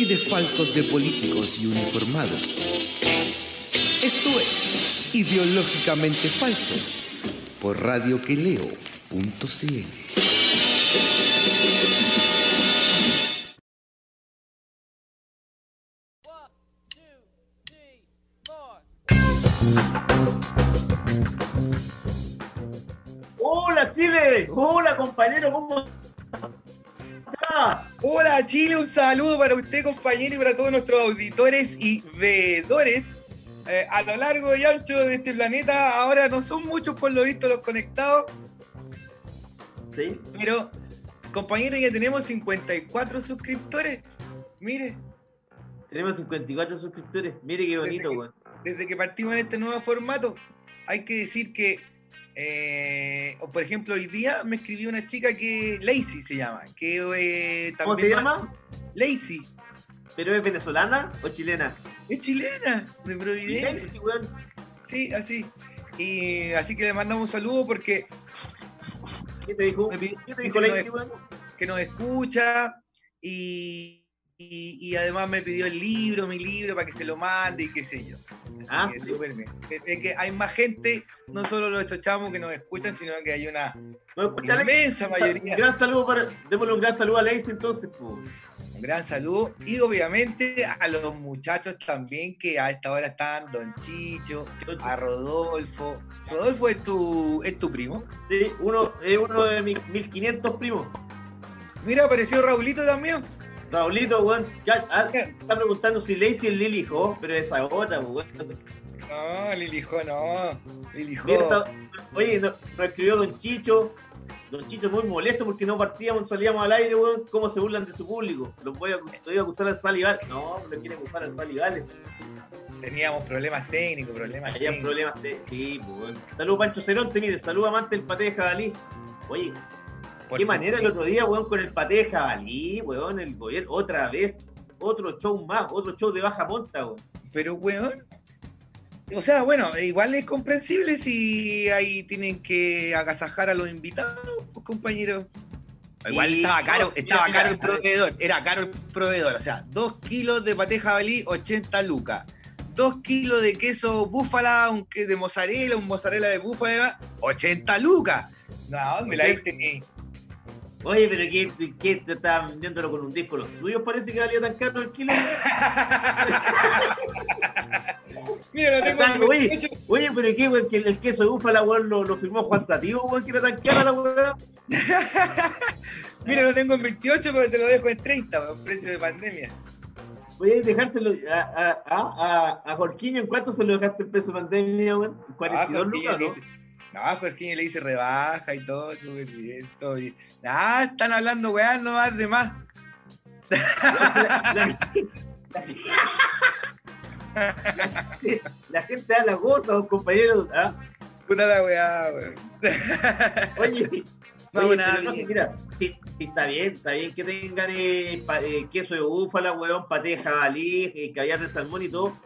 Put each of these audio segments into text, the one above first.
y desfalcos de políticos y uniformados. Esto es Ideológicamente Falsos por radioqueleo.cl. Hola Chile, hola compañero, ¿cómo Hola Chile, un saludo para usted compañero y para todos nuestros auditores y vedores eh, a lo largo y ancho de este planeta. Ahora no son muchos por lo visto los conectados, Sí, pero compañero ya tenemos 54 suscriptores. Mire, tenemos 54 suscriptores. Mire qué bonito, Desde que- weón. desde que partimos en este nuevo formato, hay que decir que, eh, o por ejemplo, hoy día me escribió una chica que Lacey se llama, que eh, ¿Cómo se llama? Lacey, ¿Pero es venezolana o chilena? es chilena, de Providencia. Sí, así. Y así que le mandamos un saludo porque ¿Qué te dijo? ¿Qué te dijo Lacey, no weón? que nos escucha y, y, y además me pidió el libro, mi libro, para que se lo mande y qué sé yo. Ah, que sí. súper bien. Es que hay más gente, no solo los chamos que nos escuchan, sino que hay una inmensa Un mayoría. gran saludo para. Démosle un gran saludo a Lacey entonces, pues. Un gran saludo y obviamente a los muchachos también que a esta hora están, Don Chicho, a Rodolfo. Rodolfo es tu, es tu primo. Sí, uno, es uno de mis 1500 primos. Mira, apareció Raulito también. Raulito, weón. Ya, ah, está preguntando si Lacey es Lily Ho, pero esa otra, weón. No, Lilijo, no. Lilijo. Mira, está- Oye, nos, escribió Don Chicho. Don Chicho muy molesto porque no partíamos, salíamos al aire, weón. ¿Cómo se burlan de su público? Los voy a, voy a acusar al Salival. No, no quieren acusar al Salival. Teníamos problemas técnicos, problemas Había técnicos. problemas de. Sí, pues, weón. Saludos, Pancho Ceronte. Mire, saludos, amante del paté de jabalí. Oye, Por qué manera el otro día, weón, con el paté de jabalí, weón, el gobierno, otra vez. Otro show más, otro show de baja monta, weón. Pero, weón. O sea, bueno, igual es comprensible si ahí tienen que agasajar a los invitados, pues, compañero. Igual Y- estaba caro, no, estaba mira, caro el mira, proveedor, era caro el proveedor, o sea, dos kilos de paté jabalí, 80 lucas. Dos kilos de queso búfala, un que de mozzarella, un mozzarella de búfala, 80 lucas. No, ¿dónde la viste ni? Oye, pero ¿qué, qué te estaban vendiéndolo con un disco? ¿Los suyos parece que valía tan caro el kilo? Mira, lo tengo en Oye, 28. oye, pero ¿qué, weón? Que el queso de búfala, weón, lo, lo firmó Juan Sativo, weón, que era tan cara la weón. Mira, lo tengo en 28, pero te lo dejo en 30, weón, precio de pandemia. Oye, dejárselo a, a, a, a, a Jorquiño, ¿en cuánto se lo dejaste en peso pandemia, weón? ¿En 42 lucas, no? No, Jorginho le dice rebaja y todo, bien, todo bien. Ah, están hablando, weón, no más de más. La, la- la- la gente da la goza, compañeros. ¿ah? Puta la weá, weón. Oye, No, oye, nada, bien. mira, sí, sí, está bien, está bien que tengan eh, pa- eh, queso de búfala, weón, paté de jabalí, eh, caviar de salmón y todo,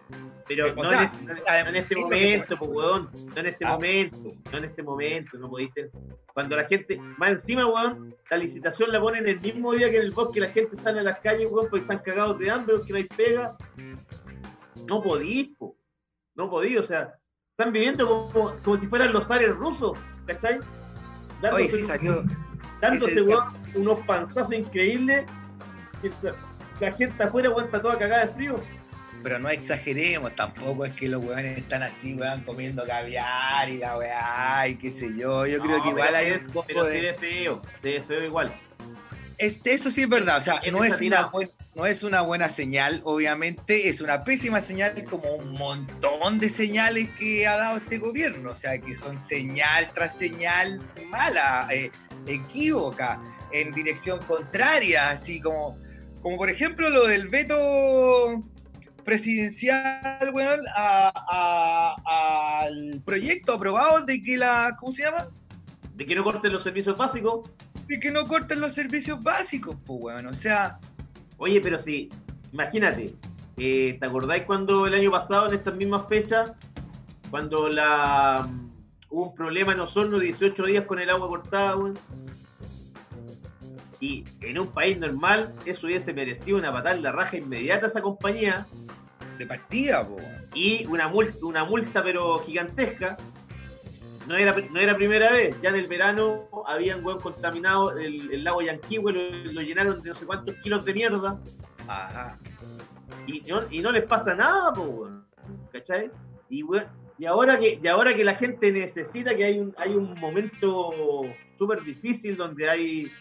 pero no, sea, en, este- no en este momento, pues, no en este Ah. momento, no en este momento, no podiste. Cuando la gente, más encima, weón, la licitación la ponen el mismo día que en el bosque la gente sale a las calles, weón, porque están cagados de hambre, porque no hay pega. No podís, po. no podís, o sea, están viviendo como, como si fueran los zares rusos, ¿cachai? Oye, sí salió. dándose weón, unos panzazos increíbles. La gente afuera aguanta toda cagada de frío. Pero no exageremos, tampoco es que los weones están así, weón, comiendo caviar y la weá y qué sé yo. Yo creo No, que igual hay un poco Pero se ve feo, se ve feo igual. Este, eso sí es verdad, o sea, Es no es, una desatinado. No es una buena señal, obviamente, es una pésima señal como un montón de señales que ha dado este gobierno, o sea, que son señal tras señal mala, eh, equívoca, en dirección contraria, así como, como por ejemplo lo del veto presidencial, weón, al proyecto aprobado de que la, ¿cómo se llama? De que no corten los servicios básicos. De que no corten los servicios básicos, pues, weón. O sea, Oye, pero si, imagínate, eh, ¿te acordáis cuando el año pasado, en estas mismas fechas, cuando la mm, hubo un problema en Osorno, 18 días con el agua cortada, weón? Y en un país normal, eso hubiese merecido una patada en la raja inmediata a esa compañía de partida, weón. y una multa, una multa pero gigantesca. No era, no era primera vez, ya en el verano habían weón, contaminado el, el lago Yanquihue, lo, lo llenaron de no sé cuántos kilos de mierda Ajá. y no, y no les pasa nada, po, weón. ¿cachai? Y, weón, y, ahora que, y ahora que la gente necesita, que hay un, hay un momento súper difícil donde hay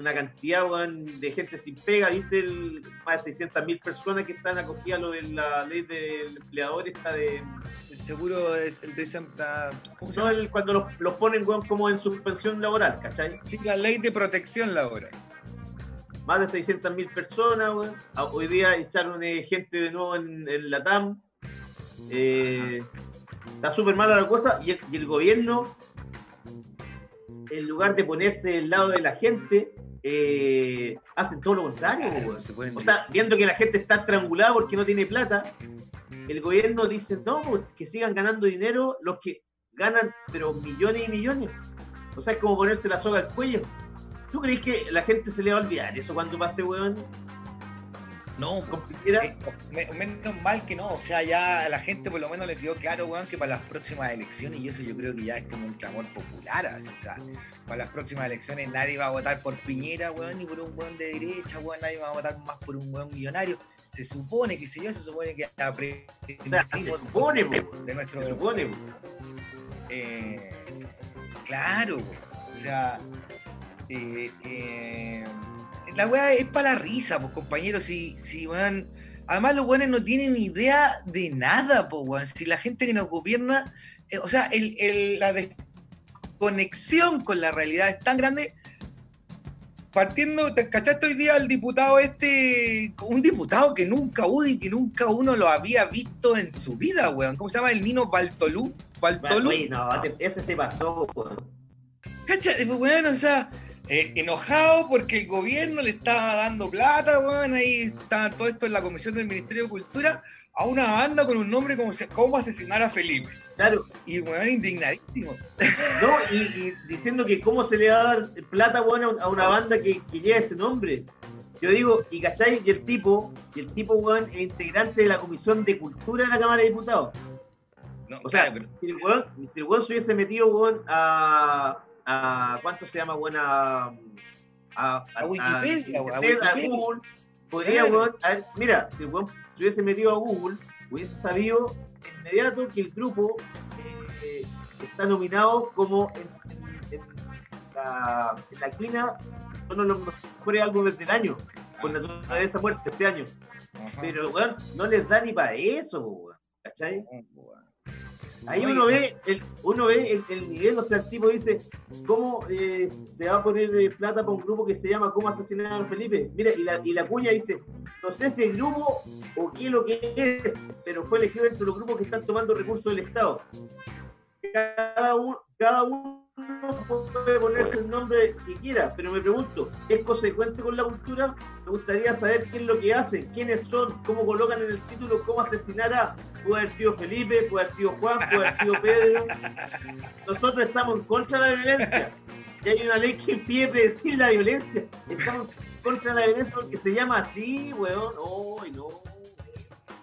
una cantidad weón, de gente sin pega, ¿viste? El, más de 600 mil personas que están acogidas a lo de la ley del empleador, esta de... El seguro es el de esa- ¿cómo se No, el- cuando los, los ponen weón, como en suspensión laboral, ¿cachai? Sí, la ley de protección laboral. Más de 600 mil personas, weón. Ah, Hoy día echaron eh, gente de nuevo en, en la TAM. Eh, está súper mala la cosa. Y el, y el gobierno, en lugar de ponerse del lado de la gente, eh, hacen todo lo contrario, O sea, viendo que la gente está estrangulada porque no tiene plata, el gobierno dice, no, que sigan ganando dinero los que ganan, pero millones y millones. O sea, es como ponerse la soga al cuello. ¿Tú crees que la gente se le va a olvidar eso cuando pase, weón? No, Con Piñera? Eh, me- menos mal que no, o sea, ya a la gente por lo menos le quedó claro, weón, que para las próximas elecciones, y eso yo creo que ya es como un clamor popular, así, o sea, para las próximas elecciones nadie va a votar por Piñera, weón, ni por un weón de derecha, weón, nadie va a votar más por un weón millonario. Se supone, que sé yo, se supone que O sea, se supone, po, de nuestro se supone. po. eh, claro, o sea, eh, eh, la weá es para la risa, pues compañeros, si, si weón, además los weones no tienen idea de nada, pues weón, si la gente que nos gobierna, eh, o sea, el, el- la desconexión con la realidad es tan grande, partiendo, ¿te cachaste hoy día al diputado este, un diputado que nunca hubo y que nunca uno lo había visto en su vida, weón, ¿cómo se llama? El Nino Baltolú, Baltolú. No, ese se pasó, weón. ¿Cacha? Eh, Bueno, o sea, eh, enojado porque el gobierno le estaba dando plata, weón, ahí está todo esto en la comisión del Ministerio de Cultura, a una banda con un nombre como cómo asesinar a Felipe. Claro, Y weón, indignadísimo. no, y, y diciendo que cómo se le va a dar plata, weón, a un- a una banda que, que lleva ese nombre. Yo digo, y cachai, y el tipo, y el tipo, weón, es integrante de la Comisión de Cultura de la Cámara de Diputados. No, O sea, claro, pero- si el weón, si el weón se hubiese metido, weón, a, a ¿cuánto se llama, weón? A, a, A Wikipedia, a Internet, a Wikipedia. Google, podría, Claro. weón, a ver, mira, si weón se hubiese metido a Google, hubiese sabido inmediato que el grupo eh, está nominado como en, en- en la, en la quina uno de los mejores álbumes del año, con naturaleza muerte este año. Ajá. Pero, weón, no les da ni para eso, weón, ¿cachai? Ahí uno ve, el, uno ve el, el nivel, o sea, el tipo dice, ¿cómo eh, se va a poner eh, plata para un grupo que se llama ¿Cómo asesinar a Felipe? Mira, y la, y la cuña dice, no sé si el grupo o qué es lo que es, pero fue elegido entre los grupos que están tomando recursos del Estado. Cada uno, cada uno puede ponerse el nombre que quiera, pero me pregunto, ¿es consecuente con la cultura? Me gustaría saber qué es lo que hacen, quiénes son, cómo colocan en el título, cómo asesinar a puede haber sido Felipe, puede haber sido Juan, puede haber sido Pedro. Nosotros estamos en contra de la violencia. Y hay una ley que impide predecir la violencia. Estamos contra la violencia porque se llama así, weón. ¡Ay, no!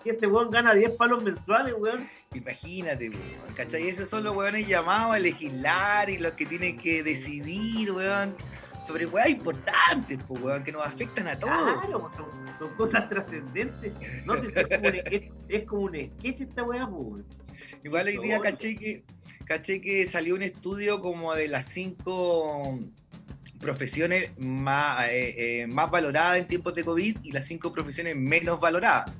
Que ese weón gana 10 palos mensuales, weón. Imagínate, weón, ¿cachai? Esos son los weones llamados a legislar y los que tienen que decidir, weón, sobre weas importantes, pues, weón, que nos afectan a todos. Claro, son, son cosas trascendentes. No, es, como un, es, es como un sketch esta weá, pues, weón. Igual hoy día caché que, caché que salió un estudio como de las cinco profesiones más, eh, eh, más valoradas en tiempos de COVID y las cinco profesiones menos valoradas.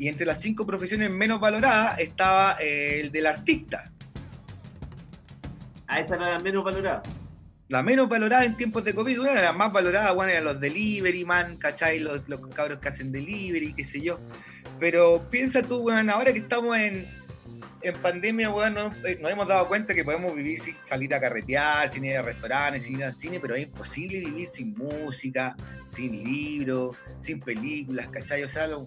Y entre las cinco profesiones menos valoradas estaba eh, el del artista. A esa era la menos valorada. La menos valorada en tiempos de COVID, una de las más valoradas, bueno, eran los delivery man, ¿cachai? Los, los cabros que hacen delivery, qué sé yo. Pero piensa tú, weón, ahora que estamos en, en pandemia, weón, nos, eh, nos hemos dado cuenta que podemos vivir sin salir a carretear, sin ir a restaurantes, sin ir al cine, pero es imposible vivir sin música, sin libros, sin películas, ¿cachai? O sea, lo-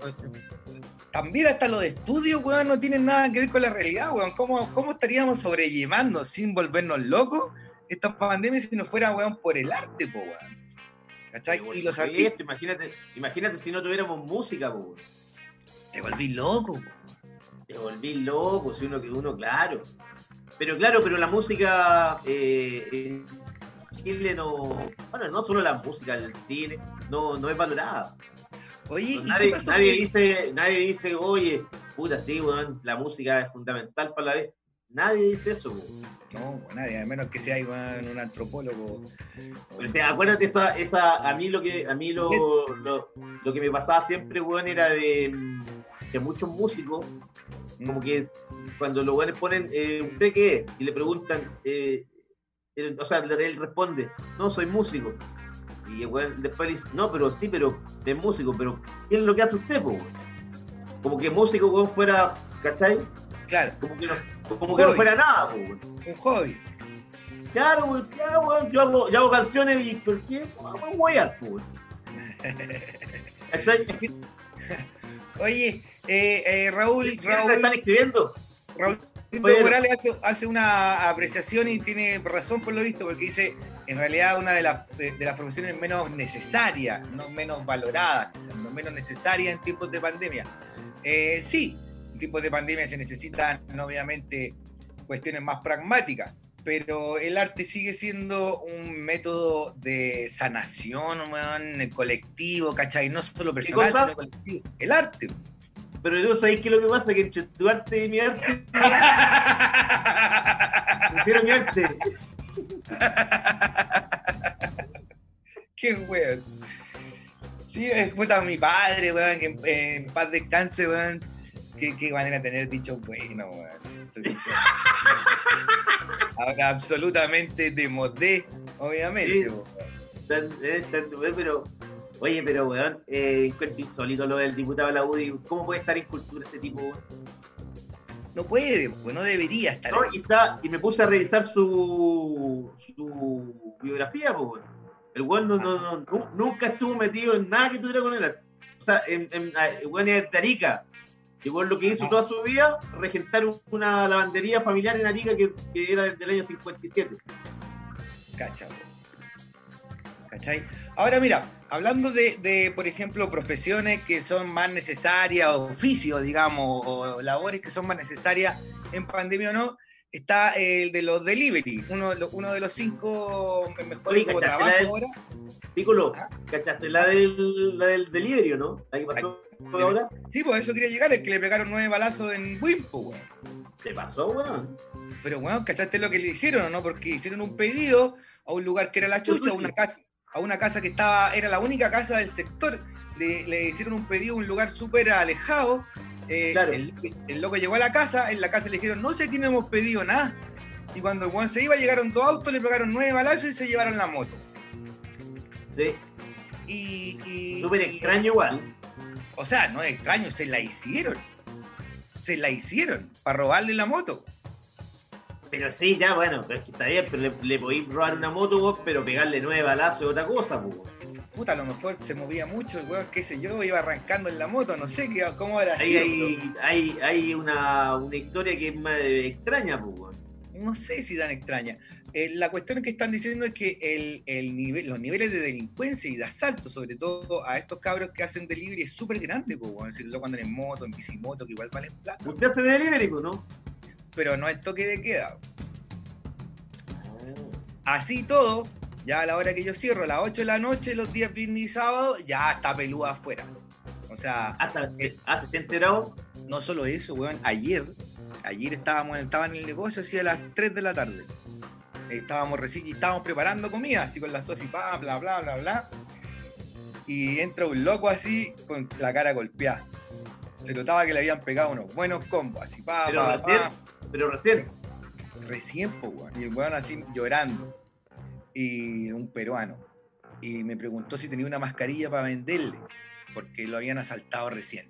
también hasta los estudios, weón, no tienen nada que ver con la realidad, weón. ¿Cómo, cómo estaríamos sobrellevando sin volvernos locos esta pandemia si no fuera, weón, por el arte, po, weón? ¿Cachai? Y los artistas Imagínate, imagínate si no tuviéramos música, po. te volví loco, po. Te volví loco, si uno que uno, claro. Pero claro, pero la música eh, en Chile no. Bueno, no solo la música, el cine, no, no es valorada. Oye, ¿y qué nadie, dice, nadie dice, oye, puta, sí, weón, la música es fundamental para la vez. Nadie dice eso, weón. No, pues nadie, a menos que sea weón, un antropólogo. O sea, acuérdate esa, esa, a mí lo que, a mí lo, lo, lo que me pasaba siempre, weón, era de mm, que muchos músicos, como que cuando los weones ponen, eh, ¿usted qué es? Y le preguntan, eh, él- o sea, él responde, no, soy músico. Y weón después le dice, no, pero sí, pero es músico, pero ¿qué es lo que hace usted, po? weón? Como que músico, weón, fuera, ¿cachai? Claro, Como que no, como que no fuera nada, po, weón. un hobby. Claro, weón, claro, weón, yo hago, yo hago canciones y ¿por qué? Po, weón. ¿Cachai? Oye, eh, eh, Raúl, ¿Quiénes te Raúl, están escribiendo? Raúl. Morales hace, hace una apreciación y tiene razón por lo visto, porque dice, en realidad una de las, de, las profesiones menos necesarias, no menos valoradas, quizás, no menos necesarias en tiempos de pandemia. Eh, sí, en tiempos de pandemia se necesitan obviamente cuestiones más pragmáticas, pero el arte sigue siendo un método de sanación, weón, colectivo, ¿cachai? No solo personal, sino colectivo. El arte. Pero yo sabéis que lo que pasa que entre tu arte y mi arte, prefiero mi arte. Qué weón. Sí, es puta mi padre, weón, que en, en paz descanse, weón. Qué, qué manera tener dicho bueno, weón. Esos dichos. Ahora absolutamente de modé, obviamente. Sí. weón. Eh, eh, pero, oye, pero weón, eh, insólito lo del diputado de la UDI. ¿Cómo puede estar en cultura ese tipo, weón? No puede, pues no debería estar. No, y, está, y me puse a revisar su, su biografía, pues. El weón no, no, no, nu- nunca estuvo metido en nada que tuviera con arte. O sea, en, en, ah, el weón es de Arica. Y weón lo que hizo Ah. toda su vida, regentar un- una lavandería familiar en Arica que, que era desde el año 57. Cacha, weón. ¿Cachai? Ahora mira, hablando de, de, por ejemplo, profesiones que son más necesarias, oficios, digamos, o labores que son más necesarias en pandemia o no, está el de los delivery, uno, de los- uno de los cinco mejores Oye, como ¿cachaste trabajos ahora. Piccolo, Ah. ¿cachaste la del, la del delivery, o no? La que pasó ahora. Sí, pues eso quería llegar, es que le pegaron nueve balazos en Wimpo, weón. Se pasó, weón. Pero, weón, ¿cachaste lo que le hicieron o no? Porque hicieron un pedido a un lugar que era la chucha, una casa, a una casa que estaba, era la única casa del sector. Le, le hicieron un pedido a un lugar súper alejado. Eh, Claro. el, el loco llegó a la casa, en la casa le dijeron, no sé aquí no hemos pedido nada. Y cuando el weón se iba, llegaron dos autos, le pegaron nueve balazos y se llevaron la moto. Sí, Y. y- súper extraño igual. O sea, no es extraño, se la hicieron. Se la hicieron para robarle la moto. Pero sí, ya, bueno, pero es que está bien, pero le, le podéis robar una moto, vos, pero pegarle nueve balazos es otra cosa, pues. Puta, a lo mejor se movía mucho, el weón, qué sé yo, iba arrancando en la moto, no sé qué, cómo era. Ahí hay, hay, hay una, una historia que es más extraña, pues. weón. No sé si tan extraña. Eh, la cuestión que están diciendo es que el, el nivel, los niveles de delincuencia y de asalto, sobre todo a estos cabros que hacen delivery, es súper grande, pues, weón. Si lo cuando en moto, en bicimoto, que igual valen plata, Usted hace delivery, pues, ¿no? Pero no el toque de queda. Así todo, ya a la hora que yo cierro, a las 8 de la noche, los días viernes y sábado, ya está peluda afuera. O sea, Hasta, eh, ¿Hace se enterado? No solo eso, weón, ayer, ayer estábamos, estaba en el negocio así a las 3 de la tarde. Estábamos recién y estábamos preparando comida, así con la Sofi, bla, bla, bla, bla, bla. Y entra un loco así, con la cara golpeada. Se notaba que le habían pegado unos buenos combos, así, pa, pa, pa. Pero recién. Recién, po, weón. Y el weón así llorando. Y un peruano. Y me preguntó si tenía una mascarilla para venderle, porque lo habían asaltado recién.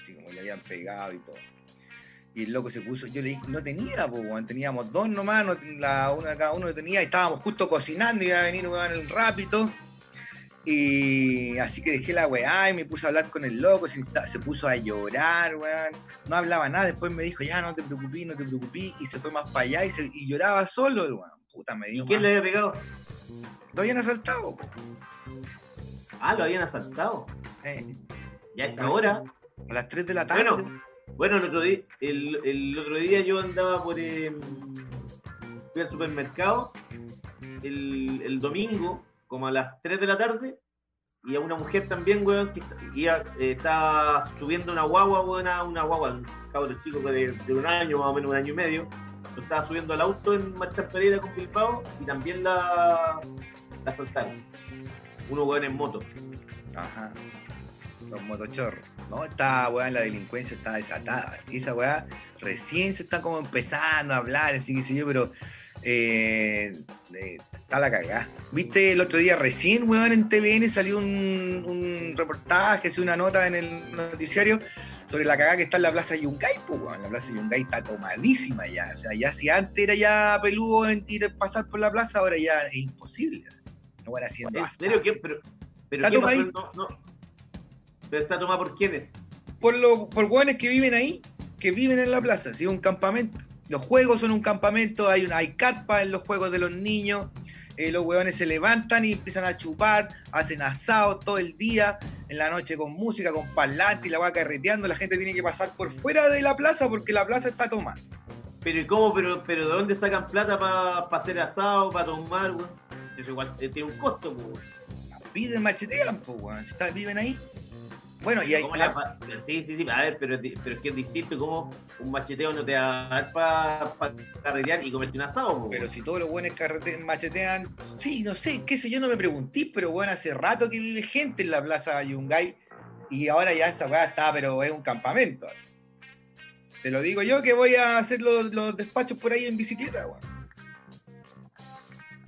así como le habían pegado y todo. Y el loco se puso, yo le dije, no tenía, pues, weón, teníamos dos nomás, no, la, una cada uno tenía, y estábamos justo cocinando, y iba a venir weón, el rápido. Y así que dejé la weá y me puse a hablar con el loco, se, se puso a llorar, weón. No hablaba nada, después me dijo, ya no te preocupes, no te preocupes, y se fue más para allá y, se, y lloraba solo, weón. Puta, me dio ¿Y quién le había pegado? Lo habían asaltado, po. Ah, lo habían asaltado. Eh, Ya es ahora. a las 3 de la tarde. Bueno, bueno, el otro día, el, el otro día yo andaba por eh, fui al supermercado el, el domingo, como a las 3 de la tarde, y a una mujer también, weón, que iba, eh, estaba subiendo una guagua, weón, una guagua, un cabro chico de, un año, más o menos un año y medio, estaba subiendo al auto en Marchar Pereira con Bilbao y también la, la asaltaron. Uno weón en moto. Ajá. Los motochorros. No, está, weón, la delincuencia está desatada. Y esa weá recién se está como empezando a hablar, así que sé yo, pero eh, eh, está la cagada. Viste, el otro día recién, weón, en TVN salió un, un reportaje, una nota en el noticiario sobre la cagada que está en la Plaza Yungay, pues, weón. La Plaza Yungay está tomadísima ya. O sea, ya si antes era ya peludo en ir pasar por la plaza, ahora ya es imposible. No van haciendo ¿En serio qué? Pero, pero Está ¿qué. No, no. Pero está tomada por quiénes? por los por hueones que viven ahí, que viven en la plaza, si es un campamento. Los juegos son un campamento, hay una hay carpa en los juegos de los niños, eh, los hueones se levantan y empiezan a chupar, hacen asado todo el día, en la noche con música, con parlante y la va carreteando, la gente tiene que pasar por fuera de la plaza porque la plaza está tomada. Pero ¿y cómo? Pero, pero ¿de dónde sacan plata para hacer asado, para tomar, weón? Si Eso igual eh, tiene un costo, weón. Piden, machetean, pues, weón, viven ahí. Bueno, y hay, ¿Cómo la pa- Sí, sí, sí, a ver, pero, pero es que es distinto como un macheteo no te va a dar para pa carretear y comerte un asado, po, Pero si todos los buenos machetean, sí, no sé, qué sé yo, no me pregunté, pero bueno, hace rato que vive gente en la plaza Yungay y ahora ya esa weá está, pero es un campamento. así. Te lo digo yo que voy a hacer los, los despachos por ahí en bicicleta, weón.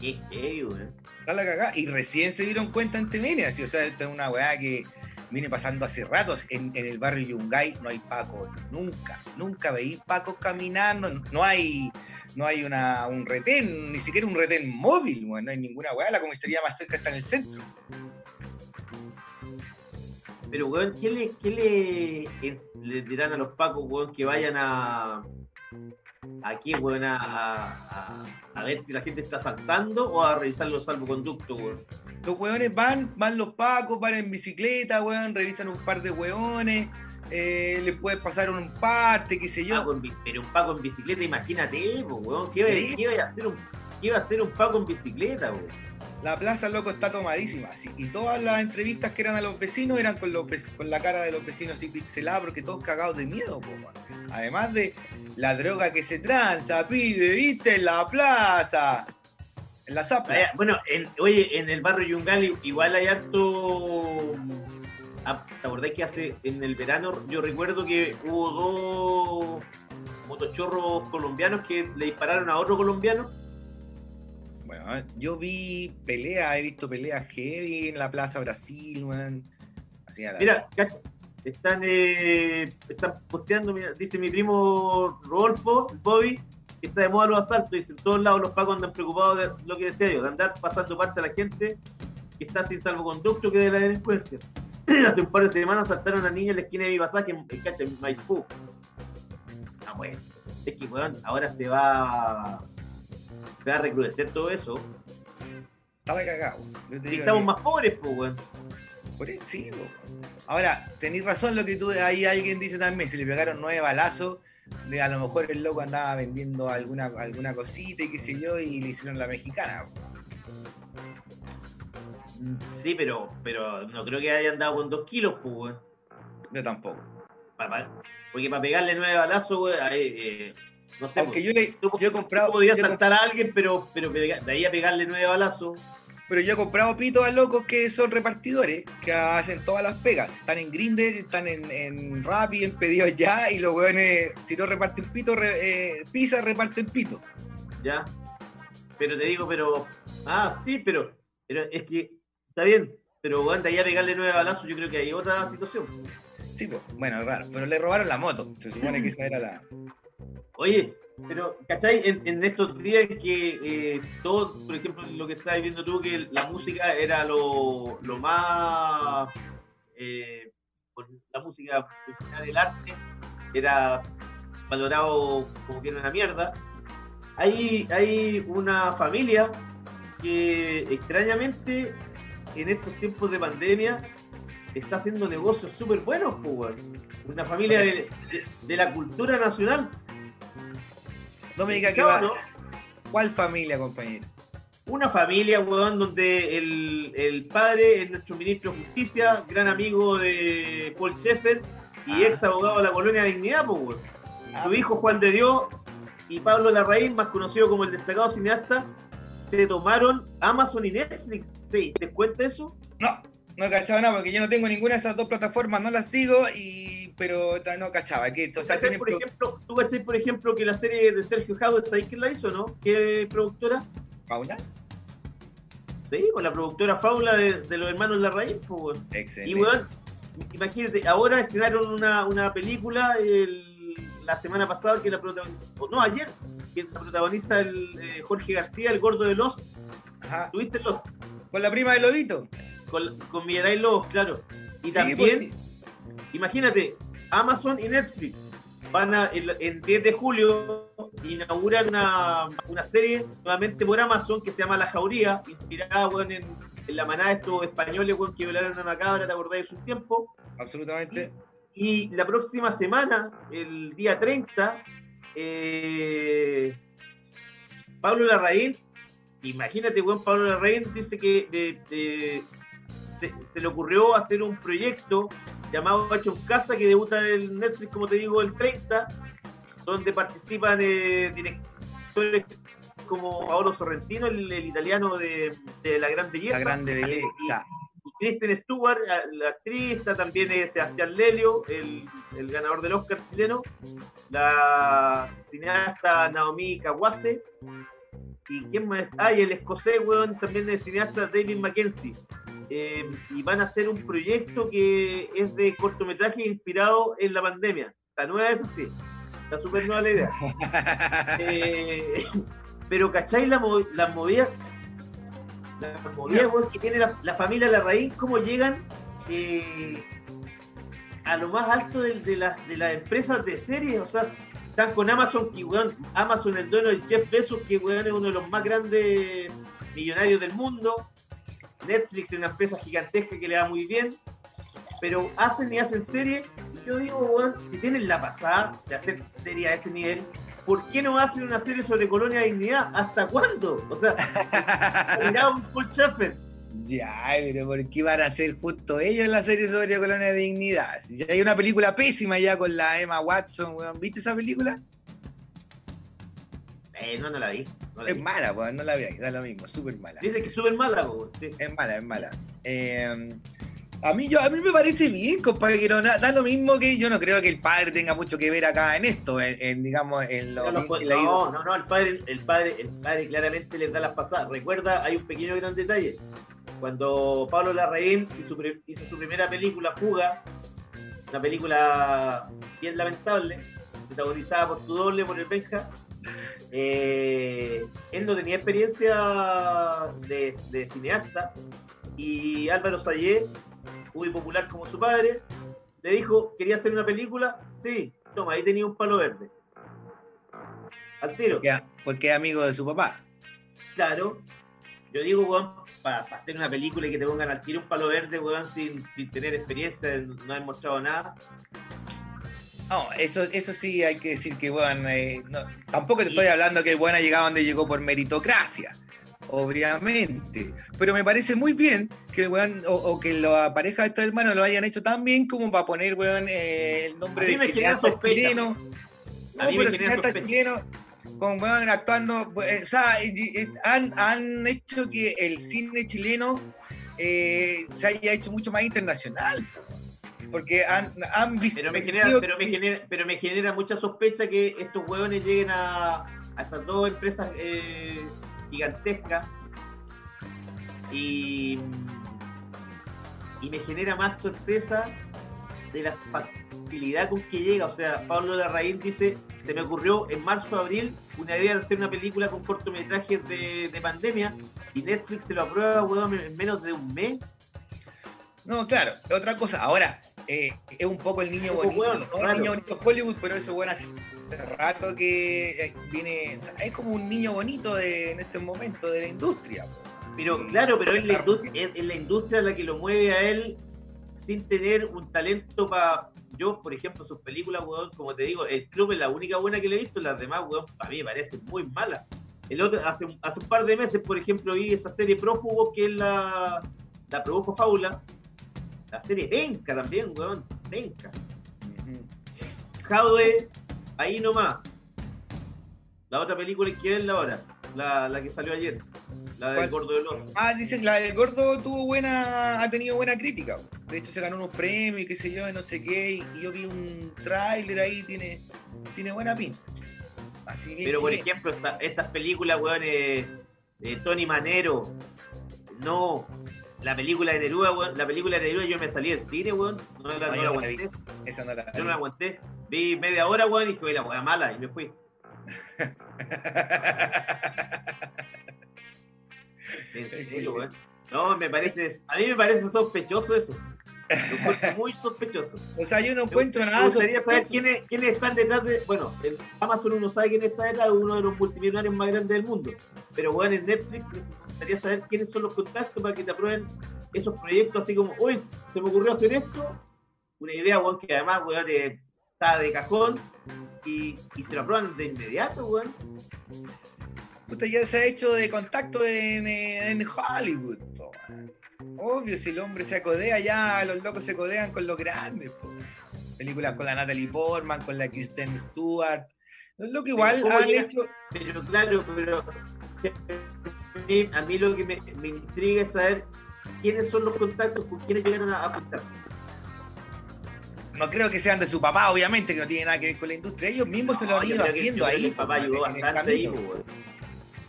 Qué heavy, weón. Está la cagada. Y recién se dieron cuenta en TVN, así, o sea, esta es una weá que viene pasando hace rato. En, en el barrio Yungay no hay pacos, nunca, nunca veí pacos caminando, no hay, no hay una, un retén, ni siquiera un retén móvil, weón, no hay ninguna weá, la comisaría más cerca está en el centro. Pero, weón, ¿qué le, qué le dirán a los pacos, weón, que vayan a. Aquí, weón, a, a, a ver si la gente está saltando o a revisar los salvoconductos, weón? Los weones van, van los pacos, van en bicicleta, weón, revisan un par de weones, eh, les puede pasar un parte, qué sé yo. Paco en bi- pero un paco en bicicleta, imagínate, po, weón. ¿Qué, iba- qué iba a hacer un, qué iba a hacer un paco en bicicleta, weón? La plaza, loco, está tomadísima. así, Y todas las entrevistas que eran a los vecinos eran con, los, con la cara de los vecinos así pixeladas, porque todos cagados de miedo, po. Además de la droga que se tranza, pibe, ¿viste? En la plaza. En la zapla. Bueno, en, oye, en el barrio Yungal igual hay harto. ah, ¿Te acordás que hace en el verano yo recuerdo que hubo dos motochorros colombianos que le dispararon a otro colombiano? Bueno, yo vi peleas, he visto peleas heavy en la Plaza Brasil, weón. Así a la- Mira, cacha, están, eh, están posteando, mira, dice mi primo Rodolfo, el Bobby, que está de moda los asaltos, dice, en todos lados los pacos andan preocupados de lo que decía yo, de andar pasando parte a la gente que está sin salvoconducto que de la delincuencia. Hace un par de semanas asaltaron a una niña en la esquina de mi pasaje en, en cacha, en Maipú. No, pues, es que, weón, ahora se va, se va a recrudecer todo eso. Está la cagada, weón. Yo te Si digo estamos que- más pobres, pues, weón. Por eso, sí, po. Ahora, tenéis razón lo que tú, ahí alguien dice también, si le pegaron nueve balazos, de a lo mejor el loco andaba vendiendo alguna, alguna cosita y qué sé yo, y le hicieron la mexicana. Sí, pero, pero no creo que haya andado con dos kilos, pues. Yo tampoco. Porque para pegarle nueve balazos, ahí, eh, no sé. Aunque pues, yo, le, tú, yo he comprado, he saltar a alguien, pero, pero de ahí a pegarle nueve balazos. Pero yo he comprado pitos a locos que son repartidores, que hacen todas las pegas. Están en Grindr, están en, en Rappi, en pedidos ya, y los weones, si no reparten pito, re- eh, pizza, reparten pito. ¿Ya? Pero te digo, pero. Ah, sí, pero, pero es que está bien. Pero weón, de ahí a pegarle nueve balazos, yo creo que hay otra situación. Sí, pues, bueno, raro. Pero le robaron la moto. Se supone que esa era la. Oye, pero, ¿cachai? En, en estos días en que eh, todo, por ejemplo, lo que estabas viendo tú, que la música era lo, lo más. eh, la música original, el arte, era valorado como que era una mierda. Hay, hay una familia que extrañamente en estos tiempos de pandemia está haciendo negocios súper buenos, pues. Una familia de, de- de la cultura nacional. No me diga que ¿Cachado, va. no? ¿Cuál familia, compañero? Una familia, weón, donde el, el padre es nuestro ministro de Justicia, gran amigo de Paul Sheffer y Ah. ex abogado de la colonia Dignidad, pues, weón. Ah. Su hijo Juan de Dios y Pablo Larraín, más conocido como el destacado cineasta, se tomaron Amazon y Netflix. Sí, ¿Te cuenta eso? No, no he cachado nada porque yo no tengo ninguna de esas dos plataformas, no las sigo, y pero no cachaba. Que, sea, ¿Cachai, tienen por ejemplo, ¿Tú cachai, por ejemplo, que la serie de Sergio Jado, ¿sabéis quién la hizo, no? ¿Qué productora? ¿Fauna? Sí, pues la productora Faula de, de los hermanos Larraín, pues. Excelente. Y weón, imagínate, ahora estrenaron una, una película el- la semana pasada que la protagoniza, o no, ayer, que la protagoniza el, eh, Jorge García, el gordo de los. Ajá. ¿Tuviste los? Con la prima de Lobito. Con, con Mirai Lobos, claro. Y Sí, también, imagínate, Amazon y Netflix van a, el, en 10 de julio, inauguran una, una serie nuevamente por Amazon que se llama La Jauría, inspirada en, en la manada de estos españoles que violaron a una cabra, ¿te acordás de su tiempo? Absolutamente. Y la próxima semana, el día 30, eh, Pablo Larraín, imagínate, weón, Pablo Larraín dice que de- de- se, se le ocurrió hacer un proyecto llamado Hecho en Casa que debuta en Netflix, como te digo, el 30, donde participan eh, directores como Paolo Sorrentino, el, el italiano de, de La Gran Belleza. La grande belleza. Kristen Stewart, la- la actriz, está también eh, Sebastián Lelio, el, el ganador del Oscar chileno, la cineasta Naomi Kawase, y quién más, ah, y el escocés, weón, también el cineasta David Mackenzie. Eh, y van a hacer un proyecto que es de cortometraje inspirado en la pandemia. La nueva es así, está súper nueva la idea. Eh, pero ¿cachai la, mo- las movidas? Las movidas que tiene la, la familia Larraín, cómo llegan eh, a lo más alto de, de las de las empresas de series, o sea, están con Amazon, que weón, Amazon, el dueño de Jeff Bezos, que weón es uno de los más grandes millonarios del mundo, Netflix es una empresa gigantesca que le va muy bien, pero hacen y hacen series, yo digo, weón, si tienen la pasada de hacer series a ese nivel, ¿por qué no hacen una serie sobre Colonia Dignidad? ¿Hasta cuándo? O sea, mirá un Paul Schaffer. Ya, pero ¿por qué van a hacer justo ellos la serie sobre Colonia de Dignidad? Ya hay una película pésima ya con la Emma Watson, weón. ¿Viste esa película? Eh, no, no la vi. no la Es vi. mala, weón, no la veáis, da lo mismo, súper mala. Dice que es súper mala, weón, sí. Es mala, es mala. Eh, a mí, yo, a mí me parece bien, compadre, que no, da lo mismo que yo no creo que el padre tenga mucho que ver acá en esto, en, en, digamos, en lo No, no, no, no, no, el padre, el padre, el padre claramente les da las pasadas. Recuerda, hay un pequeño gran detalle. Cuando Pablo Larraín hizo, su pri- hizo su primera película, Fuga, una película bien lamentable, protagonizada por tu doble, por el Benja, eh, él no tenía experiencia de, de cineasta y Álvaro Sayé, muy popular como su padre, le dijo, ¿quería hacer una película? Sí, toma, ahí tenía un palo verde. Al tiro. Porque, porque es amigo de su papá. Claro. Yo digo, weón, para hacer una película y que te pongan al tiro un palo verde, weón, sin, sin tener experiencia, no haber mostrado nada. No, eso, eso sí hay que decir que, bueno, eh, no, tampoco te estoy hablando que ha llegado donde llegó por meritocracia, obviamente. Pero me parece muy bien que el weón, o, o que la pareja de estos hermanos lo hayan hecho tan bien como para poner, weón, eh, el nombre A mí de me cineasta chileno. A No, mí me cineasta chileno con weón actuando, pues, o sea, y- han, han hecho que el cine chileno eh, se haya hecho mucho más internacional. Porque han, han visto. Pero me genera, pero me genera, pero me genera mucha sospecha que estos hueones lleguen a, a esas dos empresas eh, gigantescas y, y me genera más sorpresa de la facilidad con que llega. O sea, Pablo Larraín dice, se me ocurrió en marzo abril una idea de hacer una película con cortometrajes de, de pandemia y Netflix se lo aprueba, weón, en menos de un mes. No, claro, otra cosa. Ahora, eh, es un poco el niño bonito, ¿no? claro. el niño bonito Hollywood, pero eso bueno hace rato que eh, viene, o sea, es como un niño bonito de, en este momento de la industria. Pero claro, pero es la, es, es la industria la que lo mueve a él sin tener un talento para... Yo, por ejemplo, sus películas, weón, como te digo, El Club es la única buena que le he visto, las demás, weón, para mí me parecen muy malas. El otro, hace, hace un par de meses, por ejemplo, vi esa serie Prófugos, que es la, la produjo Fábula. La serie Penca también, weón, Penca. Jaude, ahí nomás. La otra película que es la hora, la, la que salió ayer, la del ¿Cuál? Gordo del Oso. Ah, dicen, la del gordo tuvo buena, ha tenido buena crítica. De hecho, se ganó unos premios, qué sé yo, no sé qué. Y, y yo vi un tráiler ahí, tiene, tiene buena pinta. Así que Pero por sí. ejemplo, esta- estas películas, weón, eh, eh, Tony Manero, no, la película de Neruda, weón, la película de Neruda yo me salí del cine, weón, no la, no la aguanté, esa no la yo no la aguanté, vi media hora, weón, y dije, "Oye, la weá mala, y me fui. En serio, weón. No, me parece, a mí me parece sospechoso eso, lo encuentro muy sospechoso. O sea, yo no Me encuentro me nada. gustaría saber quiénes, quiénes están detrás de. Bueno, en Amazon uno sabe quién está detrás, uno de los multimillonarios más grandes del mundo. Pero bueno, en Netflix me gustaría saber quiénes son los contactos para que te aprueben esos proyectos, así como, hoy se me ocurrió hacer esto. Una idea, weón, que además, weón, eh, está de cajón y, y se lo aprueban de inmediato, weón. Puta, ya se ha hecho de contacto en, eh, en Hollywood. po. Obvio, si el hombre se acodea, ya los locos se codean con los grandes. po. Películas con la Natalie Portman, con la Kristen Stewart. Los locos igual ¿cómo han llega? hecho. Pero claro, pero mí, a mí lo que me, me intriga es saber quiénes son los contactos con quienes llegaron a apuntarse. No creo que sean de su papá, obviamente, que no tiene nada que ver con la industria. Ellos mismos se lo han ido haciendo ahí. El papá po, ayudó bastante ahí, weón.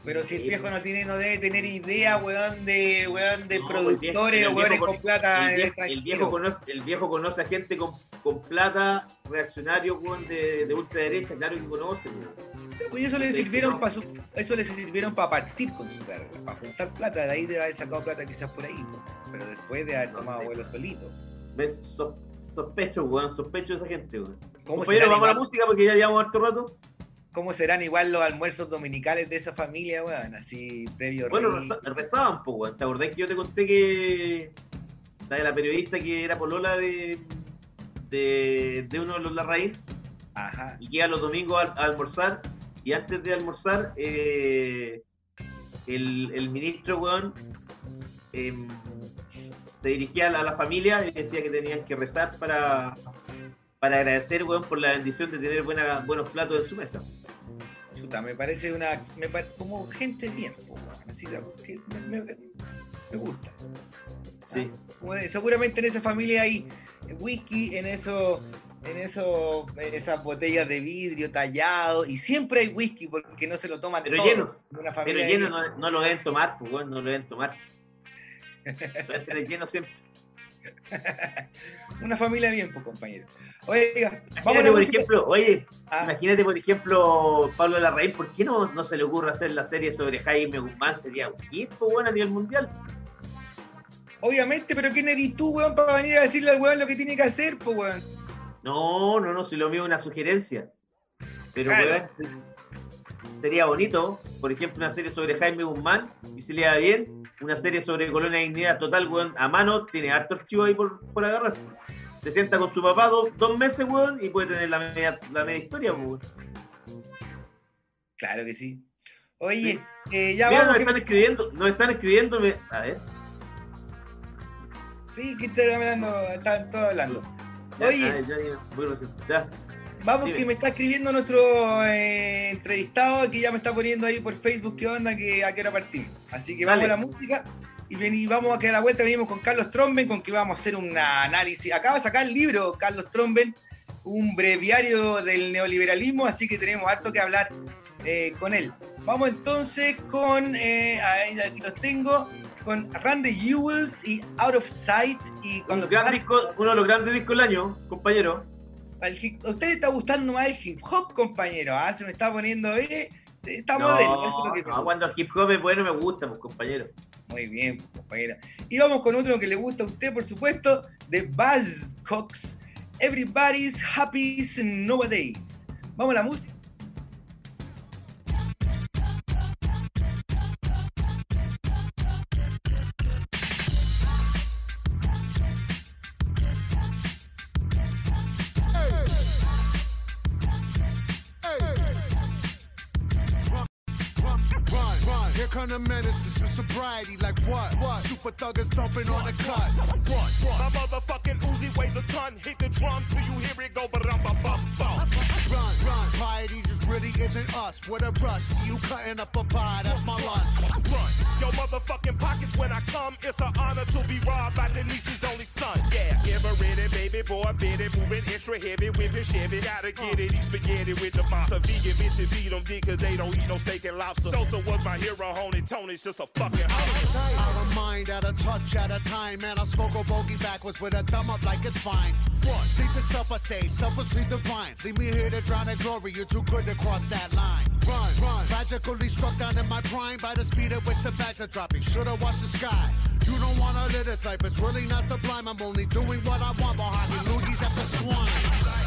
Pero si el viejo no tiene, no debe tener idea, weón, de, weón, de No, productores o weones con con- plata el, viejo, el, extranjero. viejo conoce, el viejo conoce a gente con, con plata, reaccionarios weón, de, de ultraderecha, claro que conoce. weón. Pues eso le Sí, sirvieron para eso le sirvieron para partir con su carrera, para juntar plata, de ahí debe haber sacado plata quizás por ahí, pero después de haber tomado vuelo solito. ¿Ves? So- sospecho, weón, sospecho de esa gente. Weón. ¿Cómo Compañero, serán, vamos a la música porque ya llevamos harto rato. cómo serán igual los almuerzos dominicales de esa familia, weón? Así previo Bueno, reza- rezaban, po, weón. ¿Te acordás que yo te conté que la de la periodista que era polola de, de, de uno de los Larraín? Ajá. y llega los domingos a, a almorzar y antes de almorzar eh, el, el ministro weón em, se dirigía a la, a la familia y decía que tenían que rezar para para agradecer weón por la bendición de tener buena, buenos platos en su mesa Chuta, me parece una. Me como gente bien, weón, así, me, me- me gusta. sí de- seguramente en esa familia hay whisky, en eso, en eso, en esas botellas de vidrio tallado, y siempre hay whisky porque no se lo toman Pero todos. llenos, una pero lleno no, no lo deben tomar pues no lo deben tomar tener lleno siempre Una familia bien, pues compañero. Oiga, imagínate por ejemplo oye Ah, Imagínate, por ejemplo, Pablo Larraín, ¿por qué no, no se le ocurre hacer la serie sobre Jaime Guzmán? Sería un pues, bueno, a nivel mundial. obviamente, pero ¿quién eres tú, weón, para venir a decirle al weón lo que tiene que hacer, pues, weón? No, no, no, si lo mío es una sugerencia. Pero, Claro. weón, se- sería bonito, por ejemplo, una serie sobre Jaime Guzmán, y si le da bien, una serie sobre Colonia Dignidad total, weón, a mano, tiene harto archivo ahí por, por agarrar. Se sienta con su papá dos, dos meses, weón, y puede tener la media, la media historia, pues, weón. Claro que sí. Oye, Sí. eh, ya Mira, vamos. nos que- están escribiendo, nos están escribiendo, me- a ver. Sí, que están hablando, están todos hablando. Oye. Vamos Dime. que me está escribiendo nuestro eh, entrevistado que ya me está poniendo ahí por Facebook qué onda, que a qué hora partimos. Así que vamos Dale. a la música y, ven- y vamos a que a la vuelta venimos con Carlos Tromben, con que vamos a hacer un análisis. Acaba de sacar el libro Carlos Tromben, un breviario del neoliberalismo, así que tenemos harto que hablar eh, con él. Vamos entonces con, eh, ahí, aquí los tengo, con Randy Jewels y Out of Sight. Y con Un los gran más- disco- uno de los grandes discos del año, compañero. hip- ¿A usted le está gustando más el hip hop, compañero? ¿Ah? Se me está poniendo, eh, está No, modelo. eso es lo que me no, cuando el hip hop es bueno me gusta, pues, compañero. Muy bien, compañero. Y vamos con otro que le gusta a usted, por supuesto, de Buzzcocks. Everybody's happy nowadays. Vamos a la música. Come the menaces to sobriety. Like what? What? Super thuggers dumping on the cut. What? What? My motherfucking Uzi weighs a ton. Hit the drum till you hear it go ba dum bum bum bum. Run, run. Piety just really isn't us. With a rush, see you cutting up a pie. That's my lunch. Run. Yo motherfucking pockets when I come. It's an honor to be robbed by Denise's only son. Yeah, ever ready, baby boy, bit it, moving extra heavy, whipping Chevy. Gotta get it, eat spaghetti with the monster. Vegan bitches feed them dick cause they don't eat no steak and lobster. Sosa was my hero, Honey Tony's just a fucking hustler. Out of mind, at a touch at a time. Man, I smoke a bogey backwards with a thumb up like it's fine. What? Sleep is self, I say. Self is sweet divine. Leave me here to drown in glory. You're too good to cross that line. Run, run. Tragically struck down in my prime by the speed at which the bags are dropping. Should've watched the sky. You don't wanna live this life. It's really not sublime. I'm only doing what I want behind me. Loogies at the swine.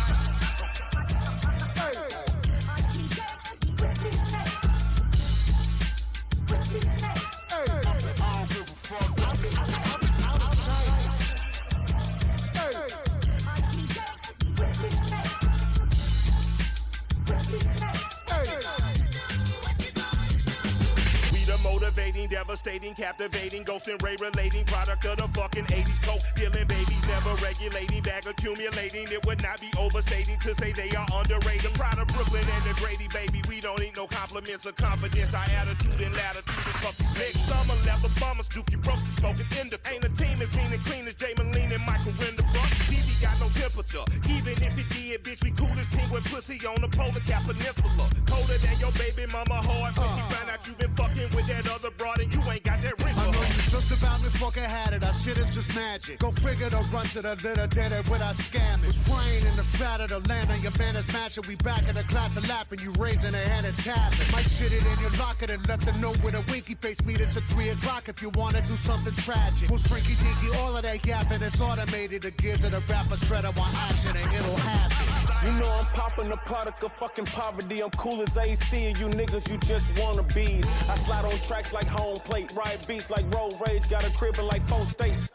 Devastating, captivating, ghost and ray relating product of the fucking 80s coke. Dealing babies, never regulating, bag accumulating. It would not be overstating to say they are underrated. Pride of Brooklyn and the Grady, baby. We don't need no compliments or confidence. Our attitude and latitude is fucking big. Summer leather bummers, Dookie ropes is smoking indica. Ain't a team as mean and clean as Jay Moline and Michael Winterbrook. TV got no temperature. Even if it did, bitch, we cool as penguin pussy on the polar cap peninsula. Colder than your baby mama heart when she uh. found out you been fucking with that other broad and you ain't got that ring I know you just about me fucking had it. That shit is just magic. Go figure the run to the litter, did it without scamming. Was flying in the fat of the land on your man is mashing. We back in the class of lapping. You raising a hand and tapping. Might shit it in your locker and let them know with a winky face. Meet us at 3 o'clock if you wanna do something tragic. We'll shrinky dinky, all of that yapping. It's automated. The gears of the rapper shredder want action and it'll happen. You know I'm popping the product of fucking poverty. I'm cool as AC, and you niggas, you just wanna be. I slide on tracks like home plate, ride beats like road rage, got a crib in like four states.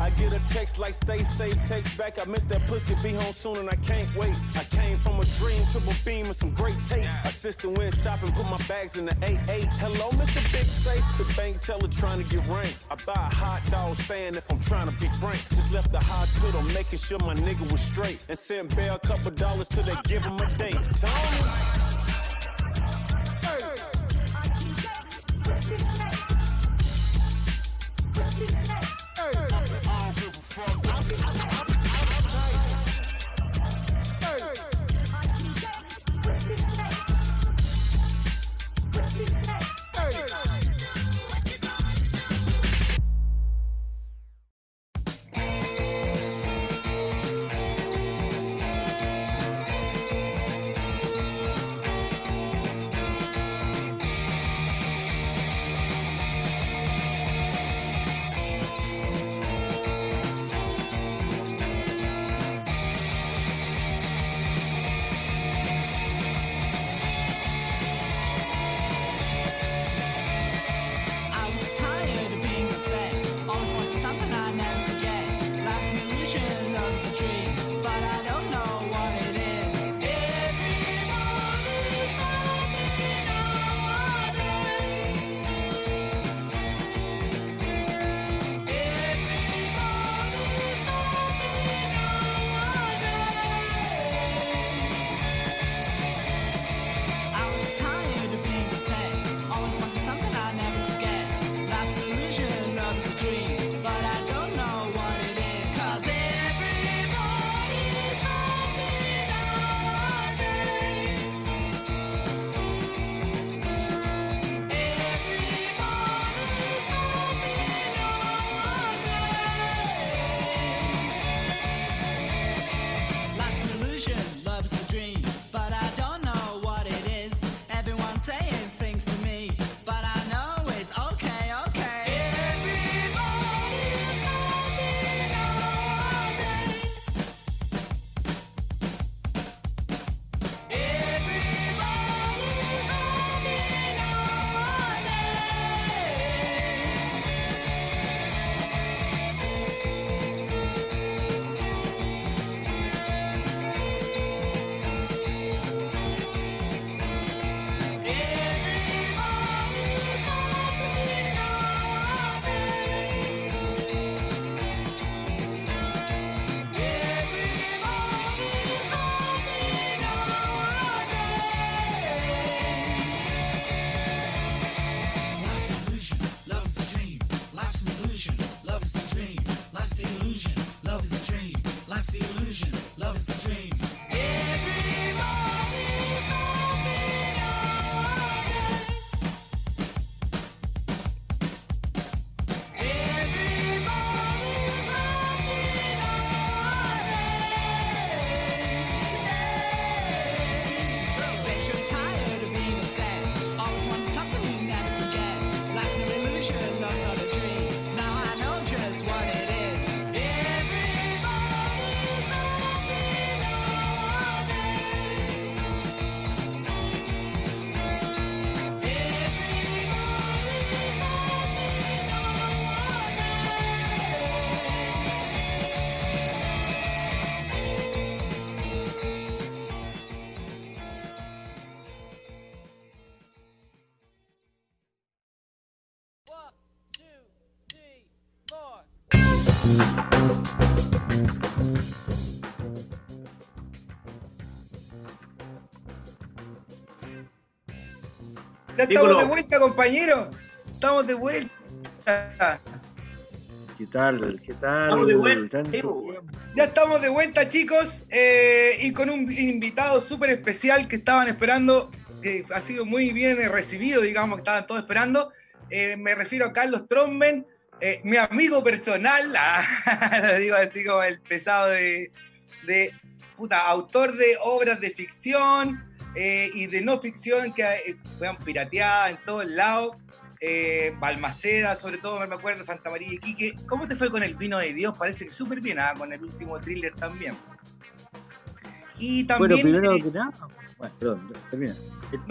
I get a text like stay safe, text back. I miss that pussy, be home soon, and I can't wait. I came from a dream, triple beam, and some great tape. My sister went shopping, put my bags in the 8-8. Hello, Mr. Big Safe, the bank teller trying to get ranked. I buy a hot dog stand if I'm trying to be frank. Just left the hospital, making sure my nigga was straight. And sent Bear a couple dollars till they give him a date. Tony. Estamos de vuelta, compañero. Estamos de vuelta. ¿Qué tal? ¿Qué tal? Estamos de vuelta. Ya estamos de vuelta, chicos, eh, y con un invitado súper especial que estaban esperando, que ha sido muy bien recibido, digamos, que estaban todos esperando. Eh, me refiero a Carlos Tromben, eh, mi amigo personal, ah, lo digo así como el pesado de, de puta, autor de obras de ficción eh, y de no ficción que eh, fueron pirateadas en todos lados. Eh, Balmaceda, sobre todo, me acuerdo, Santa María de Quique. ¿Cómo te fue con el vino de Dios? Parece que súper bien, ah, con el último thriller también. Y Bueno, también, primero eh, que nada. Bueno, perdón, termina.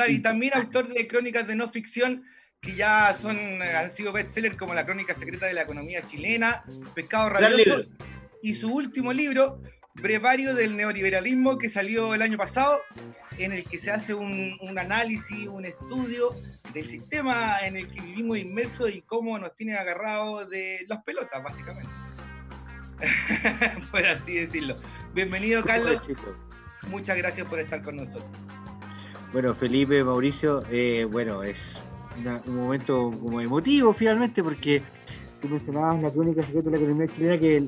y también autor de crónicas de no ficción que ya son, eh, han sido bestsellers como La Crónica Secreta de la Economía Chilena, Pescado Rabioso, y su último libro, Brevario del Neoliberalismo, que salió el año pasado, en el que se hace un, un análisis, un estudio del sistema en el que vivimos inmersos y cómo nos tienen agarrados de las pelotas, básicamente. por así decirlo. Bienvenido, Carlos. Muchas gracias por estar con nosotros. Bueno, Felipe, Mauricio, eh, bueno, es una- un momento como emotivo finalmente porque tú mencionabas la crónica secreta de la economía chilena que,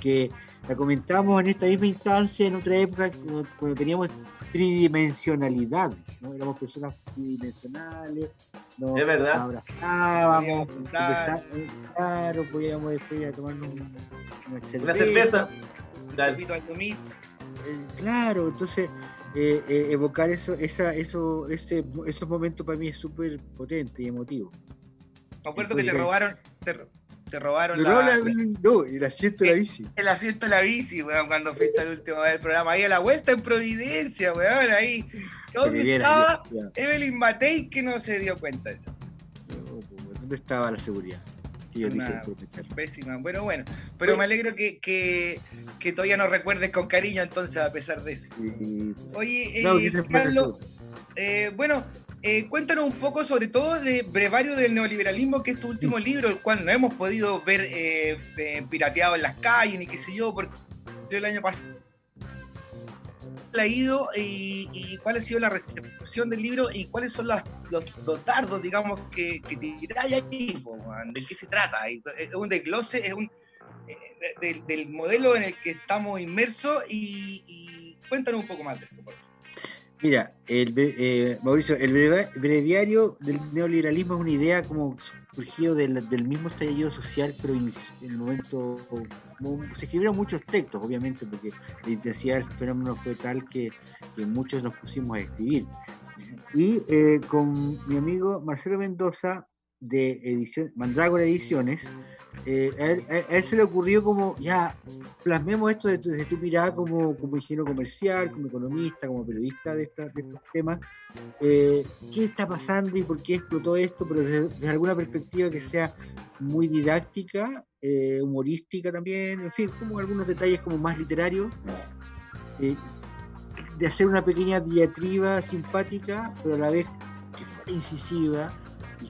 que la comentamos en esta misma instancia en otra época cuando, cuando teníamos tridimensionalidad, ¿no? Éramos personas tridimensionales, nos Es verdad. abrazábamos, claro, podíamos después ir a tomarnos un- una cerveza. Una cerveza. Dale. Eh, claro, entonces eh, eh, evocar eso, esa, eso, ese, esos momentos para mí es súper potente y emotivo. Me acuerdo que te robaron, te, te robaron No, la- la- no, el asiento de la bici. el asiento de la bici, weón, cuando fuiste al último del programa. Ahí a la vuelta en Providencia, weón, ahí. ¿Dónde estaba ya, Evelyn Matei que no se dio cuenta de eso? no, pues, ¿Dónde estaba la seguridad? Una-. Pésima. Bueno, bueno. Pero me alegro que, que, que todavía nos recuerdes con cariño entonces, a pesar de eso. Oye, No, eh, fue Carlos, la eh, bueno, eh, cuéntanos un poco sobre todo de Brevario del Neoliberalismo, que es tu último libro, el cual no hemos podido ver eh, eh, pirateado en las calles, ni qué sé yo, porque el año pasado leído y, y cuál ha sido la recepción del libro y cuáles son las- los, los dardos, digamos, que, que tiráis ahí, de qué se trata. Es un desglose, es un del, del modelo en el que estamos inmersos y, y cuéntanos un poco más de eso. por favor. Mira, el, eh, Mauricio, el breviario del neoliberalismo es una idea como surgido del, mismo estallido social, pero en, el momento se escribieron muchos textos, obviamente, porque la intensidad del fenómeno fue tal que, que muchos nos pusimos a escribir. Y eh, con mi amigo Marcelo Mendoza de edición, Mandrágora Ediciones, eh, a, él, a- él se le ocurrió como, ya, plasmemos esto desde, tu mirada como, como ingeniero comercial, como economista, como periodista de, estos temas. eh, ¿Qué está pasando y por qué explotó esto? Pero desde, alguna perspectiva que sea muy didáctica, eh, humorística también, en fin, como algunos detalles como más literarios. de hacer una pequeña diatriba simpática, pero a la vez incisiva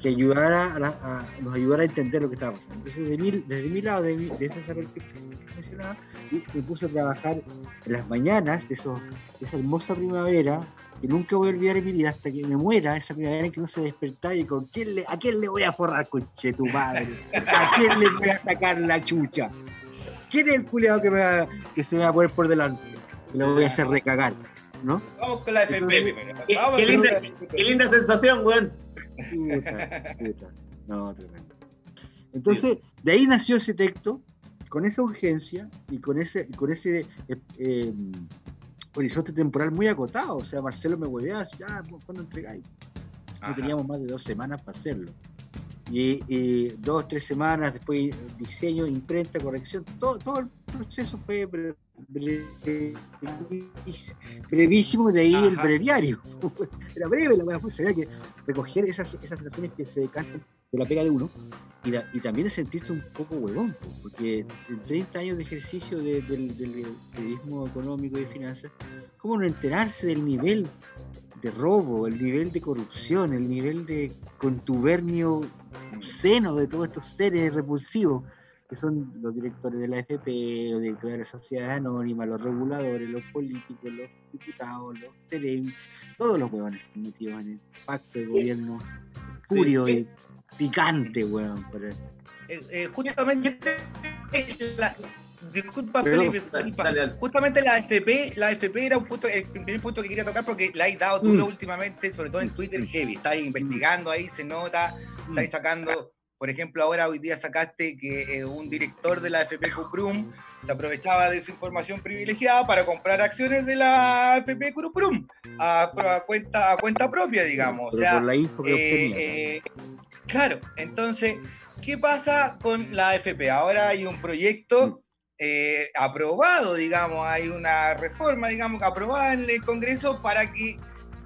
que ayudara a la- a- nos ayudara a entender lo que estaba pasando. Entonces, de mi- desde mi lado, de mi- desde esa perspectiva que mencionaba, me puse a trabajar en las mañanas de, esos, de esa hermosa primavera que nunca voy a olvidar en mi vida hasta que me muera, esa primavera en que no se despertaba y con quién le, a quién le voy a forrar, conche tu madre, a quién le voy a sacar la chucha. ¿Quién es el culiado que, me va- que se me va a poner por delante? Que lo voy a hacer recagar, ¿no? Vamos con la FP primero. qué- linda-. Qué sensación, weón. Puta, puta. No, tremendo. Entonces, de ahí nació ese texto, con esa urgencia y con ese, con ese eh, eh, horizonte temporal muy acotado. O sea, Marcelo me hueveaba, ya, ¿cuándo entregáis? No teníamos más de dos semanas para hacerlo. Y, y dos, tres semanas después diseño, imprenta, corrección, todo, todo el proceso fue brevis- brevísimo, de ahí el breviario. Era breve la weá, pues había que recoger esas, esas sensaciones que se decantan de la pega de uno y, la- y también de sentirse un poco huevón, pues, porque en 30 años de ejercicio de- del, del periodismo económico y de finanzas, ¿cómo no enterarse del nivel de robo, el nivel de corrupción, el nivel de contubernio seno de todos estos seres repulsivos que son los directores de la FP, los directores de la sociedad anónima, los reguladores, los políticos, los diputados, los televis, todos los huevones están metidos en el pacto de gobierno furio y picante, el- Eh, eh, justamente la- disculpa Felipe, disculpa. dale, dale. justamente la FP, la FP era un punto, el primer punto que quería tocar porque la he dado duro Mm. últimamente, sobre todo en Twitter heavy, está ahí investigando ahí, se nota, está ahí sacando, por ejemplo, ahora hoy día sacaste que eh, un director de la FP Cuprum se aprovechaba de su información privilegiada para comprar acciones de la FP Cuprum a, a cuenta, a cuenta propia, digamos. O pero sea, por la info que eh, obtenía. eh, claro, entonces, ¿qué pasa con la AFP? Ahora hay un proyecto eh, aprobado, digamos, hay una reforma, digamos, aprobada en el Congreso para que,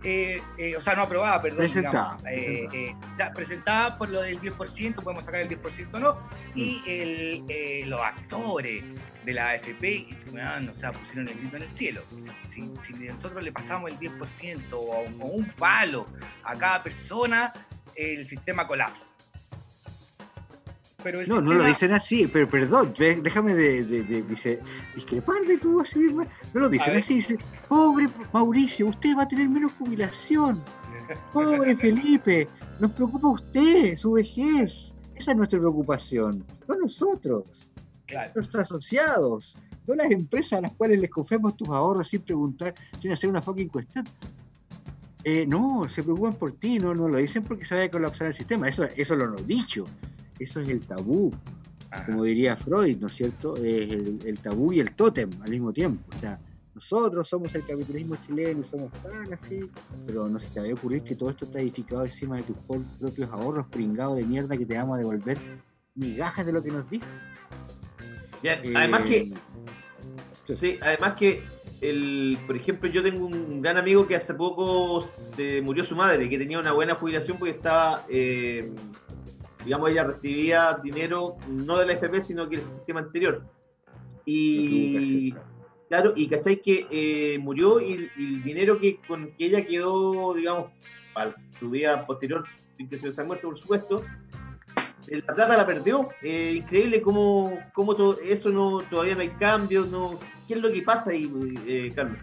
eh, eh, o sea, no aprobada, perdón, Presentada, digamos, eh, ya presentada por lo del 10%, podemos sacar el 10% o no, y el, eh, los actores de la AFP, weón, o sea, pusieron el grito en el cielo. Si, si nosotros le pasamos el 10% o, o un palo a cada persona, el sistema colapsa. Pero el No, no lo dicen así, pero perdón, déjame de, de- de- dice, discrepar de tu así, no lo dicen así, dice, pobre Mauricio, usted va a tener menos jubilación, pobre Felipe, nos preocupa usted, su vejez, esa es nuestra preocupación, no nosotros, Claro. los asociados, no las empresas a las cuales les confiamos tus ahorros sin preguntar, sin hacer una fucking cuestión. Eh, no, se preocupan por ti, no, no lo dicen porque se vaya a colapsar el sistema, eso, eso lo han dicho, eso es el tabú, Ajá. como diría Freud, ¿no es cierto? Es el, el tabú y el tótem al mismo tiempo. O sea, nosotros somos el capitalismo chileno y somos tan así, pero no se te va a ocurrir que todo esto está edificado encima de tus propios ahorros pringados de mierda que te vamos a devolver migajas de lo que nos dijo. Ya, Además que Eh, Sí, además que, el, por ejemplo, yo tengo un gran amigo que hace poco se murió su madre, que tenía una buena jubilación porque estaba, eh, digamos, ella recibía dinero no de la FP, sino que del sistema anterior. Y, claro, y cachai que eh, murió y, y el dinero que con que ella quedó, digamos, para su vida posterior, sin que se esté muerto, por supuesto, eh, la plata la perdió. Eh, increíble cómo, cómo todo eso no todavía no hay cambios, no, ¿qué es lo que pasa ahí, eh, Carlos?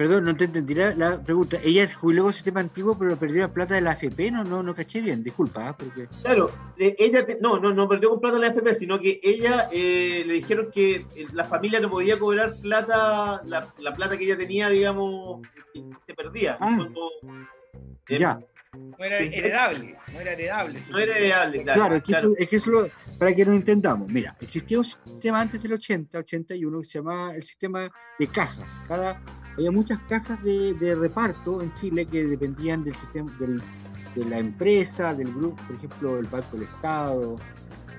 Perdón, no te entendirá la pregunta. Ella se jubiló con el sistema antiguo, pero perdió la plata de la AFP. No, no, no caché bien. Disculpa, ¿ah? porque Claro, ella te- no, no, no perdió con plata la FP, sino que ella eh, le dijeron que eh, la familia no podía cobrar plata, la, la plata que ella tenía, digamos, que se perdía. Ah. Cuando, eh, ya. No era heredable, no era heredable. No era heredable, claro. Claro, es que, claro. Eso, es que eso lo- para que nos entendamos. Mira, existía un sistema antes del 80, 81, que se llamaba el sistema de cajas. Cada, había muchas cajas de, reparto en Chile que dependían del sistema de la empresa, del grupo, por ejemplo, el Banco del Estado,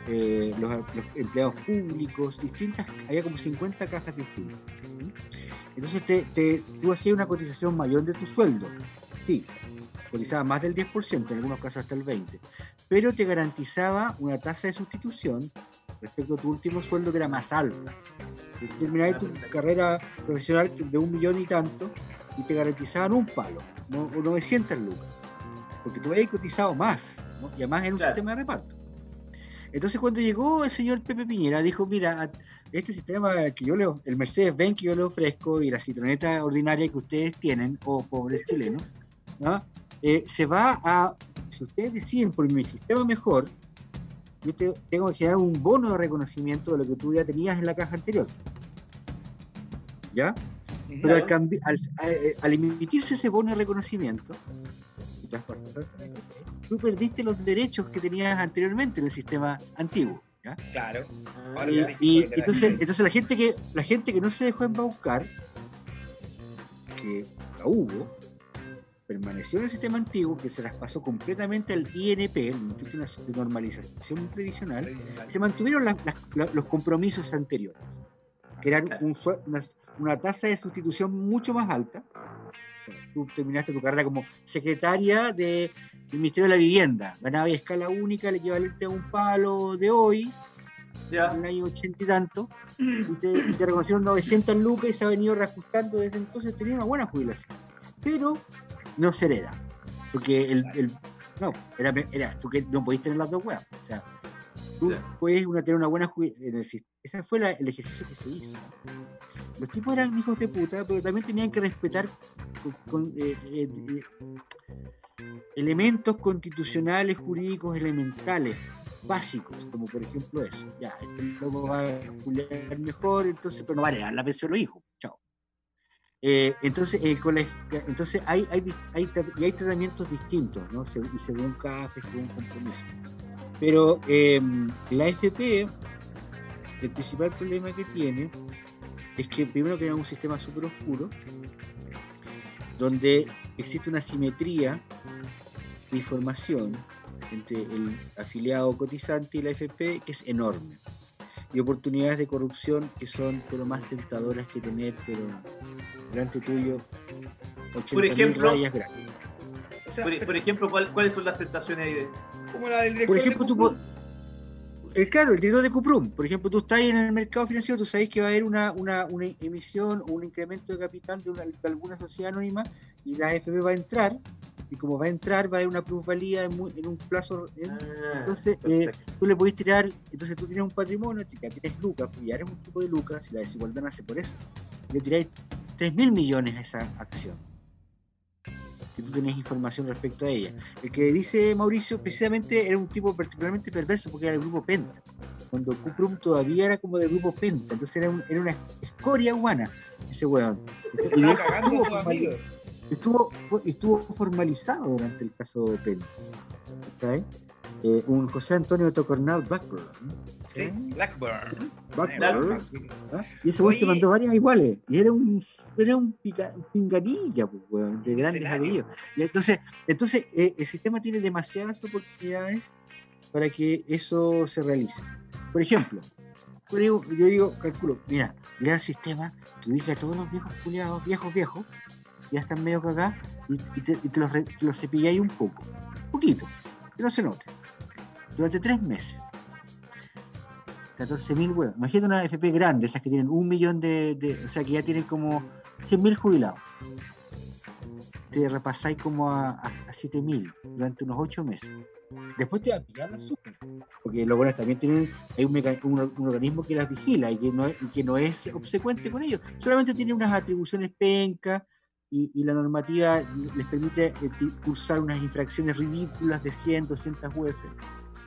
eh, los, empleados públicos, distintas, había como 50 cajas distintas. Entonces te, te- tú hacías una cotización mayor de tu sueldo. Sí, cotizaba más del 10%, en algunos casos hasta el 20%, pero te garantizaba una tasa de sustitución respecto a tu último sueldo que era más alta. Tú Terminabas tu carrera profesional de un millón y tanto y te garantizaban un palo, no, o 900 lucas, porque tú habías cotizado más, ¿no? y además en un Claro. sistema de reparto. Entonces cuando llegó el señor Pepe Piñera, dijo, mira, este sistema que yo le, el Mercedes-Benz que yo le ofrezco y la citroneta ordinaria que ustedes tienen, o pobres chilenos, ¿no? Eh, se va a, si ustedes deciden por mi sistema mejor, yo te- tengo que generar un bono de reconocimiento de lo que tú ya tenías en la caja anterior. ¿Ya? Pero al, cambi- al, eh, al emitirse ese bono de reconocimiento, tú perdiste los derechos que tenías anteriormente en el sistema antiguo. ¿ya? Claro. Ah, Ahora Y, ya. y entonces, entonces la gente que la gente que no se dejó embaucar, que la hubo, permaneció en el sistema antiguo, que se las pasó completamente al INP, el Instituto de Normalización Previsional, se mantuvieron las- las- la- los compromisos anteriores, que eran un una, una tasa de sustitución mucho más alta. Tú terminaste tu carrera como secretaria de- del Ministerio de la Vivienda, ganabas escala única, el equivalente a un palo de hoy, Ya. en el año 80 y tanto, y te, y te reconocieron 900 lucas y se ha venido reajustando desde entonces, tenía una buena jubilación. Pero no se hereda, porque el, el- no, era, era tú que no podías tener las dos weas. O sea, tú puedes una, tener una buena en el Ese fue la- el ejercicio que se hizo. Los tipos eran hijos de puta, pero también tenían que respetar con- con, eh, eh, eh, elementos constitucionales, jurídicos, elementales, básicos, como por ejemplo eso. Ya, este loco va a juliar mejor, entonces, pero no va a heredar la pensión de los hijos. Eh, entonces, eh, con la- entonces hay, hay, hay, y hay tratamientos distintos, ¿no? Se- y según cada según compromiso. Pero eh, la AFP, el principal problema que tiene es que primero que es un sistema súper oscuro, donde existe una simetría de información entre el afiliado cotizante y la AFP que es enorme. Y oportunidades de corrupción que son pero más tentadoras que tener, pero delante tuyo, 80.000 ejemplo, rayas gratis. O sea, Por, por ejemplo, ¿cuál- ¿cuáles son las tentaciones ahí de.? como la del director Por de ejemplo, Cuprum. po- eh, claro, el director de Cuprum, por ejemplo, tú estás ahí en el mercado financiero, tú sabes que va a haber una, una, una emisión o un incremento de capital de, una- de alguna sociedad anónima y la AFP va a entrar, y como va a entrar, va a haber una plusvalía en, muy- en un plazo. en- Ah, Entonces, eh, tú le podés tirar, entonces tú tienes un patrimonio, ya tienes lucas, pues ya eres un tipo de lucas, y la desigualdad nace por eso. Le tiráis 3 mil millones a esa acción. Que tú tenés información respecto a ella. El que dice Mauricio, precisamente era un tipo particularmente perverso porque era del grupo Penta. Cuando Cuprum todavía era como del grupo Penta, entonces era, un- era una escoria humana ese weón. Y de estuvo a sus formali- amigos. estuvo, estuvo formalizado durante el caso Penta. ¿cachai? Eh, un José Antonio Tocornal Blackburn. ¿no? Sí, Blackburn. Blackburn. ¿ah? Y ese weón se mandó varias iguales. Y era un, era un, pica- un pinganilla, pues, weón, de grandes apellidos. Y entonces, entonces eh, el sistema tiene demasiadas oportunidades para que eso se realice. Por ejemplo, yo digo, yo digo, calculo, mira, mira el sistema, tú dices a todos los viejos culiados, viejos, viejos, ya están medio cagados, y, y te, y te los, te los cepilláis un poco, poquito, que no se note, durante tres meses. 14.000 huevos. Imagínate una FP grande, esas que tienen un millón de, o sea, que ya tienen como 100.000 jubilados. Te repasáis como a, a, a 7.000 durante unos 8 meses. Después te va a pillar la super. Porque los buenos también tienen, hay un, organismo que las vigila y que, no, es- obsecuente con ellos. Solamente tiene unas atribuciones pencas y, la normativa les permite eh, cursar unas infracciones ridículas de 100, 200 UF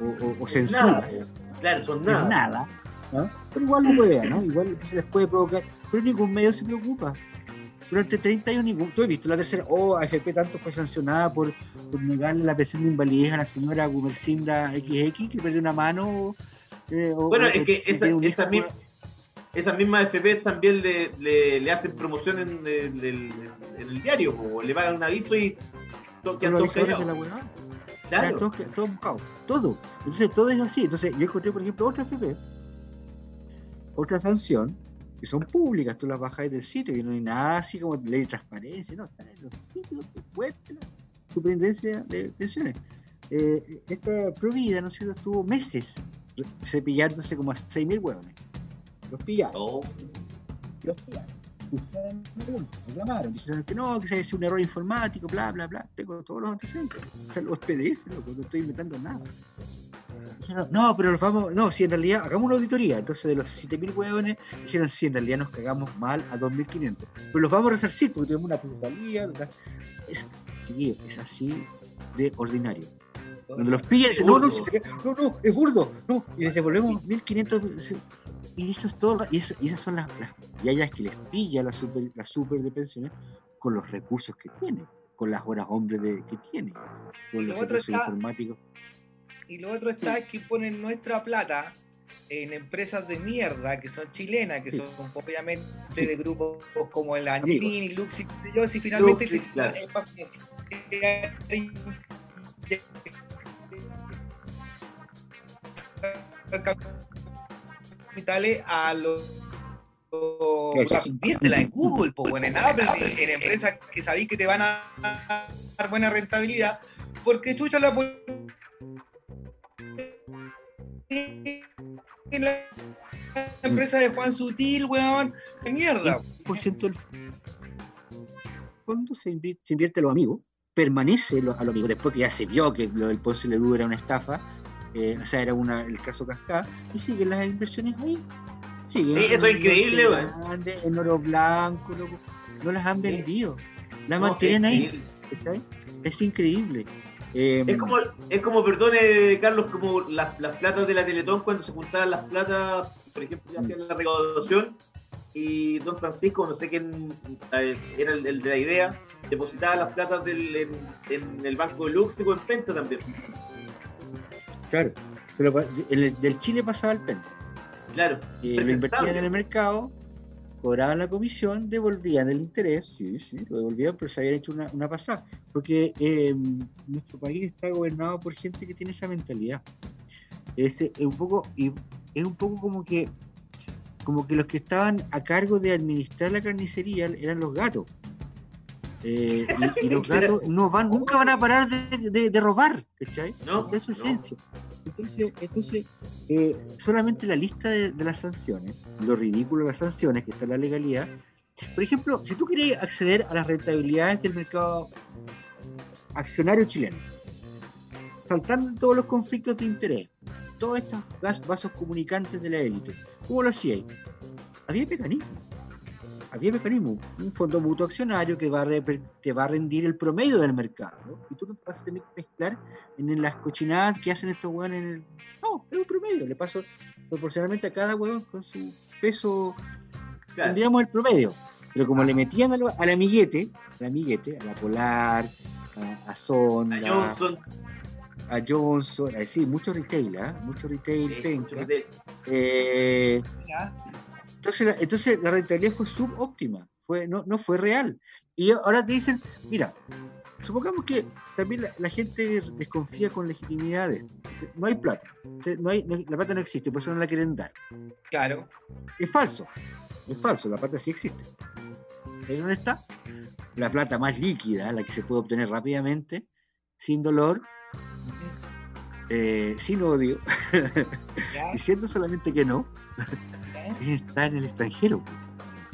o, o, o censuras Claro, son nada. nada, ¿no? pero igual lo puede, ¿no? Igual entonces les puede provocar, pero ningún medio se preocupa. Durante 30 años ningún, tú has visto la tercera, oh, AFP tanto fue sancionada por, por negarle la pensión de invalidez a la señora Gumercinda XX que perdió una mano. eh, o- Bueno, o- es que o esa, esa misma, esas mismas FP también le, le, le hacen promoción en el, en el diario, po, le pagan un aviso y to- quedan todos callados. Claro. Ya, todo, todo buscado, todo. Entonces, todo es así. Entonces, yo encontré, por ejemplo, otra FP, otra sanción, que son públicas, tú las bajas del sitio, y no hay nada así como ley de transparencia, no, están en los sitios web de la superintendencia de pensiones. Eh, esta Provida, ¿no es cierto?, estuvo meses cepillándose como a 6.000 hueones. Los pillaron Oh, los pillaron. Usaron la multa, reclamaron, dijeron que no, que se es un error informático, bla, bla, bla. Tengo todos los antecedentes. O sea, los PDF, loco, no estoy inventando nada. Dijeron, no, pero los vamos, no, si en realidad hagamos una auditoría. Entonces, de los 7.000 hueones, dijeron, sí, en realidad nos cagamos mal a 2.500. Pero los vamos a resarcir porque tuvimos una plusvalía. Es, es así de ordinario. Cuando los pillan, no, no, si- no, no, es burdo, no, y les devolvemos 1500. Y eso es todo, y, eso- y esas son las, las yayas que les pilla la super, la super de pensiones con los recursos que tienen, con las horas hombre de, que tienen, Y con lo los recursos está- informáticos. Y lo otro está es que ponen nuestra plata en empresas de mierda que son chilenas, que Sí. son obviamente Sí. de grupos como el. Angelini, Lux y yo, si finalmente se claro. capitales a los inviértela en Google, pues bueno, en Apple, en, en empresas que sabéis que te van a dar buena rentabilidad, porque chucha la la empresa de Juan Sutil, weón, de mierda. por ciento del fondo se invierte, se invierte a los amigos, permanece lo- a los amigos, después que ya se vio que lo del Ponce Ledú era una estafa, eh, o sea, era una, el caso Cascada, y siguen las inversiones ahí. Siguen. Sí, eso es increíble. Grande, En oro blanco, loco. no las han Sí. vendido, las No, mantienen ahí. Es increíble. Eh, Es como, es como, perdone, Carlos, como las, las platas de la Teletón cuando se juntaban las platas, por ejemplo, Mm. hacían la recaudación y don Francisco, no sé quién eh, era el, el de la idea, depositaba las platas del, en, en el Banco de Lux y en Penta también. Claro, pero el- del Chile pasaba al PEN. Claro, Y lo invertían en el mercado, cobraban la comisión, devolvían el interés, sí, sí, lo devolvían, pero se habían hecho una, una pasada. Porque eh, nuestro país está gobernado por gente que tiene esa mentalidad. Es, eh, un poco, y es un poco como que como que los que estaban a cargo de administrar la carnicería eran los gatos. Eh, y, y los gatos no van, nunca van a parar de, de- de robar, ¿cachai? No, Es su esencia. Entonces, entonces eh, solamente la lista de, de las sanciones, lo ridículo de las sanciones que está en la legalidad. Por ejemplo, si tú querías acceder a las rentabilidades del mercado accionario chileno, saltando todos los conflictos de interés, todos estos vasos comunicantes de la élite, ¿cómo lo hacía ahí? Había mecanismos. Había mecanismo, un fondo mutuo accionario que va a reper- te va a rendir el promedio del mercado. ¿no? Y tú no vas a tener que mezclar en las cochinadas que hacen estos hueones en el. No, es un promedio, le paso proporcionalmente a cada hueón con su peso, Claro. tendríamos el promedio. Pero como le metían al, al amiguete, al amiguete, a la Polar, a, a Sonda, A Johnson, a Johnson, a, sí, mucho retail, ¿ah? mucho retail, eh, penca. mucho que Eh, ¿ya? Entonces, la, entonces la rentabilidad fue subóptima, fue, no, no fue real. Y ahora te dicen, mira, supongamos que también la, la gente desconfía con legitimidades. No hay plata, no hay, no- la plata no existe, por eso no la quieren dar. Claro. Es falso, es falso, la plata sí existe. ¿Ahí dónde está? La plata más líquida, la que se puede obtener rápidamente, sin dolor, eh, sin odio, diciendo solamente que no. Está en el extranjero.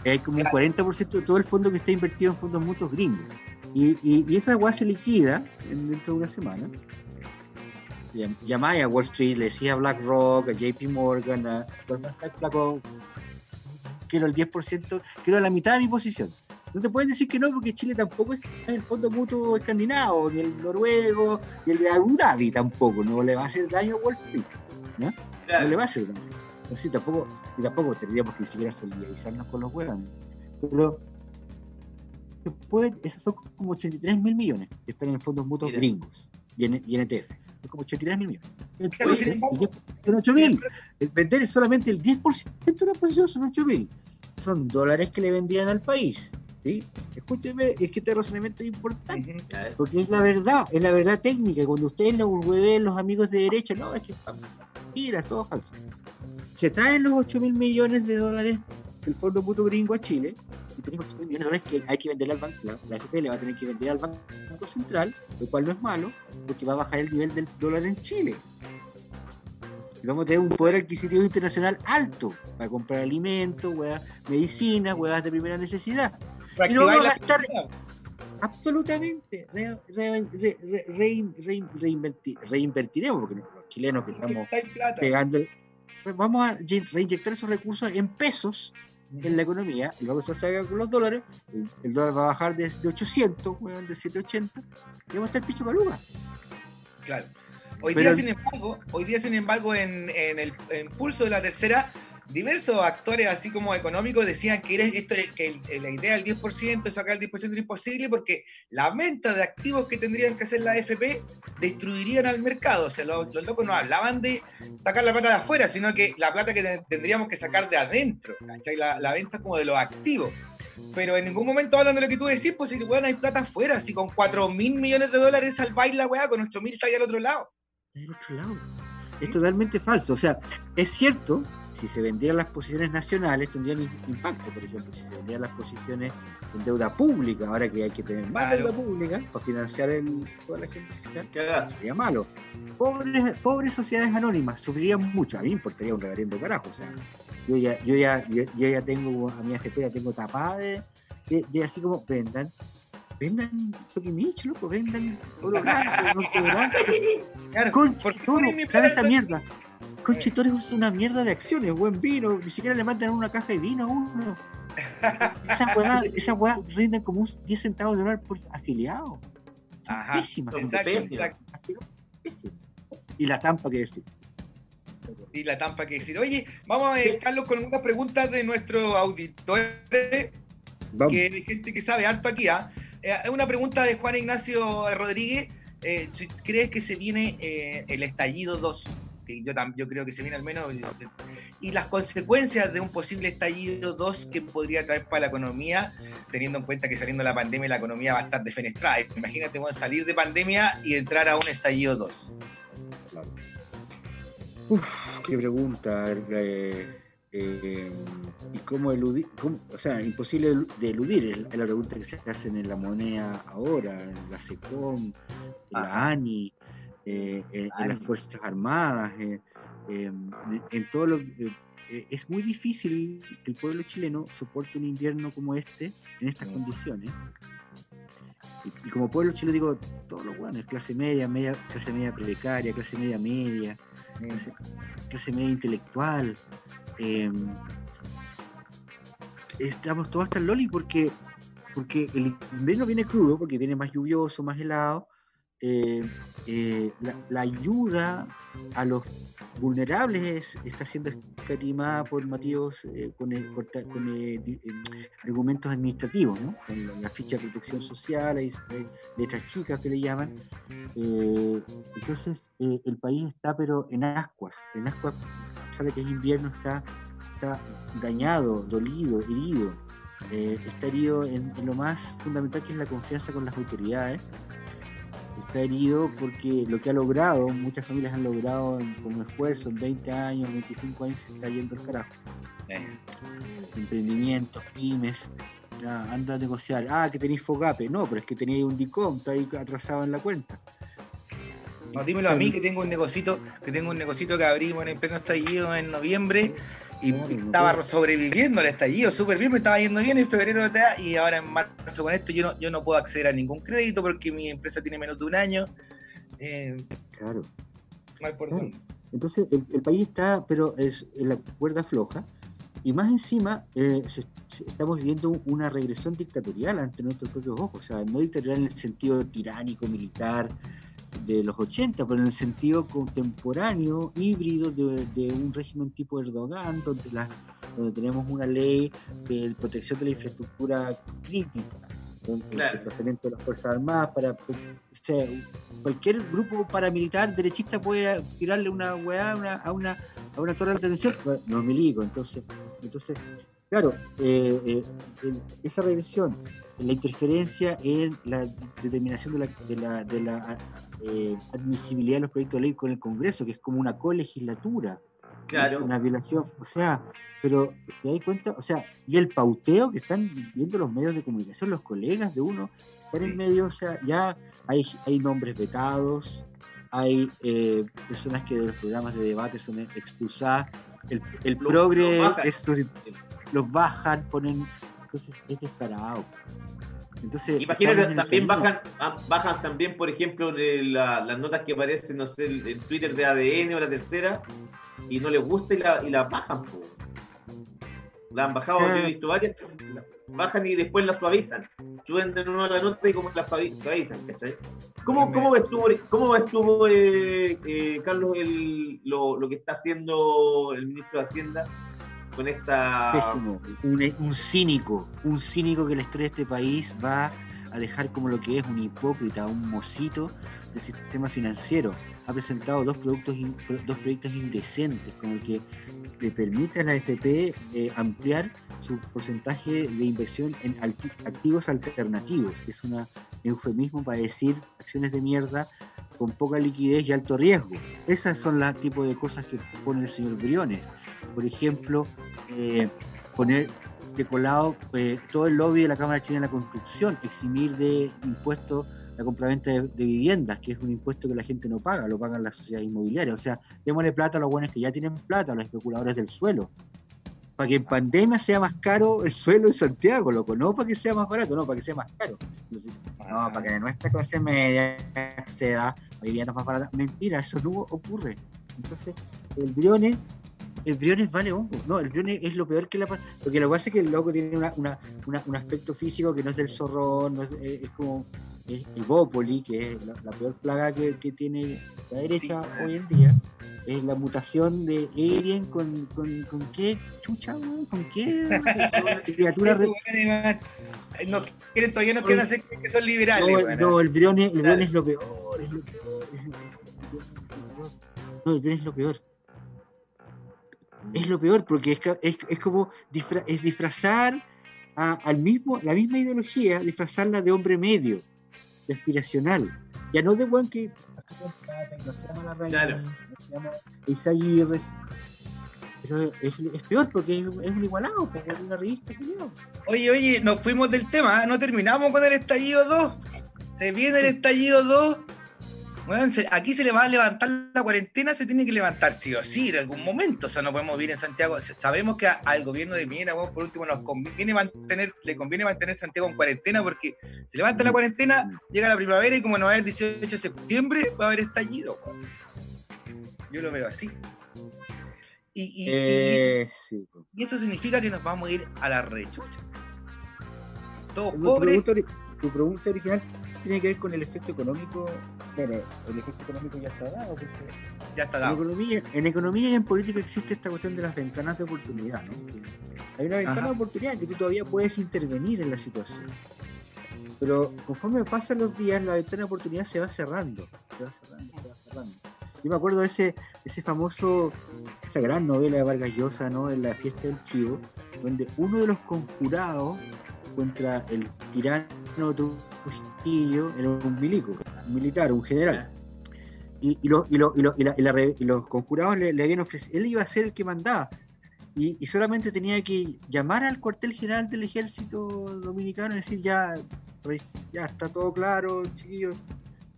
Hay como un Claro. 40% de todo el fondo que está invertido en fondos mutuos gringos. Y, y, y esa agua se liquida en- dentro de una semana. Llam- Llamáis a Wall Street, le decía a BlackRock, a JP Morgan, a flaco, quiero el 10%, quiero la mitad de mi posición. No te pueden decir que no, porque Chile tampoco es el fondo mutuo escandinavo, ni el noruego, ni el de Abu Dhabi tampoco, no le va a hacer daño a Wall Street no le claro. va a hacer daño. Así tampoco, y tampoco tendríamos que ni siquiera solidarizarnos con los huevones. Pero esos son como 83 mil millones que están en fondos mutuos Mira. gringos y en, y en ETF. Son como 83 mil millones. Claro, Entonces, sin embargo- el 10% son 8 mil. El Vender solamente el 10% de una posición son 8 mil. Son dólares que le vendrían al país. ¿sí? Escúcheme, es que este razonamiento es importante. Porque es la verdad, es la verdad técnica. Cuando ustedes lo ven los amigos de derecha, no, es que es mentira, es todo falso. Se traen los 8 mil millones de dólares del Fondo Mutuo Gringo a Chile, y tenemos 8 mil millones de dólares que hay que venderle al banco, la, la AFP le va a tener que vender al Banco Central, lo cual no es malo, porque va a bajar el nivel del dólar en Chile. Y vamos a tener un poder adquisitivo internacional alto para comprar alimentos, huevas, medicinas, huevas de primera necesidad. Reactivar vamos a gastar-. Absolutamente. Re- re- re- re- rein- rein- reinverti- reinvertiremos, porque los chilenos que estamos pegando, vamos a ye- reinyectar esos recursos en pesos en la economía. El Banco Central se haga con los dólares, el, el dólar va a bajar de, de 800, weón, de 780, y vamos a estar picho caluga. Claro. Hoy Pero- día, sin embargo, hoy día, sin embargo, en, en el en pulso de la tercera, diversos actores, así como económicos, decían que, era esto, que la idea del 10%, sacar el 10% era imposible porque la venta de activos que tendrían que hacer la AFP destruirían al mercado. O sea, los, locos no hablaban de sacar la plata de afuera, sino que la plata que te- tendríamos que sacar de adentro. ¿cachai? La, la venta como de los activos. Pero en ningún momento hablan de lo que tú decís, pues si weón, hay plata afuera, si con 4 mil millones de dólares salváis la weá, con 8 mil está ahí al otro lado. del otro lado. Es totalmente falso. O sea, es cierto, si se vendieran las posiciones nacionales tendrían im- impacto. Por ejemplo, si se vendieran las posiciones en deuda pública, ahora que hay que tener más Claro. deuda pública para financiar el, toda la gente sería malo. Pobres, pobres sociedades anónimas sufrirían mucho. A mí me importaría un reverendo carajo. O sea, yo ya, yo ya, yo, yo ya tengo a mi AFP, la tengo tapada de, de, de así como vendan. vendan Sokimich, loco, vendan oro blanco, norte blanco. Claro, porque toro, ponen mi ¿sabe esta plaza- mierda? Conche toro es una mierda de acciones, buen vino, ni siquiera le mandan una caja de vino a uno. Esa weá, esa weá rinden como un 10 centavos de dólar por afiliado. Son Ajá, pésimas, Exacto, pésimas. exacto. pésimas. Y la tampa que decir. Y la tampa que decir. Oye, vamos, eh, Carlos, con unas preguntas de nuestros auditores. Vamos. que hay gente que sabe harto aquí. ¿ah? Eh, Es una pregunta de Juan Ignacio Rodríguez. eh, ¿Crees que se viene eh, el estallido 2? Que yo, yo creo que se viene al menos. Y las consecuencias de un posible estallido 2 que podría traer para la economía, teniendo en cuenta que saliendo la pandemia la economía va a estar defenestrada. Imagínate bueno, salir de pandemia y entrar a un estallido 2. Uf, qué pregunta. eh, eh, ¿Y cómo eludir? cómo- o sea, imposible de eludir. Es la pregunta que se hacen en la moneda ahora, en la SECOM, en Ajá. la ANI, eh, en, en las. Fuerzas Armadas, eh, eh, en- en todo lo eh, eh, es muy difícil que el pueblo chileno soporte un invierno como este en estas Mm. condiciones. Y, y como pueblo chileno digo, todos los buenos, clase media, media, clase media precaria, clase media media, clase, clase media intelectual. eh, estamos todos hasta el loli porque, porque el invierno viene crudo, porque viene más lluvioso, más helado. Eh, eh, la, ayuda a los vulnerables es- está siendo escatimada por motivos eh, con, eh, argumentos administrativos. Con la, ficha de protección social, hay, letras chicas que le llaman. Entonces, el país está pero en ascuas. En ascuas, sabe que es invierno, está, dañado, dolido, herido. Está herido en lo más fundamental que es la confianza con las autoridades. Está herido porque lo que ha logrado, muchas familias han logrado en- con esfuerzo en 20 años, 25 años, se está yendo al carajo. Eh, Emprendimientos, pymes, ya, anda a negociar. Ah, que tenéis Fogape. No, pero es que tenéis un DICOM, está ahí atrasado en la cuenta. No, dímelo a mí que tengo un negocito, que tengo un negocito que abrimos en el pleno estallido en noviembre y estaba sobreviviendo al estallido súper bien, me estaba yendo bien en febrero y ahora en marzo con esto yo no, yo no puedo acceder a ningún crédito porque mi empresa tiene menos de un año. Eh, Claro. mal por Claro. Entonces el, el país está, pero es en la cuerda floja. Y más encima, eh, se- se- estamos viviendo una regresión dictatorial ante nuestros propios ojos. O sea, no dictatorial en el sentido tiránico, militar de los 80, pero en el sentido contemporáneo, híbrido de, de un régimen tipo Erdogan, donde, la- donde tenemos una ley de protección de la infraestructura crítica, Claro. desplazamiento de las Fuerzas Armadas para... o sea, cualquier grupo paramilitar derechista puede tirarle una weá a una, a una, a una torre de atención. Bueno, No milico, entonces, entonces claro, eh, eh, esa regresión, la interferencia en la determinación de la, de la, de la eh, admisibilidad de los proyectos de ley con el Congreso, que es como una colegislatura. Es Claro. una violación, o sea, pero te das cuenta, o sea, y el pauteo que están viendo los medios de comunicación, los colegas de uno, están en medio, o sea, ya hay, hay nombres vetados, hay eh, personas que de los programas de debate son expulsadas, el, el Lo- progre, los bajan. estos, los bajan, ponen, entonces es descarado. Entonces, Imagínate, también bajan, bajan también, por ejemplo, la- las notas que aparecen, no sé, en Twitter de ADN o la tercera, y no les gusta y la, y la bajan. po. La han bajado, yo he visto varias, bajan y después la suavizan. Suben de nuevo la nota y como la suavi- suavizan, ¿cachai? ¿Cómo, cómo ves tú, cómo ves tú eh, eh, Carlos, el, lo, lo que está haciendo el ministro de Hacienda con esta... Pésimo, un, un cínico, un cínico que la historia de este país va a dejar como lo que es un hipócrita, un mocito del sistema financiero. Ha presentado dos productos in- dos proyectos indecentes, como el que le permite a la FP eh, ampliar su porcentaje de inversión en activos alternativos, que es un eufemismo para decir acciones de mierda con poca liquidez y alto riesgo. Esas son las tipos de cosas que pone el señor Briones. Por ejemplo, eh, poner de colado eh, todo el lobby de la Cámara Chilena de la Construcción, eximir de impuestos la compraventa de, de viviendas, que es un impuesto que la gente no paga, lo pagan las sociedades inmobiliarias. O sea, démosle plata a los buenos que ya tienen plata, a los especuladores del suelo, para que en pandemia sea más caro el suelo en Santiago, loco, no para que sea más barato, no, para que sea más caro. Entonces, no, para que nuestra clase media acceda a viviendas más baratas. Mentira, eso no ocurre. Entonces, el Briones, el Briones vale hongo. No, el Briones es lo peor que la pasa. Porque lo que pasa es que el loco tiene una, una, una- un aspecto físico que no es del zorrón, no es, es- es como es el Bópoli, que es la, la peor plaga que, que tiene la derecha hoy en día. Es la mutación de Alien con, con, con qué chucha, weón, con qué criatura no quieren, todavía no quieren hacer que son liberales, No, el Briones, el. Briones es lo peor, es lo peor, es lo peor. No, el Briones es lo peor. Es lo peor porque es, es, es como disfra- es disfrazar a- al mismo, la misma ideología, disfrazarla de hombre medio, de aspiracional. Ya no de buen que Claro. Isaguirre. Pero es, es peor porque es, es un igualado, porque es una revista, culiao. Oye, oye, nos fuimos del tema, ¿eh? no terminamos con el estallido 2. Se viene el estallido 2. Se- aquí se le va a levantar la cuarentena, se tiene que levantar sí o sí en algún momento. O sea, no podemos vivir en Santiago. Sabemos que a- al gobierno de Piñera, weón, por último, nos conviene mantener, le conviene mantener Santiago en cuarentena porque se levanta la cuarentena, llega la primavera y como no va a haber 18 de septiembre, va a haber estallido. Yo lo veo así. Y, y- y- Eh, sí, y eso significa que nos vamos a ir a la rechucha. Todos Tu pobres. pregunta, tu pregunta original tiene que ver con el efecto económico. Claro, el efecto económico ya está dado. Porque Ya está en, dado. economía, en economía y en política existe esta cuestión de las ventanas de oportunidad. ¿no? Hay una ventana Ajá. de oportunidad que tú todavía puedes intervenir en la situación. Pero conforme pasan los días, la ventana de oportunidad se va cerrando. Se va cerrando, se va cerrando. Yo me acuerdo de ese, ese famoso, esa gran novela de Vargas Llosa, ¿no? En la fiesta del chivo, donde uno de los conjurados contra el tirano Trujillo era un milico, un militar, un general. Y, y, lo- y, lo- y lo- y la- y la y los conjurados le, le habían ofrecido, él iba a ser el que mandaba. Y, y solamente tenía que llamar al cuartel general del ejército dominicano y decir ya, ya está todo claro, chiquillos.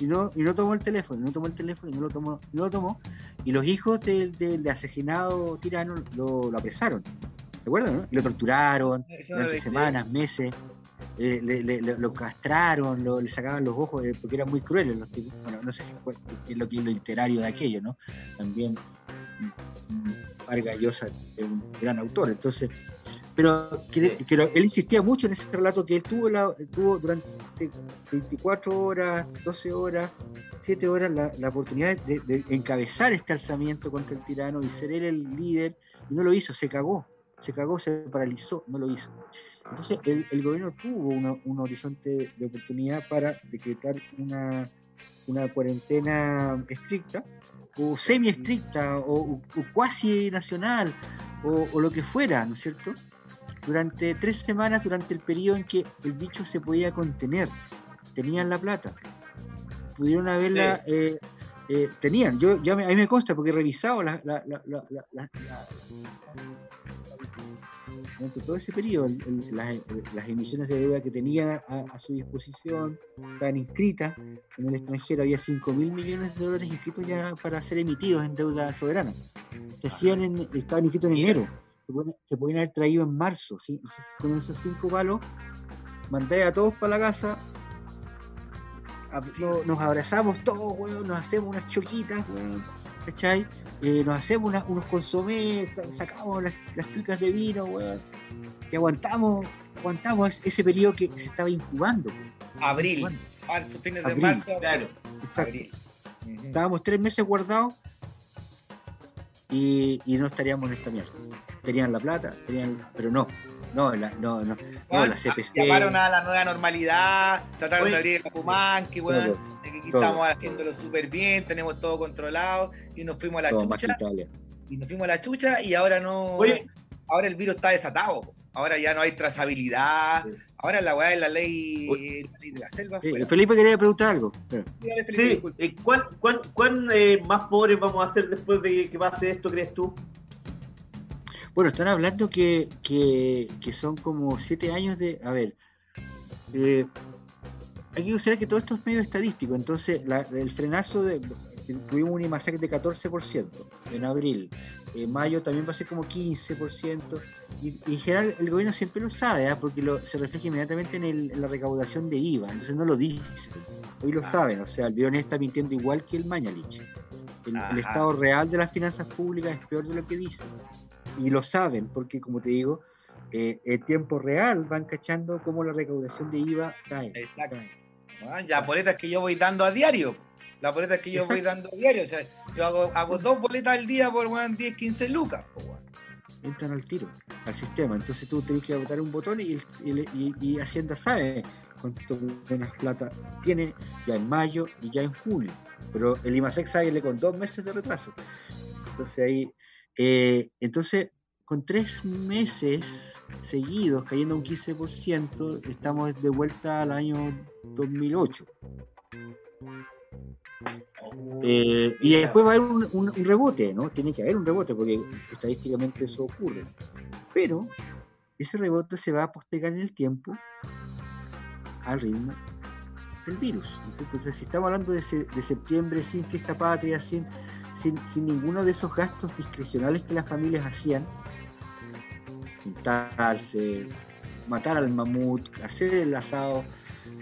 Y no, y no tomó el teléfono, no tomó el teléfono y no lo tomó, no lo tomó. Y los hijos del, del asesinado tirano lo, lo apresaron. ¿De acuerdo? no? Y lo torturaron durante semanas, meses. Eh, le, le- le- lo castraron, lo- le sacaban los ojos eh, porque eran muy crueles los tipos. Bueno, no sé si fue es lo que es lo literario de aquello, ¿no? También mm, Vargas Llosa es un gran autor, entonces. Pero que- que lo- él insistía mucho en ese relato que él tuvo, la- tuvo durante 24 horas, 12 horas, 7 horas la, la oportunidad de, de encabezar este alzamiento contra el tirano y ser él el líder, y no lo hizo, se cagó, se cagó, se paralizó, no lo hizo. Entonces el, el gobierno tuvo una- un horizonte de oportunidad para decretar una, una cuarentena estricta, o semi estricta, o, o cuasi nacional, o, o lo que fuera, ¿no es cierto? Durante tres semanas, durante el periodo en que el bicho se podía contener, tenían la plata, pudieron haberla, eh, eh, tenían, yo ya me, a mí me consta porque he revisado la- la- durante todo ese periodo, el- el- las, las emisiones de deuda que tenía a, a su disposición estaban inscritas en el extranjero, había 5 mil millones de dólares inscritos ya para ser emitidos en deuda soberana. Se hacían en, estaban inscritos en enero, se podían haber traído en marzo, ¿sí? Con esos cinco palos, mandé a todos para la casa, nos abrazamos todos, weón, nos hacemos unas choquitas, weón, ¿cachai? Eh, nos hacemos unos consomés, sa- sacamos las, las trucas de vino, weón, y aguantamos, aguantamos ese periodo que se estaba incubando. Abril, marzo, fines de marzo. Claro. Exacto. Abril. Estábamos tres meses guardados y, y no estaríamos en esta mierda. Tenían la plata, tenían, pero no, no, la, no, no, no, la CPC. Llamaron a la nueva normalidad, trataron de abrir el de que aquí todos. estamos haciéndolo súper bien, tenemos todo controlado y nos fuimos a la chucha. Y nos fuimos a la chucha y ahora no. Oye, Ahora el virus está desatado. Ahora ya no hay trazabilidad. Sí. Ahora la weá es la ley, Oye. la ley de la selva. Fuera. Felipe quería preguntar algo. Sí, disculpe. eh, ¿cuán, cuán, cuán, eh, más pobres vamos a ser después de que pase esto, crees tú? Bueno, están hablando que, que, que son como siete años de. A ver. eh, hay que considerar que todo esto es medio estadístico, entonces la- el frenazo de. Tuvimos un IMASEC de 14% en abril. En mayo también va a ser como 15%. Y, y en general el gobierno siempre lo sabe, ¿ah? porque lo, se refleja inmediatamente en, el- en la recaudación de IVA. Entonces no lo dicen. Hoy lo Ah. saben. O sea, el Biones está mintiendo igual que el Mañalich. El, estado real de las finanzas públicas es peor de lo que dicen. Y lo saben, porque como te digo, eh, en tiempo real van cachando cómo la recaudación de IVA cae. Exacto. cae. Ah, La boleta que yo voy dando a diario. La boleta que yo voy dando diario. O sea, yo hago, hago dos boletas al día por weón, 10, 15 lucas. po, weón. entran al tiro, al sistema. Entonces tú tenés que votar un botón y, y y- y Hacienda sabe cuánto menos plata tiene ya en mayo y ya en junio. Pero el IMASEC sale con dos meses de retraso. Entonces ahí, eh, entonces con tres meses seguidos cayendo un 15%, estamos de vuelta al año 2008. Eh, y después va a haber un, un- un rebote, ¿no? Tiene que haber un rebote porque estadísticamente eso ocurre. Pero ese rebote se va a postergar en el tiempo al ritmo del virus. Entonces, si estamos hablando de, se- de septiembre sin fiesta patria, sin, sin, sin ninguno de esos gastos discrecionales que las familias hacían, juntarse, matar al mamut, hacer el asado,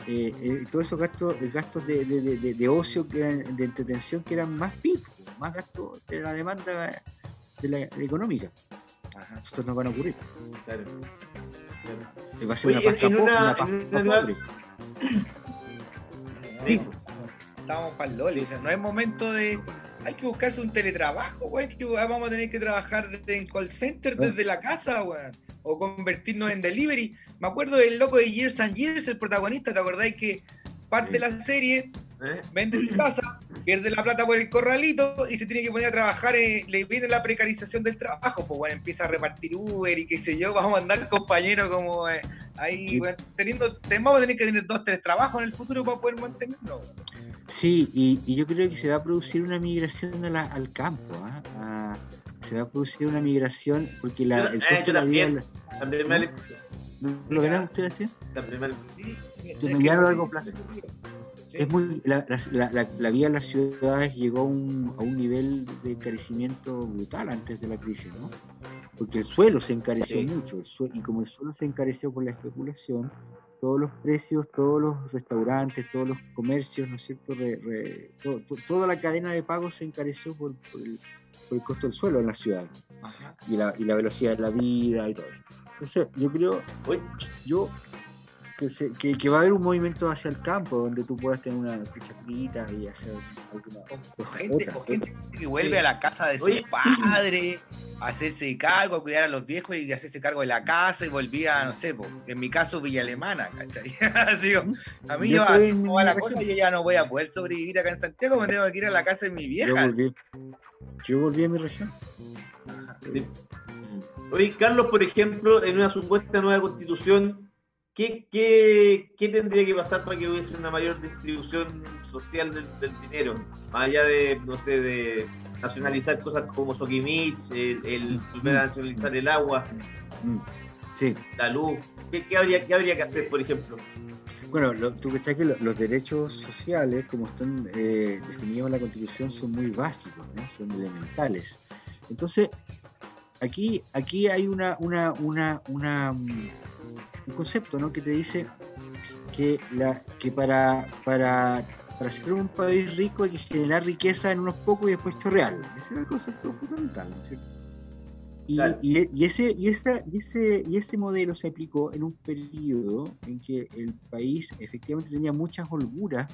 eh, eh, todos esos gastos, eh, gastos de, de- de- de- de ocio, que eran, de entretención, que eran más picos, más gastos de la demanda de la, económica. Ajá. Estos no van a ocurrir. Claro. Eh, Va a ser Oye, una en po- una- una en una nueva-. Sí. Estamos para el loli. O sea, no es momento de. Hay que buscarse un teletrabajo, weón. que Vamos a tener que trabajar desde en call center Ah. desde la casa, weón. O convertirnos en delivery. Me acuerdo del loco de Years and Years, el protagonista, ¿te acordáis que parte de la serie, ¿Eh? vende su casa, pierde la plata por el corralito y se tiene que poner a trabajar, eh, le viene la precarización del trabajo, pues bueno, empieza a repartir Uber y qué sé yo, vamos a andar compañeros como eh, ahí, Sí. bueno, teniendo, vamos a tener que tener dos, tres trabajos en el futuro para poder mantenerlo. Sí, y, y yo creo que se va a producir una migración a la- al campo. ¿ah? A- se va a producir una migración porque la, el costo yo de la vida. también. También me da ¿no ¿Lo verán ustedes así? También me Sí, a largo plazo. Es muy, la, la- la- la- vida en las ciudades llegó a un, a un nivel de encarecimiento brutal antes de la crisis, ¿no? Porque el suelo se encareció Sí. mucho, el sue- y como el suelo se encareció por la especulación, todos los precios, todos los restaurantes, todos los comercios, ¿no es cierto? Re- re- to- to- toda la cadena de pagos se encareció por, por el, por el costo del suelo en la ciudad Ajá. y la, y la velocidad de la vida y todo eso. Entonces, yo creo, yo que, se- que, que va a haber un movimiento hacia el campo donde tú puedas tener una ficha frita y hacer alguna O, o gente, otra, o gente que vuelve Sí. a la casa de su Oye. padre a hacerse cargo, a cuidar a los viejos y hacerse cargo de la casa y volvía, no sé, po, en mi caso Villa Alemana, ¿cachai? Así, a mí Yo en como va la mi cosa, yo ya no voy a poder sobrevivir acá en Santiago, me tengo que ir a la casa de mi Yo vieja. volví, yo volví a mi región. Sí. Oye, Carlos, por ejemplo, en una supuesta nueva constitución, ¿qué, qué, qué tendría que pasar para que hubiese una mayor distribución social del, del dinero? Más allá de, no sé, de nacionalizar cosas como Soquimich, el, el volver a nacionalizar el agua, Mm, Sí. la luz. ¿Qué, qué habría, qué habría que hacer, por ejemplo? Bueno, lo, tú que que lo- los derechos sociales, como están eh, definidos en la Constitución, son muy básicos, ¿no? son elementales. Entonces, aquí, aquí hay una, una, una, una, mm, un concepto ¿no? que te dice que, la, que para, para, para ser un país rico hay que generar riqueza en unos pocos y después chorrearla. Ese era el concepto fundamental, ¿no es cierto? Y, Claro. y- y ese, y, esa, y, ese, y ese modelo se aplicó en un periodo en que el país efectivamente tenía muchas holguras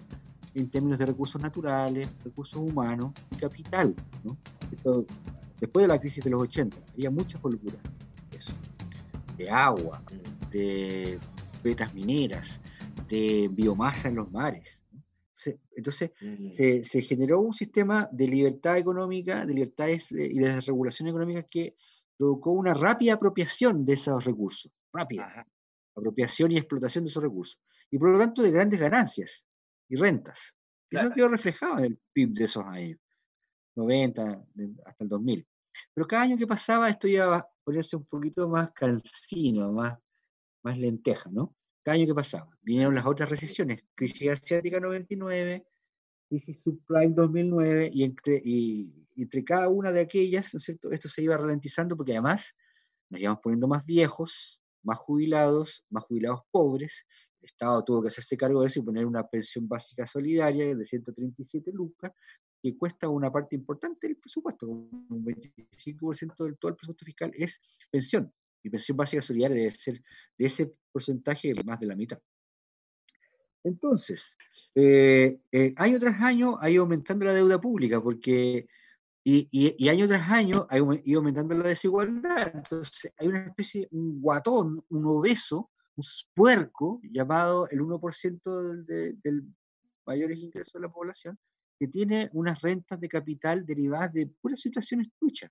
en términos de recursos naturales, recursos humanos y capital. ¿no? Esto, después de la crisis de los 80, había muchas holguras. De agua, de vetas mineras, de biomasa en los mares. Entonces, se, se generó un sistema de libertad económica, de libertades eh, y de regulación económica que provocó una rápida apropiación de esos recursos, rápida Ajá. apropiación y explotación de esos recursos, y por lo tanto de grandes ganancias y rentas. Y Eso Claro. quedó reflejado en el PIB de esos años, 90 de- hasta el 2000. Pero cada año que pasaba esto iba a ponerse un poquito más cansino, más, más lenteja, ¿no? Cada año que pasaba. Vinieron las otras recesiones, crisis asiática 99, crisis subprime 2009 y entre, y, entre cada una de aquellas, ¿no es cierto? Esto se iba ralentizando porque además nos íbamos poniendo más viejos, más jubilados, más jubilados pobres. El Estado tuvo que hacerse cargo de eso y poner una pensión básica solidaria de 137 lucas, que cuesta una parte importante del presupuesto, un 25% del todo el presupuesto fiscal es pensión. Y pensión básica solidaria debe ser de ese porcentaje más de la mitad. Entonces, eh, eh, año tras año ha ido aumentando la deuda pública, porque y, y, y año tras año ha ido aumentando la desigualdad. Entonces, hay una especie, un guatón, un obeso, un puerco, llamado el 1% del, de- del mayores ingresos de la población, que tiene unas rentas de capital derivadas de puras situaciones truchas,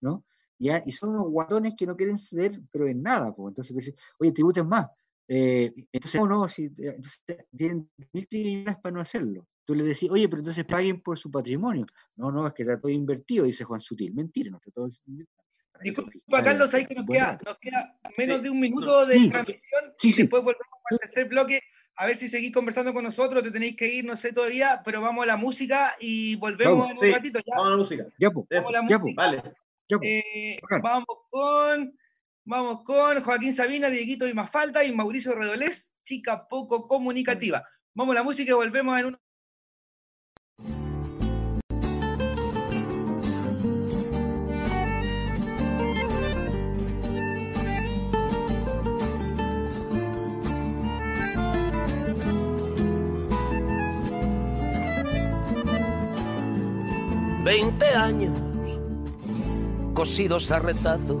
¿no? Ya, y son unos guatones que no quieren ceder, pero en nada, pues. Entonces, dicen, oye, tributen más. Eh, entonces, no, no, si, eh, entonces tienen mil trillones para no hacerlo. Tú le decís, oye, pero entonces paguen por su patrimonio. No, no, es que está todo invertido, dice Juan Sutil. Mentira, no está todo invertido. Disculpa, Carlos, ahí que nos queda, nos queda menos de un minuto de Sí. transmisión Sí, sí. después volvemos al tercer bloque. A ver si seguís conversando con nosotros, te tenéis que ir, no sé todavía, pero vamos a la música y volvemos Vamos, en un sí, ratito. Ya, Vamos a la música. Ya, pues, Eso, Vamos a la ya, pues, música. Vale. Eh, vamos con vamos con Joaquín Sabina, Dieguito y Mafalda y Mauricio Redolés, chica poco comunicativa. Vamos a la música y volvemos en un Veinte años cosidos a de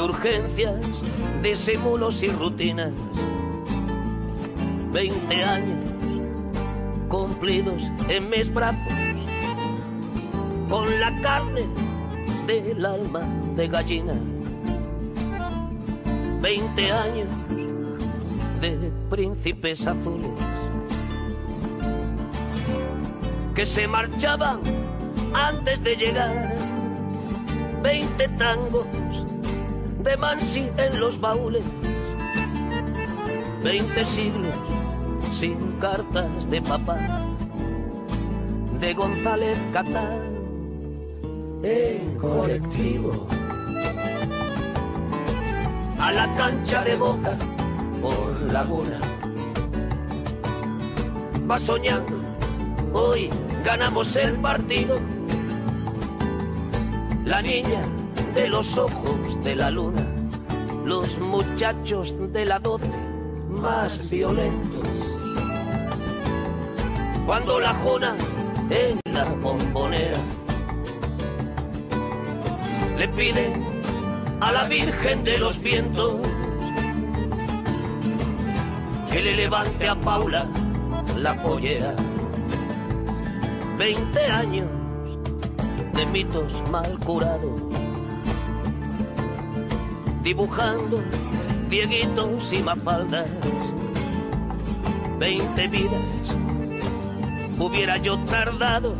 urgencias, disimulos y rutinas. Veinte años cumplidos en mis brazos con la carne del alma de gallina. Veinte años de príncipes azules que se marchaban antes de llegar. Veinte tangos de Mansi en los baúles. Veinte siglos sin cartas de papá. De González Catán en colectivo. A la cancha de boca por Laguna. Va soñando Hoy ganamos el partido. La niña de los ojos de la luna, los muchachos de la doce más violentos. Cuando la jona en la bombonera le pide a la Virgen de los Vientos que le levante a Paula la pollera. Veinte años de mitos mal curados, dibujando dieguitos y mafaldas. Veinte vidas hubiera yo tardado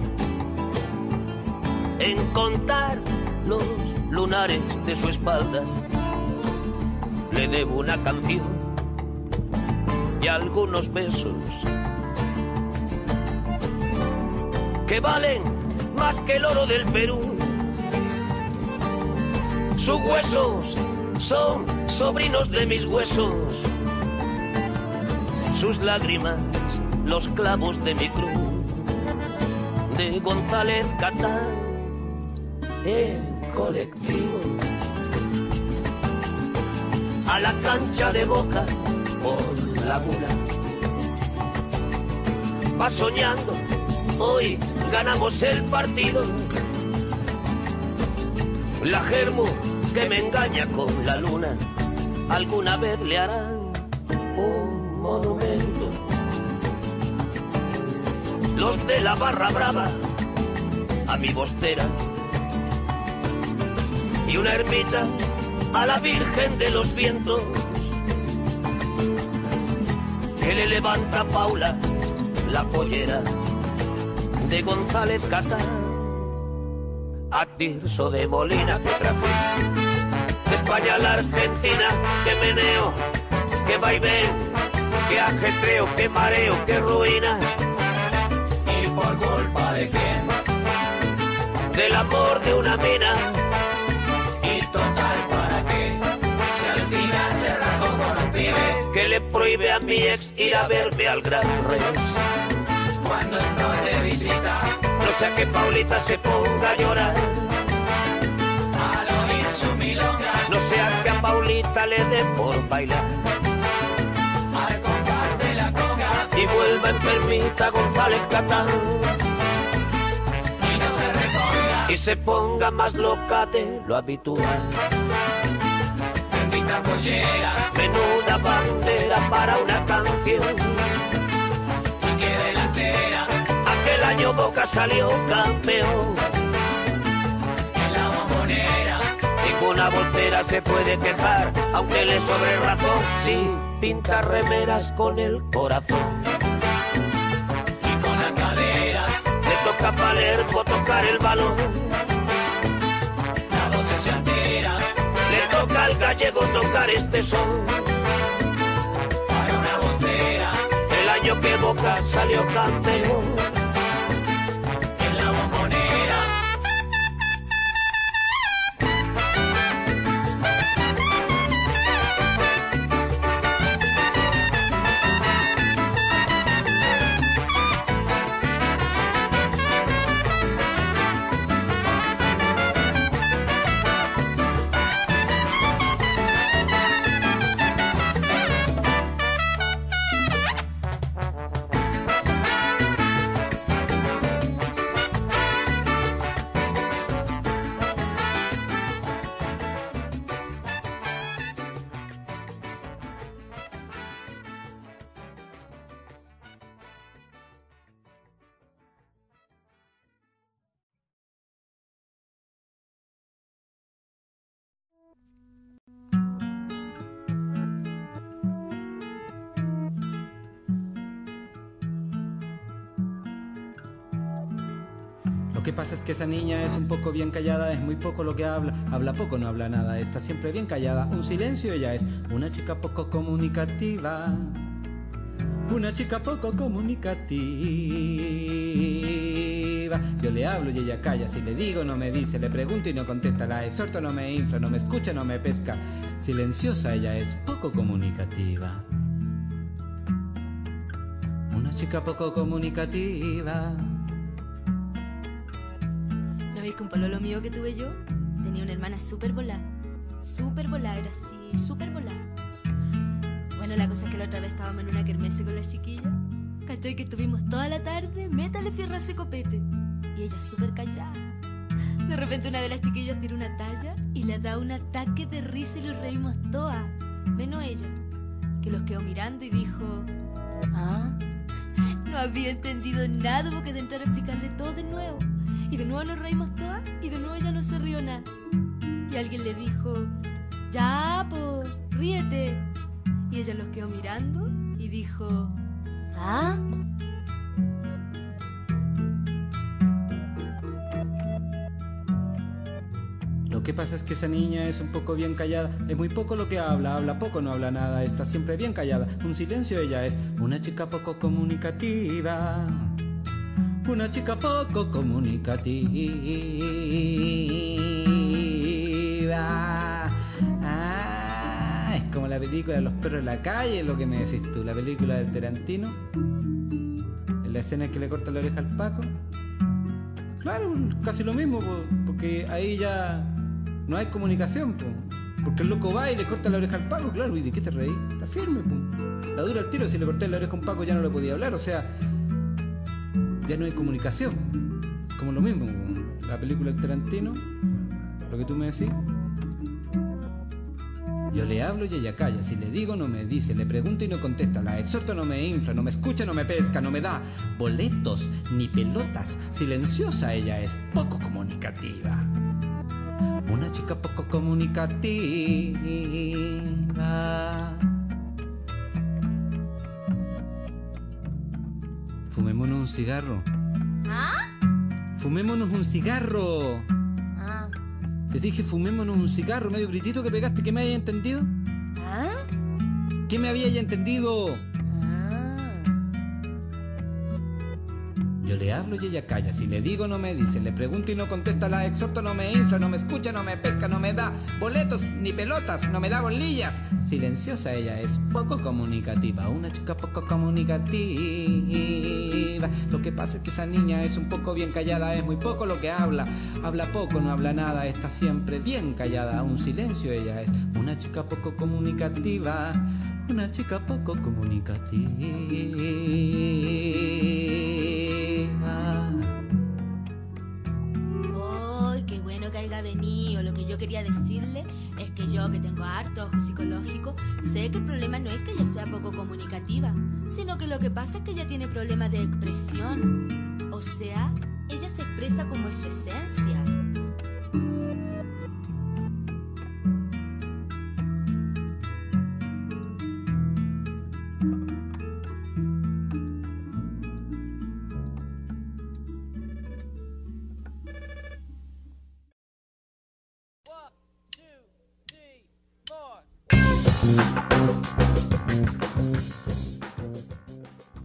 en contar los lunares de su espalda. Le debo una canción y algunos besos que valen más que el oro del Perú. Sus huesos son sobrinos de mis huesos. Sus lágrimas, los clavos de mi cruz. De González Catán, el colectivo. A la cancha de boca por Laguna. Va soñando Hoy ganamos el partido. La germo que me engaña con la luna, alguna vez le harán un monumento. Los de la barra brava, a mi bostera. Y una ermita a la Virgen de los Vientos, que le levanta Paula la pollera de González Catán, a Tirso de Molina que trajo, de España a la Argentina, que meneo, que vaivén, qué ajetreo, qué mareo, qué ruina. ¿Y por culpa de quién? Del amor de una mina. ¿Y total para qué? Si al final se rajó por un pibe que le prohíbe a mi ex ir a verme al Gran Rex. Cuando estoy de visita, no sea que Paulita se ponga a llorar. Al oír su milonga, no sea que a Paulita le dé por bailar. Al compás de la conga, y vuelva enfermita González Catán. Y no se reponga, y se ponga más loca de lo habitual. Bendita pollera, menuda bandera para una canción. Aquel año Boca salió campeón. En la bombonera, ninguna bostera se puede quejar, aunque le sobre razón. Sí, pinta remeras con el corazón. Y con las caderas, le toca a Palermo tocar el balón. La voz se altera le toca al gallego tocar este son. Que Boca salió campeón. Lo que pasa es que esa niña es un poco bien callada, es muy poco lo que habla, habla poco, no habla nada, está siempre bien callada. Un silencio ella es una chica poco comunicativa. Una chica poco comunicativa. Yo le hablo y ella calla. Si le digo, no me dice. Le pregunto y no contesta. La exhorto, no me infla. No me escucha, no me pesca. Silenciosa ella es poco comunicativa. Una chica poco comunicativa. ¿No veis que un pololo mío que tuve yo? Tenía una hermana súper volada. Súper volada, era así, súper volada. Bueno, la cosa es que la otra vez estábamos en una kermesse con las chiquillas. ¿Cachai? Que estuvimos toda la tarde, métale fierrazo y copete. Y ella súper callada. De repente una de las chiquillas tira una talla y le da un ataque de risa y nos reímos todas. Menos ella, que los quedó mirando y dijo... Ah, no había entendido nada porque de entrar a explicarle todo de nuevo. Y de nuevo nos reímos todas y de nuevo ella no se rió nada. Y alguien le dijo, ya, pues, ríete. Y ella los quedó mirando y dijo, ¿ah? Lo que pasa es que esa niña es un poco bien callada, es muy poco lo que habla, habla poco, no habla nada, está siempre bien callada. Un silencio ella es una chica poco comunicativa. Una chica poco comunicativa. Ah, es como la película de los perros en la calle, lo que me decís tú, la película del Tarantino. En la escena en que le corta la oreja al Paco. Claro, casi lo mismo, porque ahí ya no hay comunicación, porque el loco va y le corta la oreja al Paco, claro, y ¿de qué te reí? La firme, la dura al tiro, si le corté la oreja a un Paco ya no le podía hablar, o sea, ya no hay comunicación. Como lo mismo, la película del Tarantino, lo que tú me decís. Yo le hablo y ella calla, si le digo no me dice, le pregunto y no contesta, la exhorto no me infla, no me escucha, no me pesca, no me da boletos ni pelotas, silenciosa ella es, poco comunicativa. Una chica poco comunicativa. Fumémonos un cigarro. ¿Ah? Fumémonos un cigarro. Ah. Te dije fumémonos un cigarro, medio gritito que pegaste, que me haya entendido. ¿Ah? ¿Qué me había entendido? Yo le hablo y ella calla, si le digo no me dice, le pregunto y no contesta, la exhorto, no me infla, no me escucha, no me pesca, no me da boletos ni pelotas, no me da bolillas. Silenciosa ella es, poco comunicativa, una chica poco comunicativa. Lo que pasa es que esa niña es un poco bien callada, es muy poco lo que habla, habla poco, no habla nada, está siempre bien callada, un silencio ella es, una chica poco comunicativa, una chica poco comunicativa. ¡Ay, qué bueno que haya venido! Lo que yo quería decirle es que yo, que tengo harto ojo psicológico, sé que el problema no es que ella sea poco comunicativa, sino que lo que pasa es que ella tiene problemas de expresión. O sea, ella se expresa como es su esencia.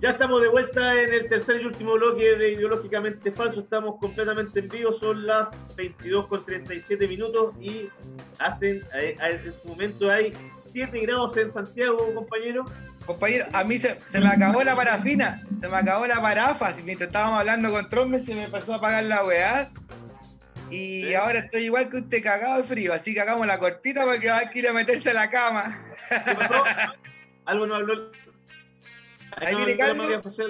Ya estamos de vuelta en el tercer y último bloque de Ideológicamente Falso. Estamos completamente en vivo. Son las 22 con 37 minutos y hacen, eh, en este momento hay 7 grados en Santiago, compañero. Compañero, a mí se, se me acabó la parafina, se me acabó la parafa. Si Mientras estábamos hablando con Trombe, se me empezó a apagar la weá. Y ¿Sí? ahora estoy igual que usted cagado de frío, así que hagamos la cortita porque va a ir a meterse a la cama. ¿Qué pasó? Algo no habló. Ahí no viene Carlos. María José.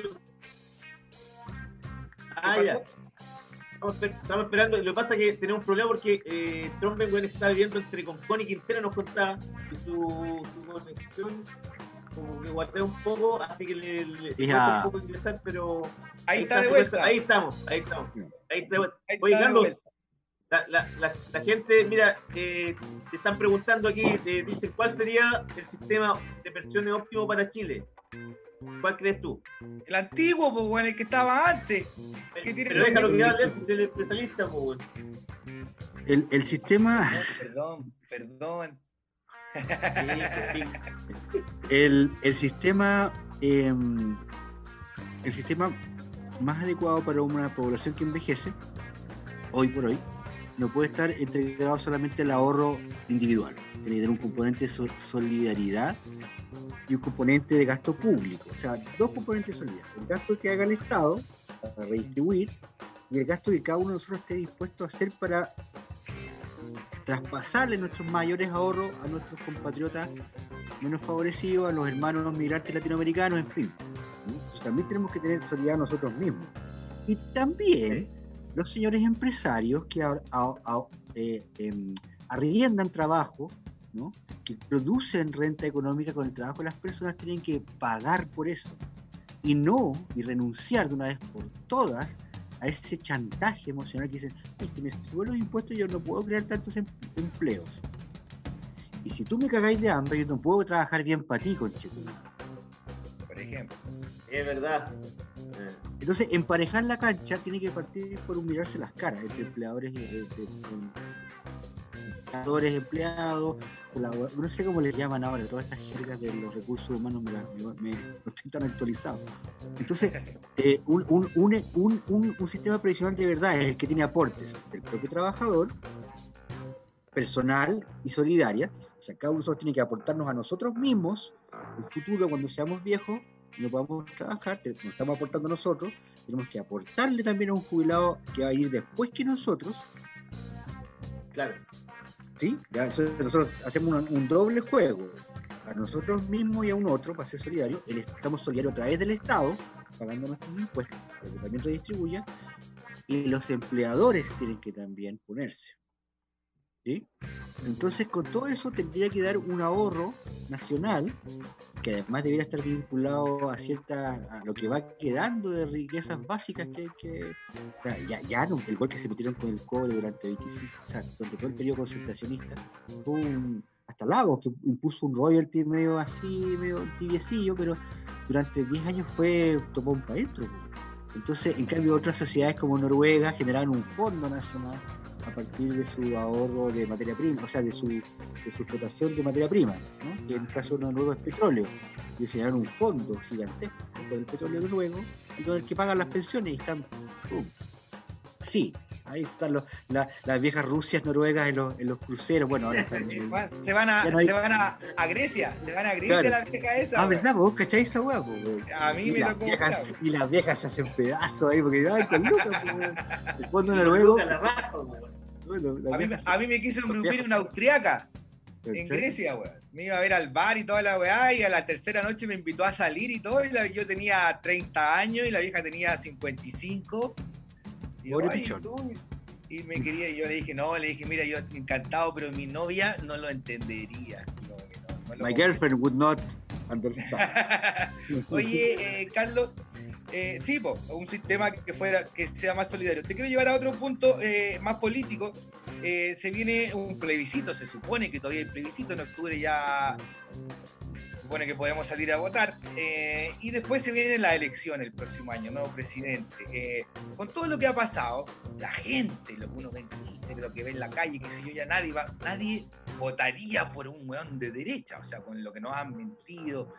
Ah, ya. Estamos, estamos esperando. Lo que pasa es que tenemos un problema porque eh, Tromben está viviendo entre Concón y Quintero, nos contaba que su, su conexión como que guardé un poco, así que le, le- un poco ingresar, pero Ahí está de vuelta. Ahí estamos, ahí estamos. Ahí está de vuelta. Ahí Oye, Carlos. La, la, la, la gente, mira, eh, te están preguntando aquí, te dicen, ¿cuál sería el sistema de pensiones óptimo para Chile? ¿Cuál crees tú? El antiguo, pues bueno, el que estaba antes. ¿Qué tiene Pero que déjalo que hable, es el especialista, pues, weón. El, el sistema, Perdón, perdón. Sí, sí. el, el sistema, em, el sistema más adecuado para una población que envejece, hoy por hoy, no puede estar entregado solamente al ahorro individual. Tiene que tener un componente de so- solidaridad y un componente de gasto público. O sea, dos componentes de solidaridad. El gasto que haga el Estado para redistribuir y el gasto que cada uno de nosotros esté dispuesto a hacer para traspasarle nuestros mayores ahorros a nuestros compatriotas menos favorecidos, a los hermanos migrantes latinoamericanos, en fin. Entonces, también tenemos que tener solidaridad nosotros mismos. Y también los señores empresarios que eh, em, arriendan trabajo, que producen renta económica con el trabajo las personas, tienen que pagar por eso. Y no, y renunciar de una vez por todas a ese chantaje emocional que dicen, "Ay, si me suben los impuestos yo no puedo crear tantos em- empleos. Y si tú me cagáis de hambre, yo no puedo trabajar bien para ti, conchetumare". Por ejemplo. Es verdad. Eh, Entonces, emparejar la cancha tiene que partir por un mirarse las caras entre empleadores y eh, empleadores, empleados, no sé cómo les llaman ahora, todas estas jergas de los recursos humanos me, la- me- me-. Entonces, eh, un, sistema previsional de verdad es el que tiene aportes del propio trabajador, personal y solidaria. O sea, cada uno de nosotros tiene que aportarnos a nosotros mismos, el futuro, cuando seamos viejos, no podamos trabajar, nos estamos aportando nosotros, tenemos que aportarle también a un jubilado que va a ir después que nosotros, claro. ¿sí? Ya, nosotros hacemos un, un doble juego, a nosotros mismos y a un otro, para ser solidarios, el, estamos solidarios a través del Estado, pagando nuestros impuestos, para que también redistribuya, y los empleadores tienen que también ponerse. ¿Sí? Entonces, con todo eso tendría que dar un ahorro nacional, que además debería estar vinculado a cierta a lo que va quedando de riquezas básicas que, que ya, ya no, el gol que se metieron con el cobre durante 25, o sea, durante todo el periodo concentracionista, fue un, hasta Lagos que impuso un royalty medio así, medio tibiecillo, pero durante 10 años fue tomó un para adentro. Entonces, en cambio, otras sociedades como Noruega generaron un fondo nacional a partir de su ahorro de materia prima, o sea, de su, de su explotación de materia prima, ¿no? que en el caso de Noruega es petróleo, y generaron un fondo gigantesco con el petróleo noruego y con el que pagan las pensiones y están. ¡pum! Sí, ahí están los, la- las viejas Rusias noruegas en los, en los cruceros. Bueno, ahora están. Se van a, Ya no hay- se van a, a Grecia, se van a Grecia Claro. la vieja esa. Ah. ¿verdad? ¿Vos cacháis esa weá? A mí y me las tocó viejas. Y las viejas se hacen pedazos ahí porque, ay, con lucas. El fondo Y noruego. bueno, las A mí, viejas- a mí me quiso engrupir una austriaca en. Grecia, weón. Me iba a ver al bar y toda la weá, y a la tercera noche me invitó a salir y todo. Y la- yo tenía 30 años y la vieja tenía 55. Y, yo, Pobre "Ay, pichón. tú", y me quería, y yo le dije, no, le dije, mira, yo encantado, pero mi novia no lo entendería. no, no My girlfriend would not understand. Oye, eh, Carlos, eh, sí, po, un sistema que fuera que sea más solidario. Te quiero llevar a otro punto eh, más político. Eh, se viene un plebiscito, se supone que todavía hay plebiscito en octubre ya supone que podemos salir a votar. eh, y después se viene la elección el próximo año, nuevo presidente. Eh, con todo lo que ha pasado, la gente, lo que uno ve en Twitter, lo que ve en la calle, que sé yo, ya nadie va, nadie votaría por un weón de derecha, o sea, con lo que nos han mentido.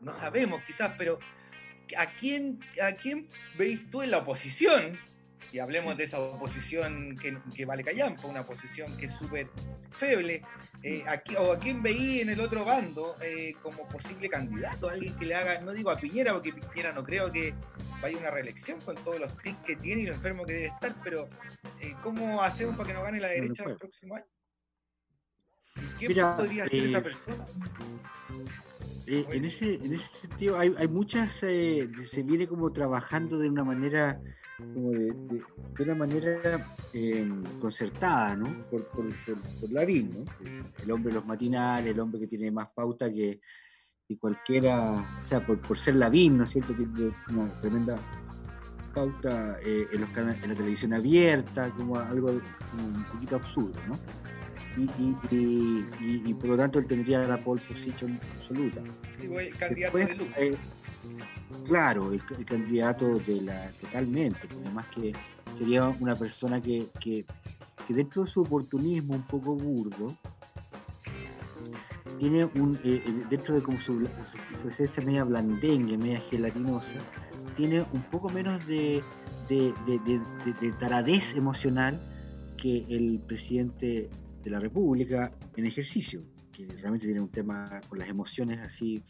No sabemos quizás, pero ¿a quién, ¿a quién veis tú en la oposición? Y hablemos de esa oposición que, que vale callampa, una oposición que es súper feble. eh, a qui- o a quién veí en el otro bando eh, como posible candidato, alguien que le haga, no digo a Piñera, porque Piñera no creo que vaya a una reelección con todos los tics que tiene y lo enfermo que debe estar, pero eh, ¿cómo hacemos para que no gane la derecha el próximo año? ¿Quién Mira, podría ser esa persona? En, ese, en ese sentido, hay, hay muchas, se viene como trabajando de una manera, como de, de- de una manera eh, concertada, ¿no? Por, por, por, por Lavín, ¿no? El hombre de los matinales, el hombre que tiene más pauta que, que cualquiera, o sea, por, por ser Lavín, ¿no es cierto? Tiene una tremenda pauta eh, en, los cana- en la televisión abierta, como algo como un poquito absurdo, ¿no? Y, y, y, por lo tanto él tendría la pole position absoluta. Candidato Después, de eh, claro, el, candidato de la totalmente, porque además que sería una persona que, que, dentro de su oportunismo un poco burdo, tiene un, eh, eh, dentro de como su, su- esencia media blandengue, media gelatinosa, tiene un poco menos de, de- de- de- de taradez emocional que el presidente de la República en ejercicio, que realmente tiene un tema con las emociones así.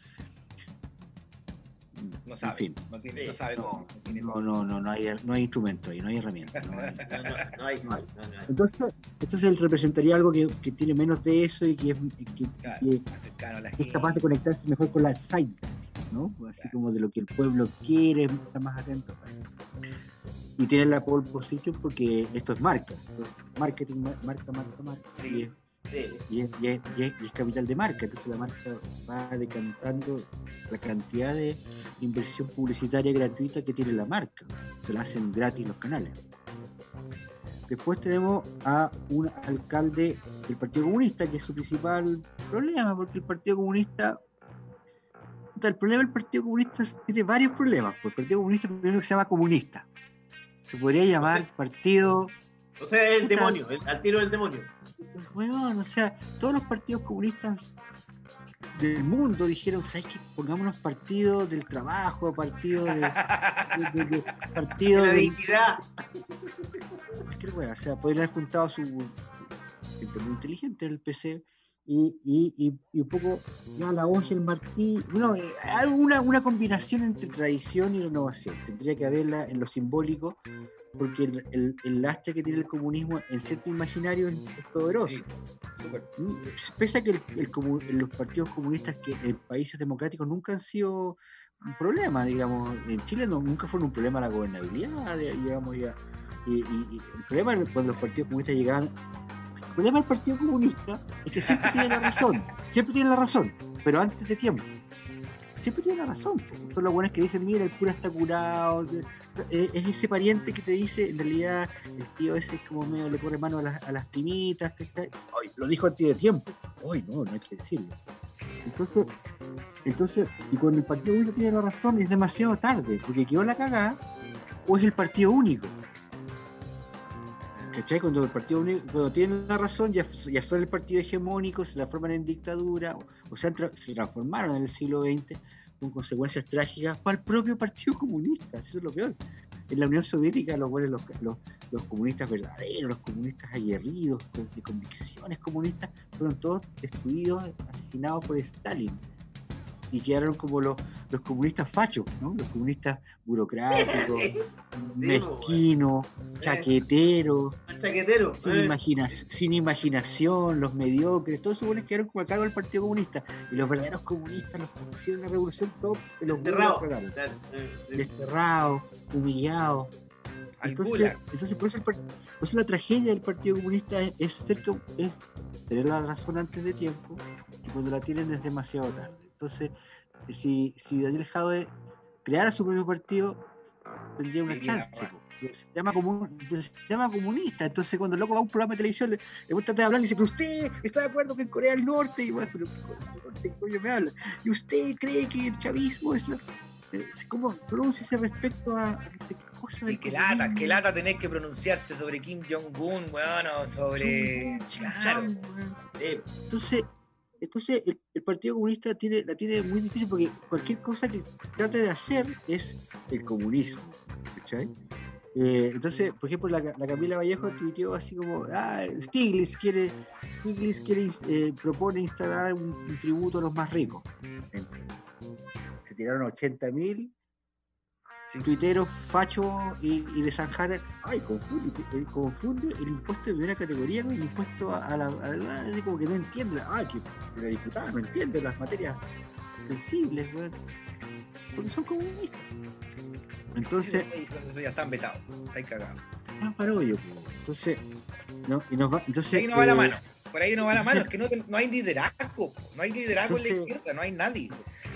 No en sabe, fin. no, tiene, no sabe cómo. no tiene No, no, no, no hay, no hay instrumento ahí, no hay herramienta. no hay- No, no, no hay, no hay, no hay. Entonces, entonces él representaría algo que, que tiene menos de eso y que es, que- Claro, que más cercano a la es gente. capaz de conectarse mejor con la site, ¿no? Así como de lo que el pueblo quiere, está más atento. Y tiene la pole position porque esto es marca, marketing, mar- marca, marca, marca. Y, es, Sí. y, es, y es- y es- y es capital de marca, entonces la marca va decantando la cantidad de inversión publicitaria gratuita que tiene la marca. Se la hacen gratis los canales. Después tenemos a un alcalde del Partido Comunista, que es su principal problema, porque el Partido Comunista. El problema del Partido Comunista tiene varios problemas. pues el Partido Comunista primero que se llama comunista. Se podría llamar partido. O sea, el demonio, el- al tiro del demonio. Weón, o sea, todos los partidos comunistas del mundo dijeron, ¿sabes qué? Pongámonos partidos del trabajo, partidos de, de- de- de- partido De la dignidad. cualquier wea, o sea, podrían haber juntado su gente muy inteligente el PC y, y, y, y un poco ya la hoja, el martí, bueno, eh, alguna una combinación entre tradición y renovación. Tendría que haberla en lo simbólico, porque el, el, el lastre que tiene el comunismo en cierto imaginario es, poderoso. Sí, Pese a que el, el los partidos comunistas que en países democráticos nunca han sido un problema, digamos, en Chile no, nunca fueron un problema la gobernabilidad, digamos, ya. Y, y- y el problema cuando los partidos comunistas llegaban, el problema del partido comunista es que siempre tiene la razón, siempre tiene la razón, pero antes de tiempo. Siempre tiene la razón. Son los buenos que dicen, mira, el cura está curado. Que- eh, Es ese pariente que te dice, en realidad, el tío ese es como medio le pone mano a las, a las primitas. ¿cachai? Ay, lo dijo antes de tiempo. Ay, no, no hay que decirlo. Entonces, entonces, y cuando el Partido Único tiene la razón, es demasiado tarde, porque quedó la cagada, o es el Partido Único. ¿Cachai? Cuando el Partido Único, cuando tienen la razón, ya, ya son el partido hegemónico, se transforman en dictadura, o, o se, han tra- se transformaron en el siglo XX, con consecuencias trágicas para el propio Partido Comunista, eso es lo peor. En la Unión Soviética los, los, los, los comunistas verdaderos, los comunistas aguerridos, de convicciones comunistas, fueron todos destruidos, asesinados por Stalin. Y quedaron como los, los comunistas fachos, ¿no? Los comunistas burocráticos, mezquinos, chaqueteros, Chaquetero. sin, eh. imagina- sin imaginación, los mediocres, todos esos buenos quedaron como a cargo del Partido Comunista. Y los verdaderos comunistas, los que hicieron la revolución, todos de los. Claro, eh, eh. Desterrados, humillados. Entonces, entonces por, eso el por eso la tragedia del Partido Comunista es, es ser es tener la razón antes de tiempo y cuando la tienen es demasiado tarde. Entonces, si, si Daniel Jadwe creara su propio partido, tendría una chance. Pero Se llama, comun- pero se llama comunista, entonces cuando el loco va a un programa de televisión le, le de hablar y dice, pero usted está de acuerdo que en Corea del Norte, y bueno, pero ¿qué ¿qué coño me habla? Y usted cree que el chavismo es la... eh, ¿Cómo pronuncia respecto a, a qué cosa del Y que lata, que lata tenés que pronunciarte sobre Kim Jong-un, weón, o sobre. Claro. Entonces, entonces el, el Partido Comunista tiene, la tiene muy difícil porque cualquier cosa que trate de hacer es el comunismo. Eh, entonces, por ejemplo, la, la Camila Vallejo tuiteó así como, ah, Stiglitz quiere, Stiglitz quiere, eh, propone instalar un, un tributo a los más ricos. Se tiraron 80 mil tuiteros fachos y, y de zanjar, ay, confunde, eh, confunde el impuesto de primera categoría con el impuesto a, a la, a la- como que no entiende, ay, que la diputada no entiende las materias sensibles, weón, porque son comunistas. Entonces, ya están vetados, estáis cagados. ah, parollo, po. entonces, no, y nos va, entonces, Ahí no va la eh, mano. Por ahí no va la mano, es entonces- que no, no hay liderazgo, no hay liderazgo en la Entonces- izquierda, no hay nadie.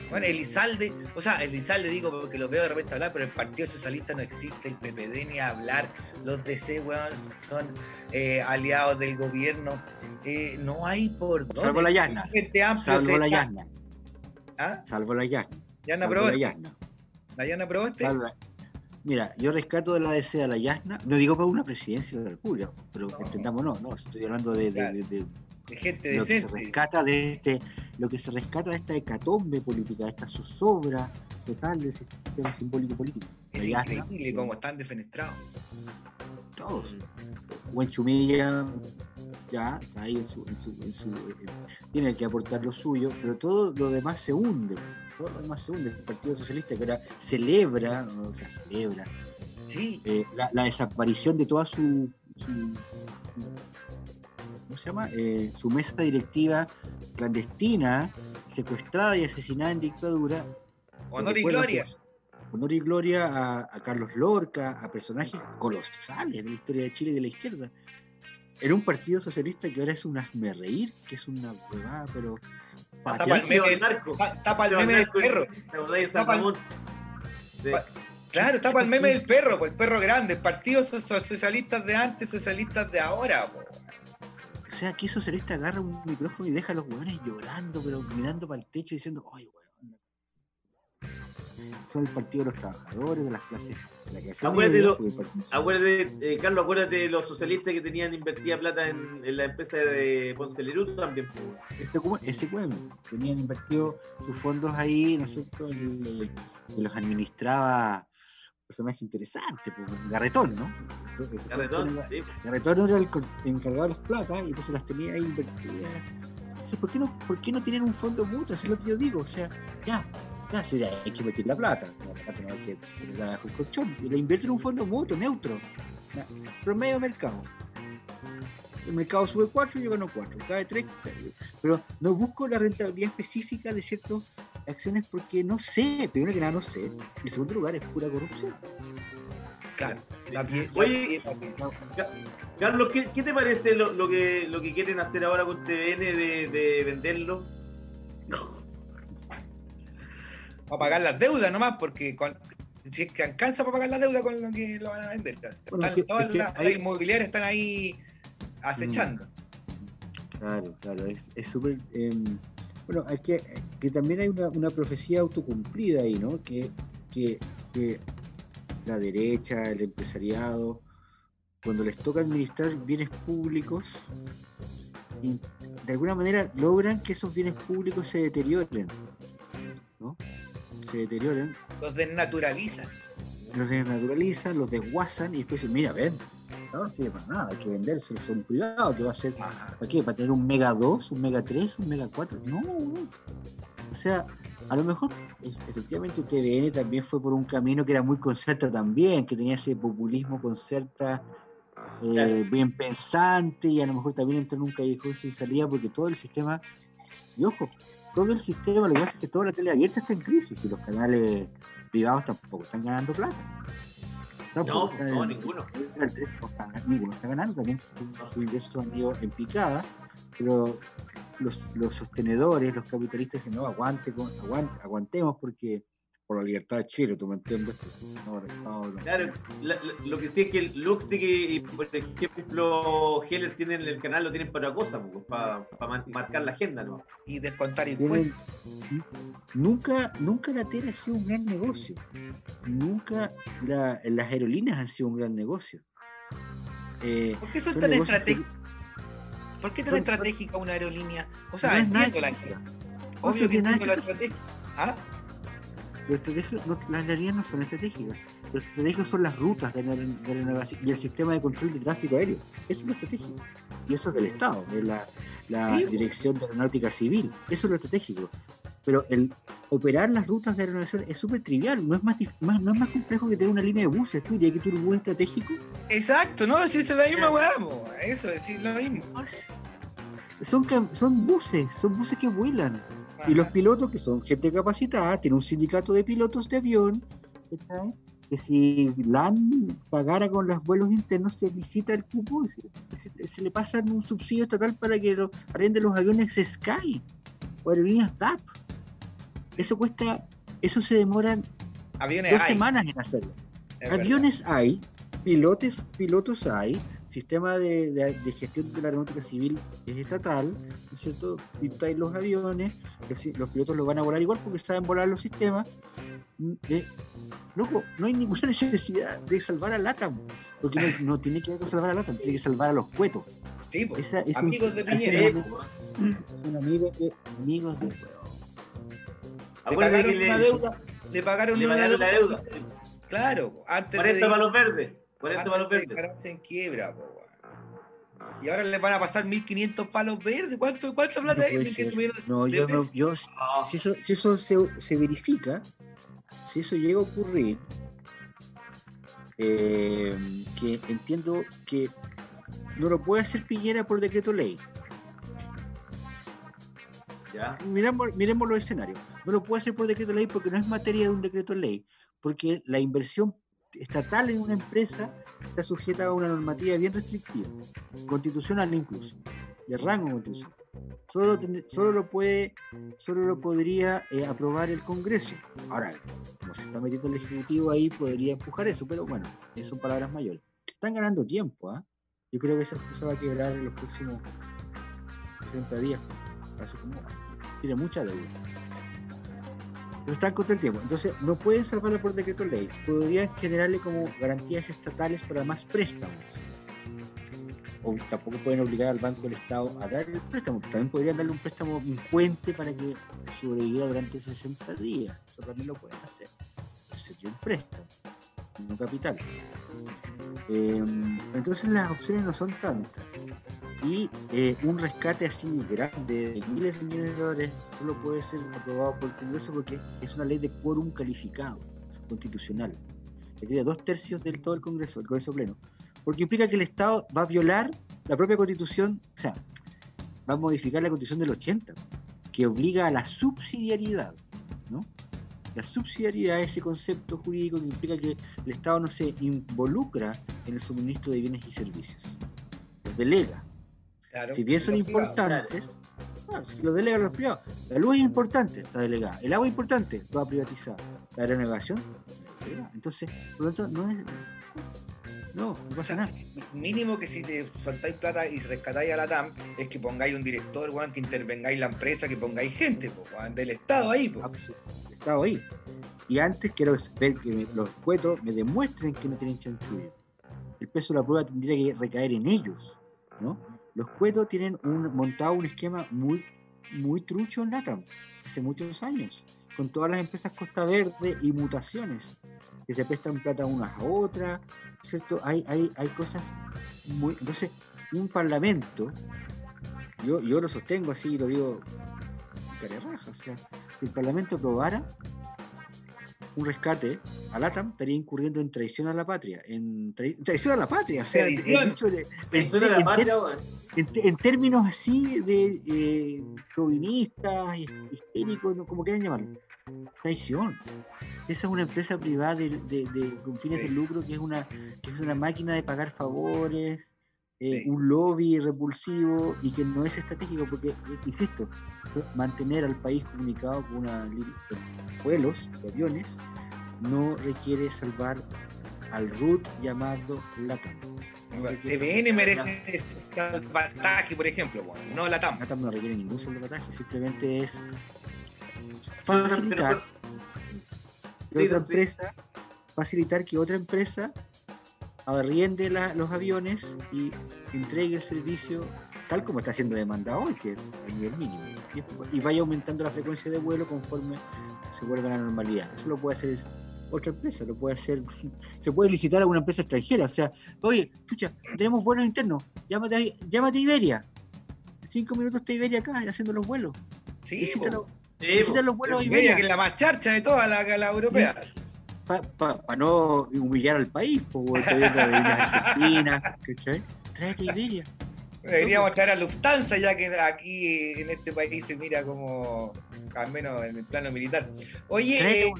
Bueno, Elizalde, o sea, Elizalde digo porque lo veo de repente hablar, pero el Partido Socialista no existe, el PPD ni hablar, los DC, weón, son eh, aliados del gobierno, eh, no hay por dónde. Salvo la Amplio salvo la Yasna, ¿Ah? salvo la Yasna, ¿Yasna salvo probó la este? Yasna. ¿La Yasna probó este? Salvo la- Mira, yo rescato de la DC a la Yasna, no digo para una presidencia de la República, pero entendamos, no, no, estoy hablando de, de- de- de- gente lo que se decente. rescata de este, lo que se rescata de esta hecatombe política, de esta zozobra total del sistema simbólico político. Es La Yasna, increíble cómo están defenestrados. todos. Buen Chumilla, ya, ahí en su, en su, en su- eh, tiene que aportar lo suyo, pero todo lo demás se hunde. Todo lo demás se hunde. El Partido Socialista que ahora celebra, o sea, celebra Sí, eh, la, la desaparición de toda su, su- ¿cómo se llama? Eh, su mesa directiva clandestina, secuestrada y asesinada en dictadura. honor y gloria. honor y gloria a, a Carlos Lorca, a personajes colosales de la historia de Chile y de la izquierda. Era un partido socialista que ahora es un hazme reír, que es una huevada, pero Tapa el meme, narco. ta- tapa el meme del narco perro. Claro, tapa el meme del perro, pues el perro grande. Partidos so- so- socialistas de antes, socialistas de ahora. po. O sea, aquí socialista agarra un micrófono y deja a los hueones llorando, pero mirando para el techo diciendo, ay, hueón. Son el partido de los trabajadores, de las clases. De la clase Acuérdate media, lo- y partido- Acuérdate, eh, Carlos, acuérdate de los socialistas que tenían invertida plata en, en la empresa de Ponce Lerú también. pues. este ese pueblo. Tenían invertido sus fondos ahí, ¿no es cierto? El- el- que los administraba personaje interesante, pues, Garretón, ¿no? Carretón, sí. Garretón era el encargado de las plata y entonces las tenía ahí invertidas. Entonces, ¿por qué no, por qué no tienen un fondo mutuo? Eso es lo que yo digo. O sea, ya, ya, ya, hay que invertir la plata. La plata no hay que bajo el colchón. Y la invierten en un fondo mutuo, neutro. Ya, promedio mercado. El mercado sube 4 y yo gano 4. Cae 3. Pero no busco la rentabilidad específica de ciertas acciones porque no sé. Primero que nada, no sé. Y en segundo lugar, es pura corrupción. Claro, la pie- la Oye, la Carlos, ¿qué, qué te parece lo, lo que, lo que quieren hacer ahora con TVN de, de venderlo? para pagar las deudas nomás, porque con- si es que alcanza para pagar la deuda con lo que lo van a vender. Bueno, que- todas es que las, las inmobiliarias están ahí acechando. Claro, claro, es es súper... bueno, hay que, que también hay una, una profecía autocumplida ahí, ¿no? Que, que, que la derecha, el empresariado, cuando les toca administrar bienes públicos, y de alguna manera logran que esos bienes públicos se deterioren, ¿no? se deterioran, Los desnaturalizan. los desnaturalizan, los desguasan y después dicen, mira, ven, no sirve para nada, hay que vendérselo a un privado que va a ser, ¿para qué? ¿Para tener un Mega 2, un Mega 3, un Mega 4? No, no. O sea, a lo mejor efectivamente TVN también fue por un camino que era muy concerta también, que tenía ese populismo concerta eh, Claro. bien pensante y a lo mejor también entró en un callejón sin salida porque todo el sistema, y ojo, todo el sistema, lo que pasa es que toda la tele abierta está en crisis y los canales privados tampoco están ganando plata. No, Tampoco están no, en- ninguno. el tres no está- ninguno está ganando, también sus ingresos han ido en picada, pero los, los sostenedores, los capitalistas dicen, no, aguante, aguante, aguantemos porque por la libertad de Chile, tú me entiendes, no, no. Claro, la- la- lo que sí es que el Lux y, por ejemplo, Heller tienen el canal, lo tienen para otra cosa, para marcar la agenda, ¿no? Y descontar impuestos. nunca, nunca la tele ha sido un gran negocio. Nunca la- las aerolíneas han sido un gran negocio. Eh, ¿Por qué son son tan que- estratégicos? ¿Por qué tan Son- estratégica una aerolínea? O sea, entiendo la. Obvio que entiendo la estrategia. ¿Ah? Lo estratégico- no- las aerolíneas no son estratégicas. Los estratégicos son las rutas de la, de la y el sistema de control de tráfico aéreo. Eso es lo estratégico. Y eso es del Estado, de la, la Sí. Dirección de Aeronáutica Civil. Eso es lo estratégico. Pero el operar las rutas de aeronavegación es súper trivial. No es más, no es más complejo que tener una línea de buses. ¿Tú dirías que tú eres un bus estratégico? Exacto, no, si es la misma weá, eso es decir lo mismo. Son, son buses, son buses que vuelan. Y los pilotos, que son gente capacitada, tiene un sindicato de pilotos de avión, que si LAN pagara con los vuelos internos, se visita el cupo se, se- se le pasa un subsidio estatal para que lo arrende los aviones Sky o aerolíneas DAP. Eso cuesta, eso se demoran Aviones dos hay. semanas en hacerlo. Es Aviones hay, pilotes, pilotos hay, sistema de, de- de gestión de la aeronáutica civil es estatal, ¿no es cierto? Pintáis los aviones, los, pilotos los van a volar igual porque saben volar los sistemas. Mm, eh, loco, no hay ninguna necesidad de salvar a LATAM, porque no, no tiene que ver con salvar a LATAM, tiene que salvar a los cuetos. Sí, po. Esa- es un- amigos de es Piñera. amigos de amigos de Le Acuérdate que le- una deuda. Le pagaron Le una pagaron la deuda. Claro, antes 40 de, palos verdes. 40 antes palos de verdes. declararse en quiebra, po. Y ahora le van a pasar 1500 palos verdes. ¿Cuánto, cuánto No plata es? puede 1500 ser. millones No, de yo no, yo, si eso, si eso se, se verifica, si eso llega a ocurrir, eh, que entiendo que no lo puede hacer Piñera por decreto ley. Ya. Miramos, miremos los escenarios. No lo puede hacer por decreto ley porque no es materia de un decreto ley, porque la inversión estatal en una empresa está sujeta a una normativa bien restrictiva, constitucional incluso, de rango constitucional. Solo solo lo puede, solo lo podría eh, aprobar el Congreso. Ahora, como se está metiendo el Ejecutivo ahí, podría empujar eso, pero bueno, son palabras mayores. Están ganando tiempo, ¿ah? Yo creo que esa empresa va a quebrar en los próximos 60 días. Como tiene mucha deuda. Están contra el tiempo. Entonces, no pueden salvarla por decreto ley. Podrían generarle como garantías estatales para más préstamos. O tampoco pueden obligar al Banco del Estado a dar el préstamo. También podrían darle un préstamo en puente para que sobreviviera durante 60 días. Eso también lo pueden hacer. Sería un préstamo, no capital. Eh, entonces las opciones no son tantas. Y eh, un rescate así grande de miles de millones de dólares solo puede ser aprobado por el Congreso porque es una ley de quórum calificado, constitucional. Requiere dos tercios del todo el Congreso, el Congreso pleno. Porque implica que el Estado va a violar la propia constitución, o sea, va a modificar la constitución del 80, que obliga a la subsidiariedad. La subsidiariedad es ese concepto jurídico que implica que el Estado no se involucra en el suministro de bienes y servicios. Los delega. Claro, si bien son importantes, claro, si lo delegan los privados. La luz es importante, está delegada. El agua es importante, toda privatizada. La aeronavegación, delegada. Entonces, por lo tanto, no es. No, no pasa nada. Mínimo que si te soltáis plata y rescatáis a la TAM, es que pongáis un director, que intervengáis la empresa, que pongáis gente, po, del Estado ahí, po. El Estado ahí. Y antes quiero ver que me- los cuetos me demuestren que no tienen chanchullo. El peso de la prueba tendría que recaer en ellos, ¿no? Los cuetos tienen montado un esquema muy, muy trucho en LATAM, hace muchos años. con todas las empresas Costa Verde y mutaciones, que se prestan plata unas a otras, ¿cierto? Hay, hay, hay cosas muy... Entonces, un parlamento, yo, yo lo sostengo así, lo digo cara de raja, o sea, si el parlamento aprobara un rescate a LATAM, estaría incurriendo en traición a la patria, en trai- traición a la patria, o sea, de- Traición a en- la en- patria, weón. en, en términos así de eh, chauvinistas, histéricos, no, como quieran llamarlo, traición. Esa es una empresa privada de, de- de- con fines de lucro que es una, que es una máquina de pagar favores, eh, un lobby repulsivo y que no es estratégico porque, eh, insisto, mantener al país comunicado con una vuelos de aviones no requiere salvar al RUT llamado LATAM. O sea, TVN merece este salvataje, por ejemplo, bueno, no la TAM. LATAM no requiere ningún salvataje, simplemente es pero facilitar que Sí, otra empresa, facilitar que otra empresa arriende la- los aviones y entregue el servicio tal como está siendo demandado hoy, que es a nivel mínimo, y, y vaya aumentando la frecuencia de vuelo conforme se vuelva a la normalidad. Eso lo puede hacer otra empresa, lo puede hacer, se puede licitar a una empresa extranjera, o sea, oye, chucha, tenemos vuelos internos, llámate a, llámate a Iberia, cinco minutos está Iberia acá haciendo los vuelos. Sí, Sí, los vuelos Iberia, Iberia. que es la más charcha de todas las la europeas. Para no humillar al país, estoy viendo de Argentina, ¿cachai? Tráete Iberia. Deberíamos traer a Lufthansa, ya que aquí en este país se mira como, al menos en el plano militar. Oye, eh,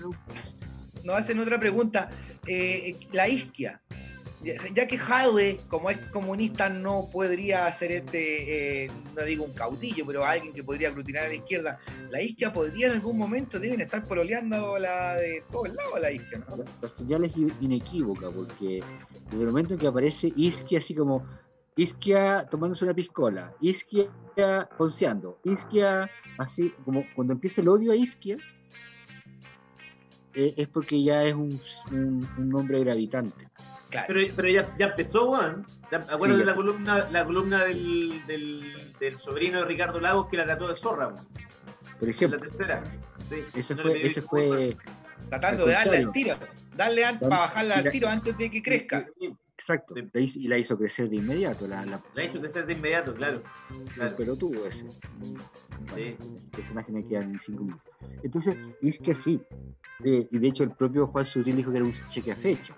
nos hacen otra pregunta. Eh, la isquia. Ya que Jadwe, como es comunista, no podría ser este, eh, no digo un caudillo, pero alguien que podría aglutinar a la izquierda, la isquia podría en algún momento, deben estar pololeando la de todos lados la isquia, ¿no? La es inequívoca, porque desde el momento en que aparece Isquia así como Isquia tomándose una piscola, Isquia ponceando, Isquia así, como cuando empieza el odio a Isquia, eh, es porque ya es un, un, un nombre gravitante. Pero, pero ya, ya empezó, weón. Acuérdate Sí, de la columna, la columna del, del, del sobrino de Ricardo Lagos que la trató de zorra, weón. Por ejemplo, la tercera. Sí. ese No fue, ese fue Tratando de darle al tiro, darle an- Dan- para bajarla al tiro antes de que crezca. Exacto, la hizo- y la hizo crecer de inmediato, la, la, La hizo crecer de inmediato, claro. claro. pelotudo ese. Sí. El personaje me quedan en cinco minutos. Entonces, es que sí. Eh, y de hecho, el propio Juan Sutil dijo que era un cheque a fecha.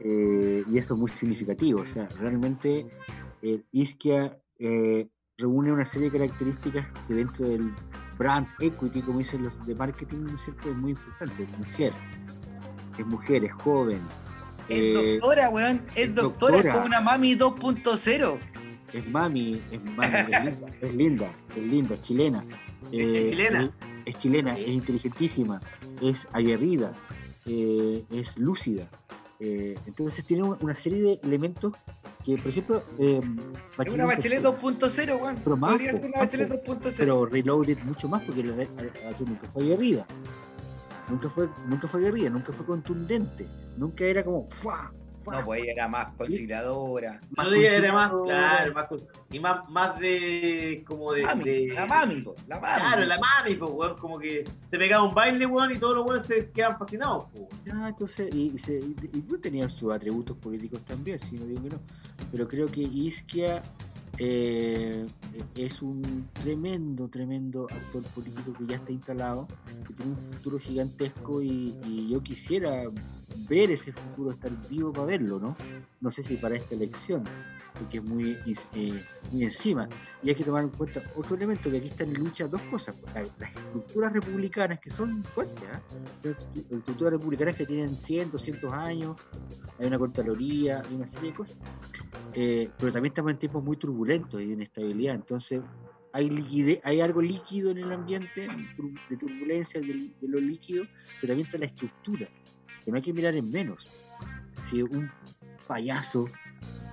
Eh, y eso es muy significativo. O sea, realmente eh, Isquia eh, reúne una serie de características que dentro del brand equity, como dicen los de marketing, ¿no es cierto? Es muy importante. Es mujer. Es mujer, es joven. Es eh, doctora, weón, es doctora, doctora. es como una mami 2.0. es mami, es mami, es linda, es linda, es linda, es chilena. Eh, chilena. Es, es chilena, es inteligentísima, es aguerrida, eh, es lúcida. Eh, entonces tiene una serie de elementos que, por ejemplo, eh, Es una bachelet 2.0, weón. Pero más, Podría ser una bachelet po. 2.0. pero reloaded mucho más porque la, la- la- nunca fue aguerrida. Nunca fue, nunca fue aguerrida, nunca fue contundente, nunca era como ¡fua! No, pues ella era más conciliadora. No ella era más, claro, más, y más, más de, como de, Mami, de- la mami, po, la mami. Claro, la mami, pues, weón, como que se pegaba un baile, weón, y todos los weones se quedan fascinados, pues. Ya, entonces, y, y, se, y, y no tenían sus atributos políticos también, si no digo que no. Pero creo que Isquia eh, es un tremendo, tremendo actor político que ya está instalado, que tiene un futuro gigantesco y, y yo quisiera ver ese futuro, estar vivo para verlo, ¿no? No sé si para esta elección, porque es muy, eh, muy encima. Y hay que tomar en cuenta otro elemento, que aquí están en lucha dos cosas. La- Las estructuras republicanas, que son fuertes, estru- estructuras republicanas que tienen 100, 200 años, hay una contraloría, hay una serie de cosas. Eh, pero también estamos en tiempos muy turbulentos y de inestabilidad, entonces hay, hay algo líquido en el ambiente, de turbulencia de, de lo líquido, pero también está la estructura, que no hay que mirar en menos. Si un payaso,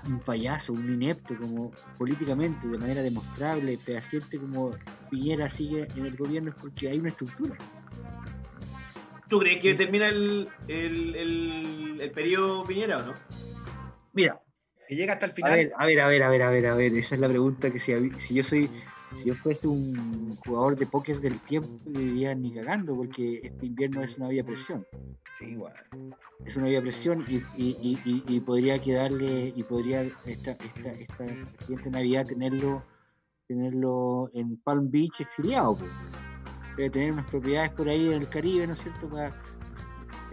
un payaso, un inepto como políticamente, de manera demostrable, fehaciente como Piñera sigue en el gobierno es porque hay una estructura. ¿Tú crees que termina el, el, el, el periodo Piñera o no? Mira, Que llega hasta el A final. ver, a ver, a ver, a ver, a ver, a ver, esa es la pregunta que si, si yo soy, si yo fuese un jugador de póker del tiempo, diría ni cagando, porque este invierno es una vía presión. Sí, bueno. Es una vía presión y, y, y, y- y podría quedarle, y podría esta, esta, esta siguiente Navidad tenerlo, tenerlo en Palm Beach exiliado, pues. Debe tener unas propiedades por ahí en el Caribe, ¿no es cierto? Para,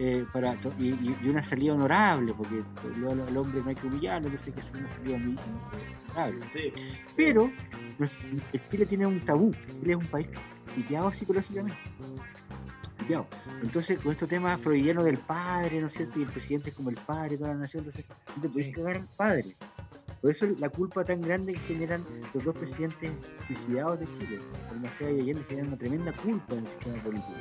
eh, para y, y- y una salida honorable, porque luego al hombre no hay que humillarlo, entonces hay que hacer una salida humi- honorable. Sí. Pero nuestro- Chile tiene un tabú, Chile es un país piteado psicológicamente. Piteado. Entonces, con estos temas freudianos del padre, ¿no es cierto? Y el presidente es como el padre de toda la nación, entonces no te puedes cagar al padre. Por eso la culpa tan grande que generan los dos presidentes suicidados de Chile, el Maceo y Allende, generan una tremenda culpa en el sistema político.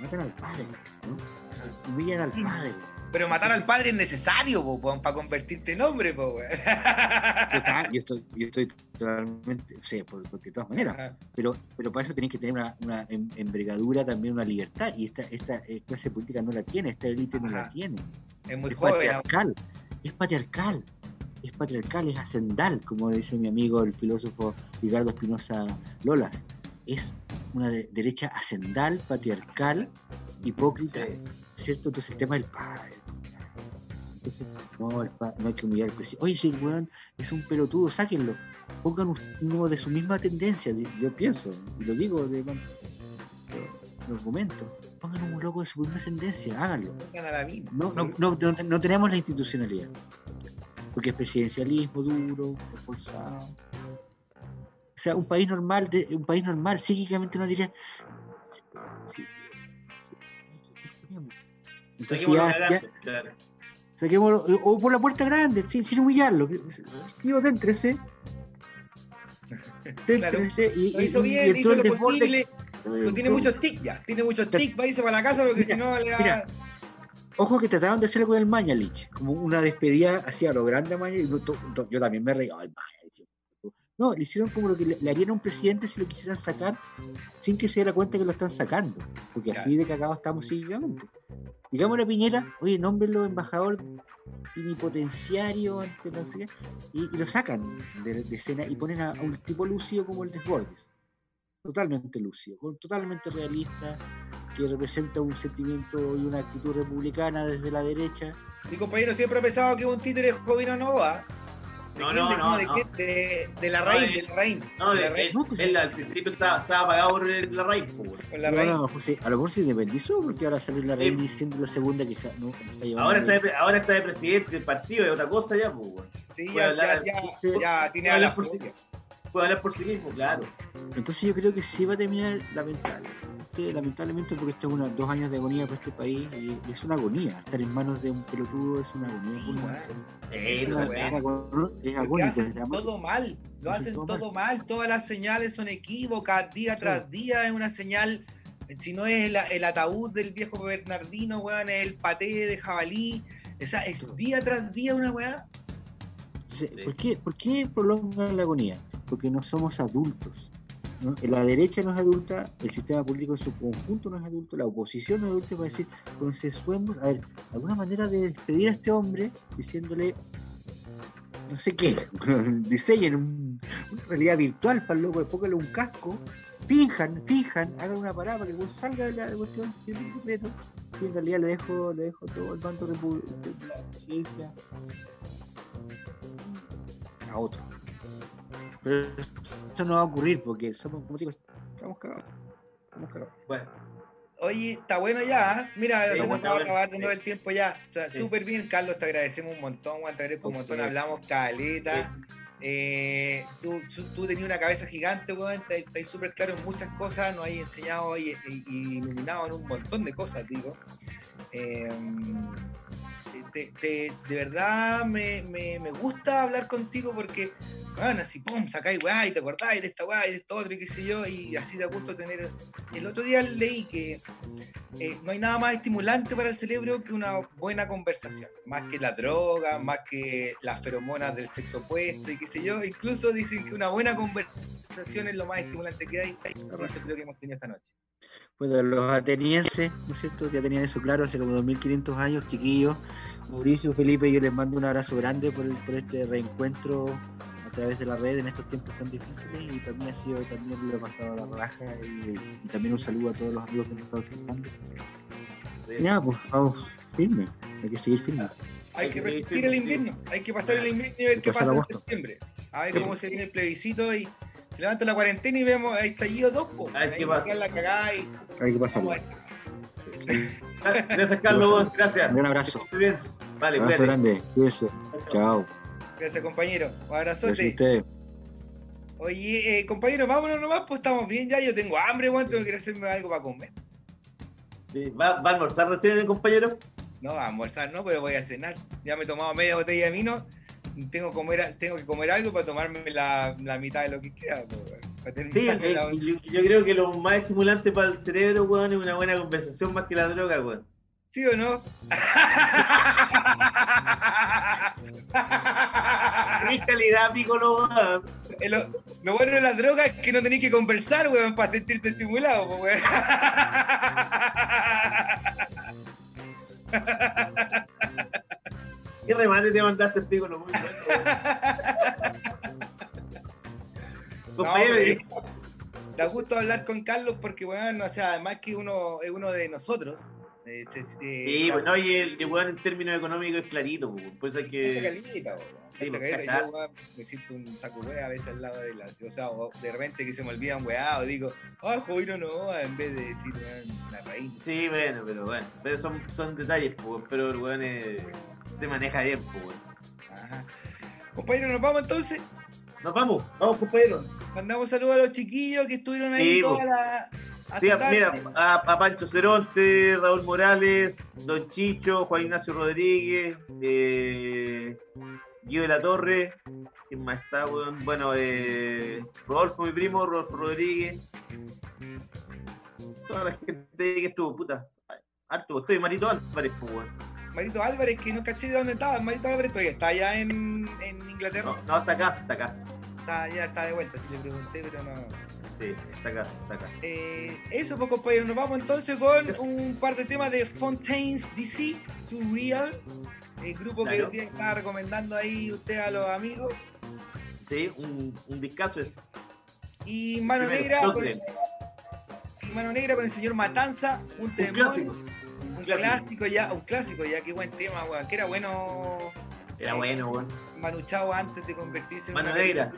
Matan al padre, ¿no? Humillan al padre. Pero matar al padre es necesario, para convertirte en hombre, po, yo estoy, yo estoy totalmente, sí, por- porque de todas maneras, pero, pero para eso tenés que tener una, una em- envergadura, también una libertad, y esta, esta eh, clase política no la tiene, esta élite no la tiene. Es muy es joven. patriarcal, es patriarcal, es patriarcal, es hacendal, como dice mi amigo el filósofo Ricardo Espinosa Lolas. Es una de- derecha hacendal, patriarcal, hipócrita, ¿cierto? Entonces el tema del padre. Entonces, no, el pa- no hay que humillar al presidente. Oye, si el weón es un pelotudo, sáquenlo. Pongan un- uno de su misma tendencia, yo pienso, y lo digo de, de- de argumento. Pongan un loco de su misma tendencia, háganlo. No, no, no, no, no tenemos la institucionalidad. Porque es presidencialismo duro, es forzado. O sea, un país normal, de, un país normal, psíquicamente uno diría. Entonces ya adelante, claro. saquémoslo, o por la puerta grande, sin, sin humillarlo. Tío, déntrese. Déntrese y, Lo hizo y bien, hizo el lo posible. Pero tiene muchos tics ya. Tiene muchos tics para irse para la casa porque si no le va. Ojo que trataban de hacerlo con el Mañalich, como una despedida así a lo grande a Mañalich. Yo, también me reí, ay, Mañalich. No, le hicieron como lo que le, le harían a un presidente si lo quisieran sacar sin que se diera cuenta que lo están sacando, porque así de cagado estamos psíquicamente. Digamos a Piñera, oye, nómbrelo embajador plenipotenciario ante no sé qué, y, y lo sacan de, de escena y ponen a, a un tipo lúcido como el Desbordes. Totalmente lúcido, totalmente realista, que representa un sentimiento y una actitud republicana desde la derecha. Mi compañero siempre ha pensado que un títere es Jovino Nova. ¿De No, quién, no, de, no, de no. qué? De, de la No, raíz, de- de la raíz. No, de de- la raíz. él, él al principio estaba, estaba pagado por la raíz, pues, la raíz. a lo mejor se- a lo mejor se independizó porque ahora sale la reina diciendo la segunda que no, no está llevando Ahora está, de, ahora está de presidente del partido, es otra cosa ya, pues. Sí, ya, hablar- ya, ya, tiene hablar por sí-. Puede hablar por sí mismo, claro. Entonces yo creo que sí va a terminar lamentable. Lamentablemente porque esto es una, dos años de agonía para este país y, y es una agonía. Estar en manos de un pelotudo es una agonía. es, una- es agónico, hacen todo mal, lo Hacen todo todo mal, todas las señales son equívocas, día tras día es una señal, si no es el, el ataúd del viejo Bernardino, weón, es el paté de jabalí, o sea, es día tras día una weá. Entonces, ¿por, qué, ¿Por qué prolongan la agonía? Porque no somos adultos. La derecha no es adulta, el sistema político en su conjunto no es adulto, la oposición no es adulta para decir, consensuemos, a ver, alguna manera de despedir a este hombre diciéndole, no sé qué, diseñen un- una realidad virtual para el loco, póngale un casco, fijan, fijan, hagan una parada para que weón salga de la cuestión completo, y en realidad le dejo, le dejo todo el repu- de la presidencia a otro. Pero eso no va a ocurrir porque somos, como digo, estamos cagados. Estamos cagados. Bueno, Oye, está bueno ya, ¿eh? mira, Sí, se nos va a acabar de nuevo el tiempo ya, Sí. súper bien, Carlos, te agradecemos un montón, Juan, te agradezco un montón, hablamos caleta. Eh, tú, tú, tenías una cabeza gigante, weón, estás estás súper claro en muchas cosas, nos has enseñado y, y- y iluminado en un montón de cosas, digo. Eh, de verdad me, me- me gusta hablar contigo porque, bueno, así, pum, sacáis weá y te acordáis de esta weá y de esto otro y qué sé yo, y así da gusto tener. El otro día leí que eh, no hay nada más estimulante para el cerebro que una buena conversación, más que la droga, más que las feromonas del sexo opuesto y qué sé yo, incluso dicen que una buena conversación es lo más estimulante que hay, y eso creo que hemos tenido esta noche. Pues los atenienses, ¿no es cierto? Ya tenían eso claro hace como 2500 años, chiquillos. Mauricio, Felipe, yo les mando un abrazo grande por, el- por este reencuentro a través de la red en estos tiempos tan difíciles y para mí ha sido también lo he pasado a la raja y, y también un saludo a todos los amigos que nos están escuchando. Y nada, pues vamos firme, hay que seguir firme. Hay que Hay que resistir el invierno, hay que pasar el invierno y ver Hay que qué pasar pasa en septiembre. A ver cómo se viene el plebiscito y se levanta la cuarentena y vemos ahí estallido dos, po. A ver Ahí qué va a pasa. quedar la cagada y Hay que pasarlo. Gracias, Carlos. Gracias. Un abrazo. Muy bien. Vale, abrazo cuídate. grande, cuídense. Chao. Gracias, compañero. Un Gracias a abrazote. ustedes. Oye, eh, compañero, vámonos nomás, pues estamos bien ya. Yo tengo hambre, weón, tengo que ir a hacerme algo para comer. ¿Va, va a almorzar recién, compañero? No, a almorzar no, pero voy a cenar. Ya me he tomado media botella de vino. Tengo, que comer, tengo que comer algo para tomarme la, la mitad de lo que queda, pues, weón, para Sí, terminarme eh, la- yo, yo creo que lo más estimulante para el cerebro, weón, es una buena conversación más que la droga, weón. ¿Sí o no? Mi calidad, pícolo, weón. Eh, Lo, lo bueno de las drogas es que no tenés que conversar, weón, para sentirte estimulado, weón. ¿Qué remate te mandaste, pícolo? Muy bueno. Compañero, No, eh, Da gusto hablar con Carlos porque, weón, o sea, además que uno es uno de nosotros. Eh, se- se- sí, pues no, y el, y, weón, en términos económicos es clarito, pues, por eso hay que. calita, weón. Sí, Mucha pues, calita. Yo, weón, me siento un saco wea a veces al lado de la. O sea, o de repente que se me olvida un weá, o digo, ah, Jovino no, en vez de decir, weón, la raíz. Sí, bueno, pero bueno, pero son, son detalles, pues, pero el weón es- se maneja bien, pues, weón. Ajá. Compañero, nos vamos entonces. Nos vamos, vamos, compañero. Mandamos saludos a los chiquillos que estuvieron ahí Sí, toda po. la. Sí, mira, a, a Pancho Ceronte, Raúl Morales, Don Chicho, Juan Ignacio Rodríguez, eh, Guido de la Torre, ¿quién más está, weón? Bueno, eh, Rodolfo, mi primo, Rodolfo Rodríguez. Toda la gente que estuvo, puta. Harto, estoy Marito Álvarez, pues, weón. Marito Álvarez, que no caché de dónde estaba. Marito Álvarez todavía está allá en, en Inglaterra. No, no, está acá, está acá. Está, ya está de vuelta, si le pregunté, pero no. Sí, está acá, está acá. Eh, eso, pues, compañeros, nos vamos entonces con un par de temas de Fontaines DC, To Real, el grupo que Claro. día estaba recomendando ahí usted a los amigos. Sí, un, un discazo es. Y Mano Negra, con, y Mano Negra con el señor Matanza, un, Un clásico. un clásico. clásico ya, un clásico ya, qué buen tema, weón, que era bueno Era bueno, weón. Manu Chao antes de convertirse en Mano Negra.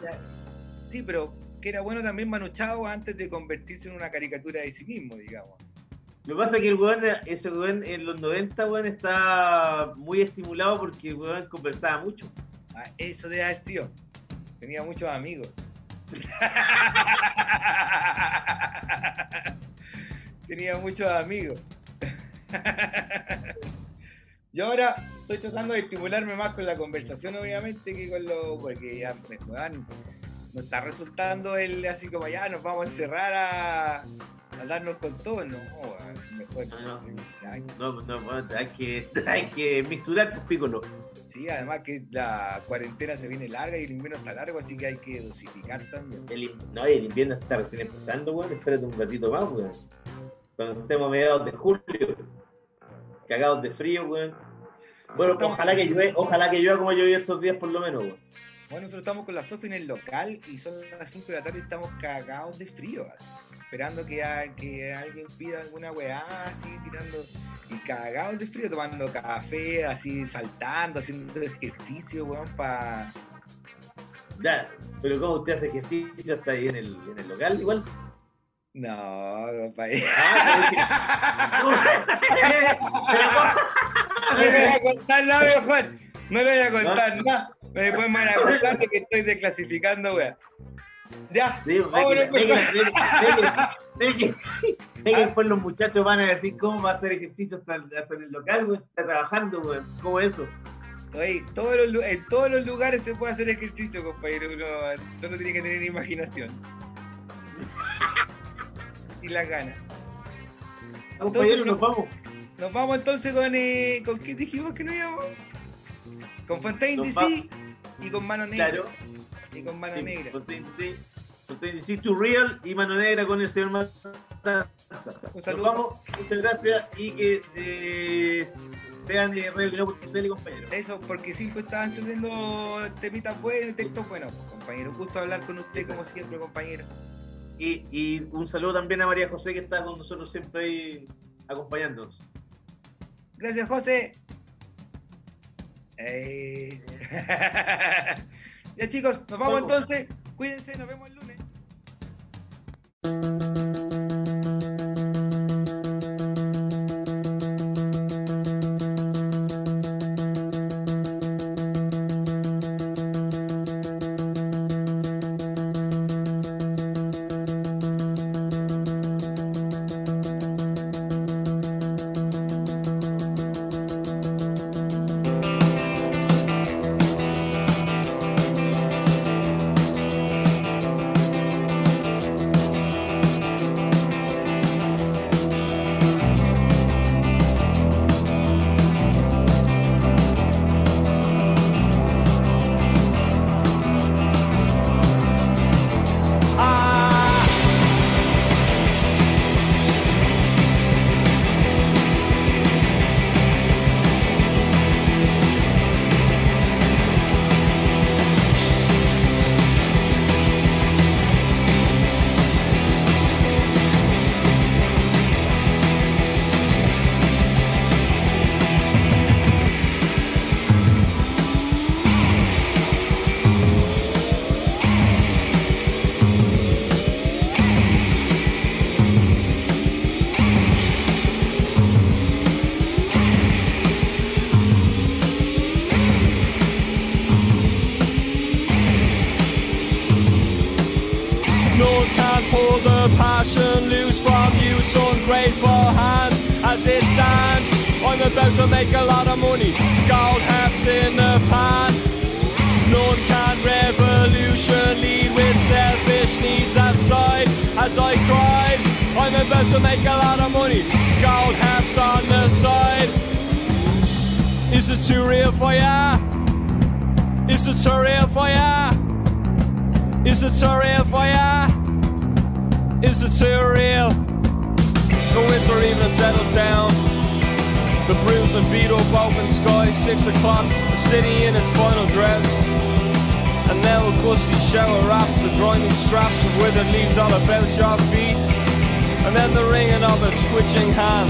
Sí, pero que era bueno también Manu Chao antes de convertirse en una caricatura de sí mismo, digamos. Lo que pasa es que el weón, ese weón en los 90, weón, está muy estimulado porque el weón conversaba mucho. Ah, eso debe haber sido. Tenía muchos amigos. Tenía muchos amigos. Yo ahora estoy tratando de estimularme más con la conversación, obviamente, que con lo. porque ya me weón, no está resultando el así como ya nos vamos a encerrar a, a darnos con todo, no, mejor. No, No, no, weón, hay que, hay que mixturar pues pícolo. Sí, además que la cuarentena se viene larga y el invierno está largo, así que hay que dosificar también. El, no, el invierno está recién empezando, weón. Espérate un ratito más, weón. Cuando estemos a mediados de julio, cagados de frío, weón. Bueno, ojalá que llueva, ojalá que llueva como llovió estos días por lo menos, weón. Bueno, nosotros estamos con la Sofi en el local y son las 5 de la tarde y estamos cagados de frío. Esperando que, a- que alguien pida alguna weá, así tirando. Y cagados de frío, tomando café, así saltando, haciendo ejercicio, weón, para. Ya, pero ¿cómo usted hace ejercicio hasta ahí en el, en el local igual? No, compadre. No le voy a contar nada, Juan. No le voy a contar nada. Ve vámonos, que, ve pues. que, ve que, ve que, ve que después los muchachos van a decir cómo va a hacer ejercicio hasta, hasta en el local, weón, está trabajando, weón. ¿Cómo es eso? Oye, todos los en todos los lugares se puede hacer ejercicio, compañero. Uno solo tiene que tener imaginación. y las ganas. Compañero, nos vamos. Nos vamos entonces con. Eh, ¿Con qué dijimos que nos íbamos? Con Fontaine Nos DC y con Mano Negra. Claro. Y con Mano Sí, Negra. Fontaine DC, Fontaine DC to Real y Mano Negra con el señor Matanza. Un Nos saludo. vamos, muchas gracias y que eh, Esteban y Radio compañero. Eso, porque siempre estaban subiendo temitas buenos, textos buenos, pues, compañero. Gusto hablar con usted, como siempre, compañero. Y, y un saludo también a María José, que está con nosotros siempre ahí acompañándonos. Gracias, José. Eh. ya chicos, nos vamos entonces. Cuídense, nos vemos el lunes. About to make a lot of money, gold hats in the pan. None can revolution lead with selfish needs aside. As I cried, I'm about to make a lot of money, gold hats on the side. Is it too real for ya? Is it too real for ya? Is it too real for ya? Is it too real? The winter evening settles down. The bruised and beat up open sky, six o'clock, the city in its final dress. And now a gusty shower wraps the grimy scraps of withered leaves all about your feet. And then the ringing of a twitching hand.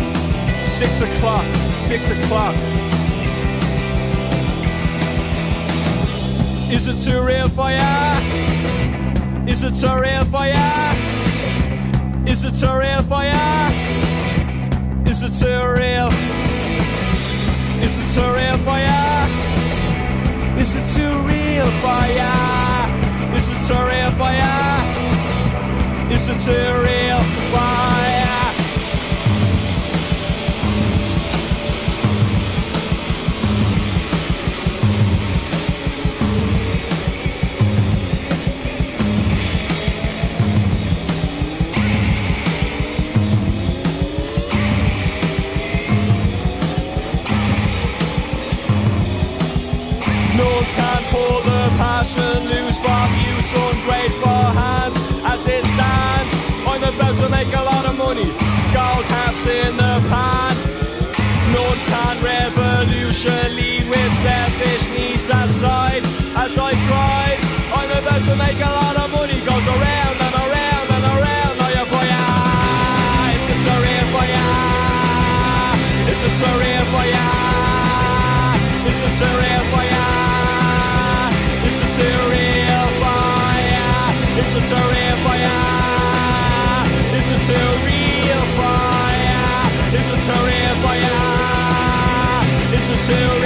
Six o'clock, six o'clock. Is it too real for ya? Is it too real for ya? Is it too real for ya? Is it too real? Is it a real fire? Is it too real fire? Is it a real fire? Is it a real fire? passion loose from you torn grateful hands as it stands on the boat to make a lot of money gold caps in the pan none can revolutionally with selfish needs aside as I cried on the boat to make a lot of money goes around and around and around oh yeah for ya? Is it surreal for ya? Is it surreal? myself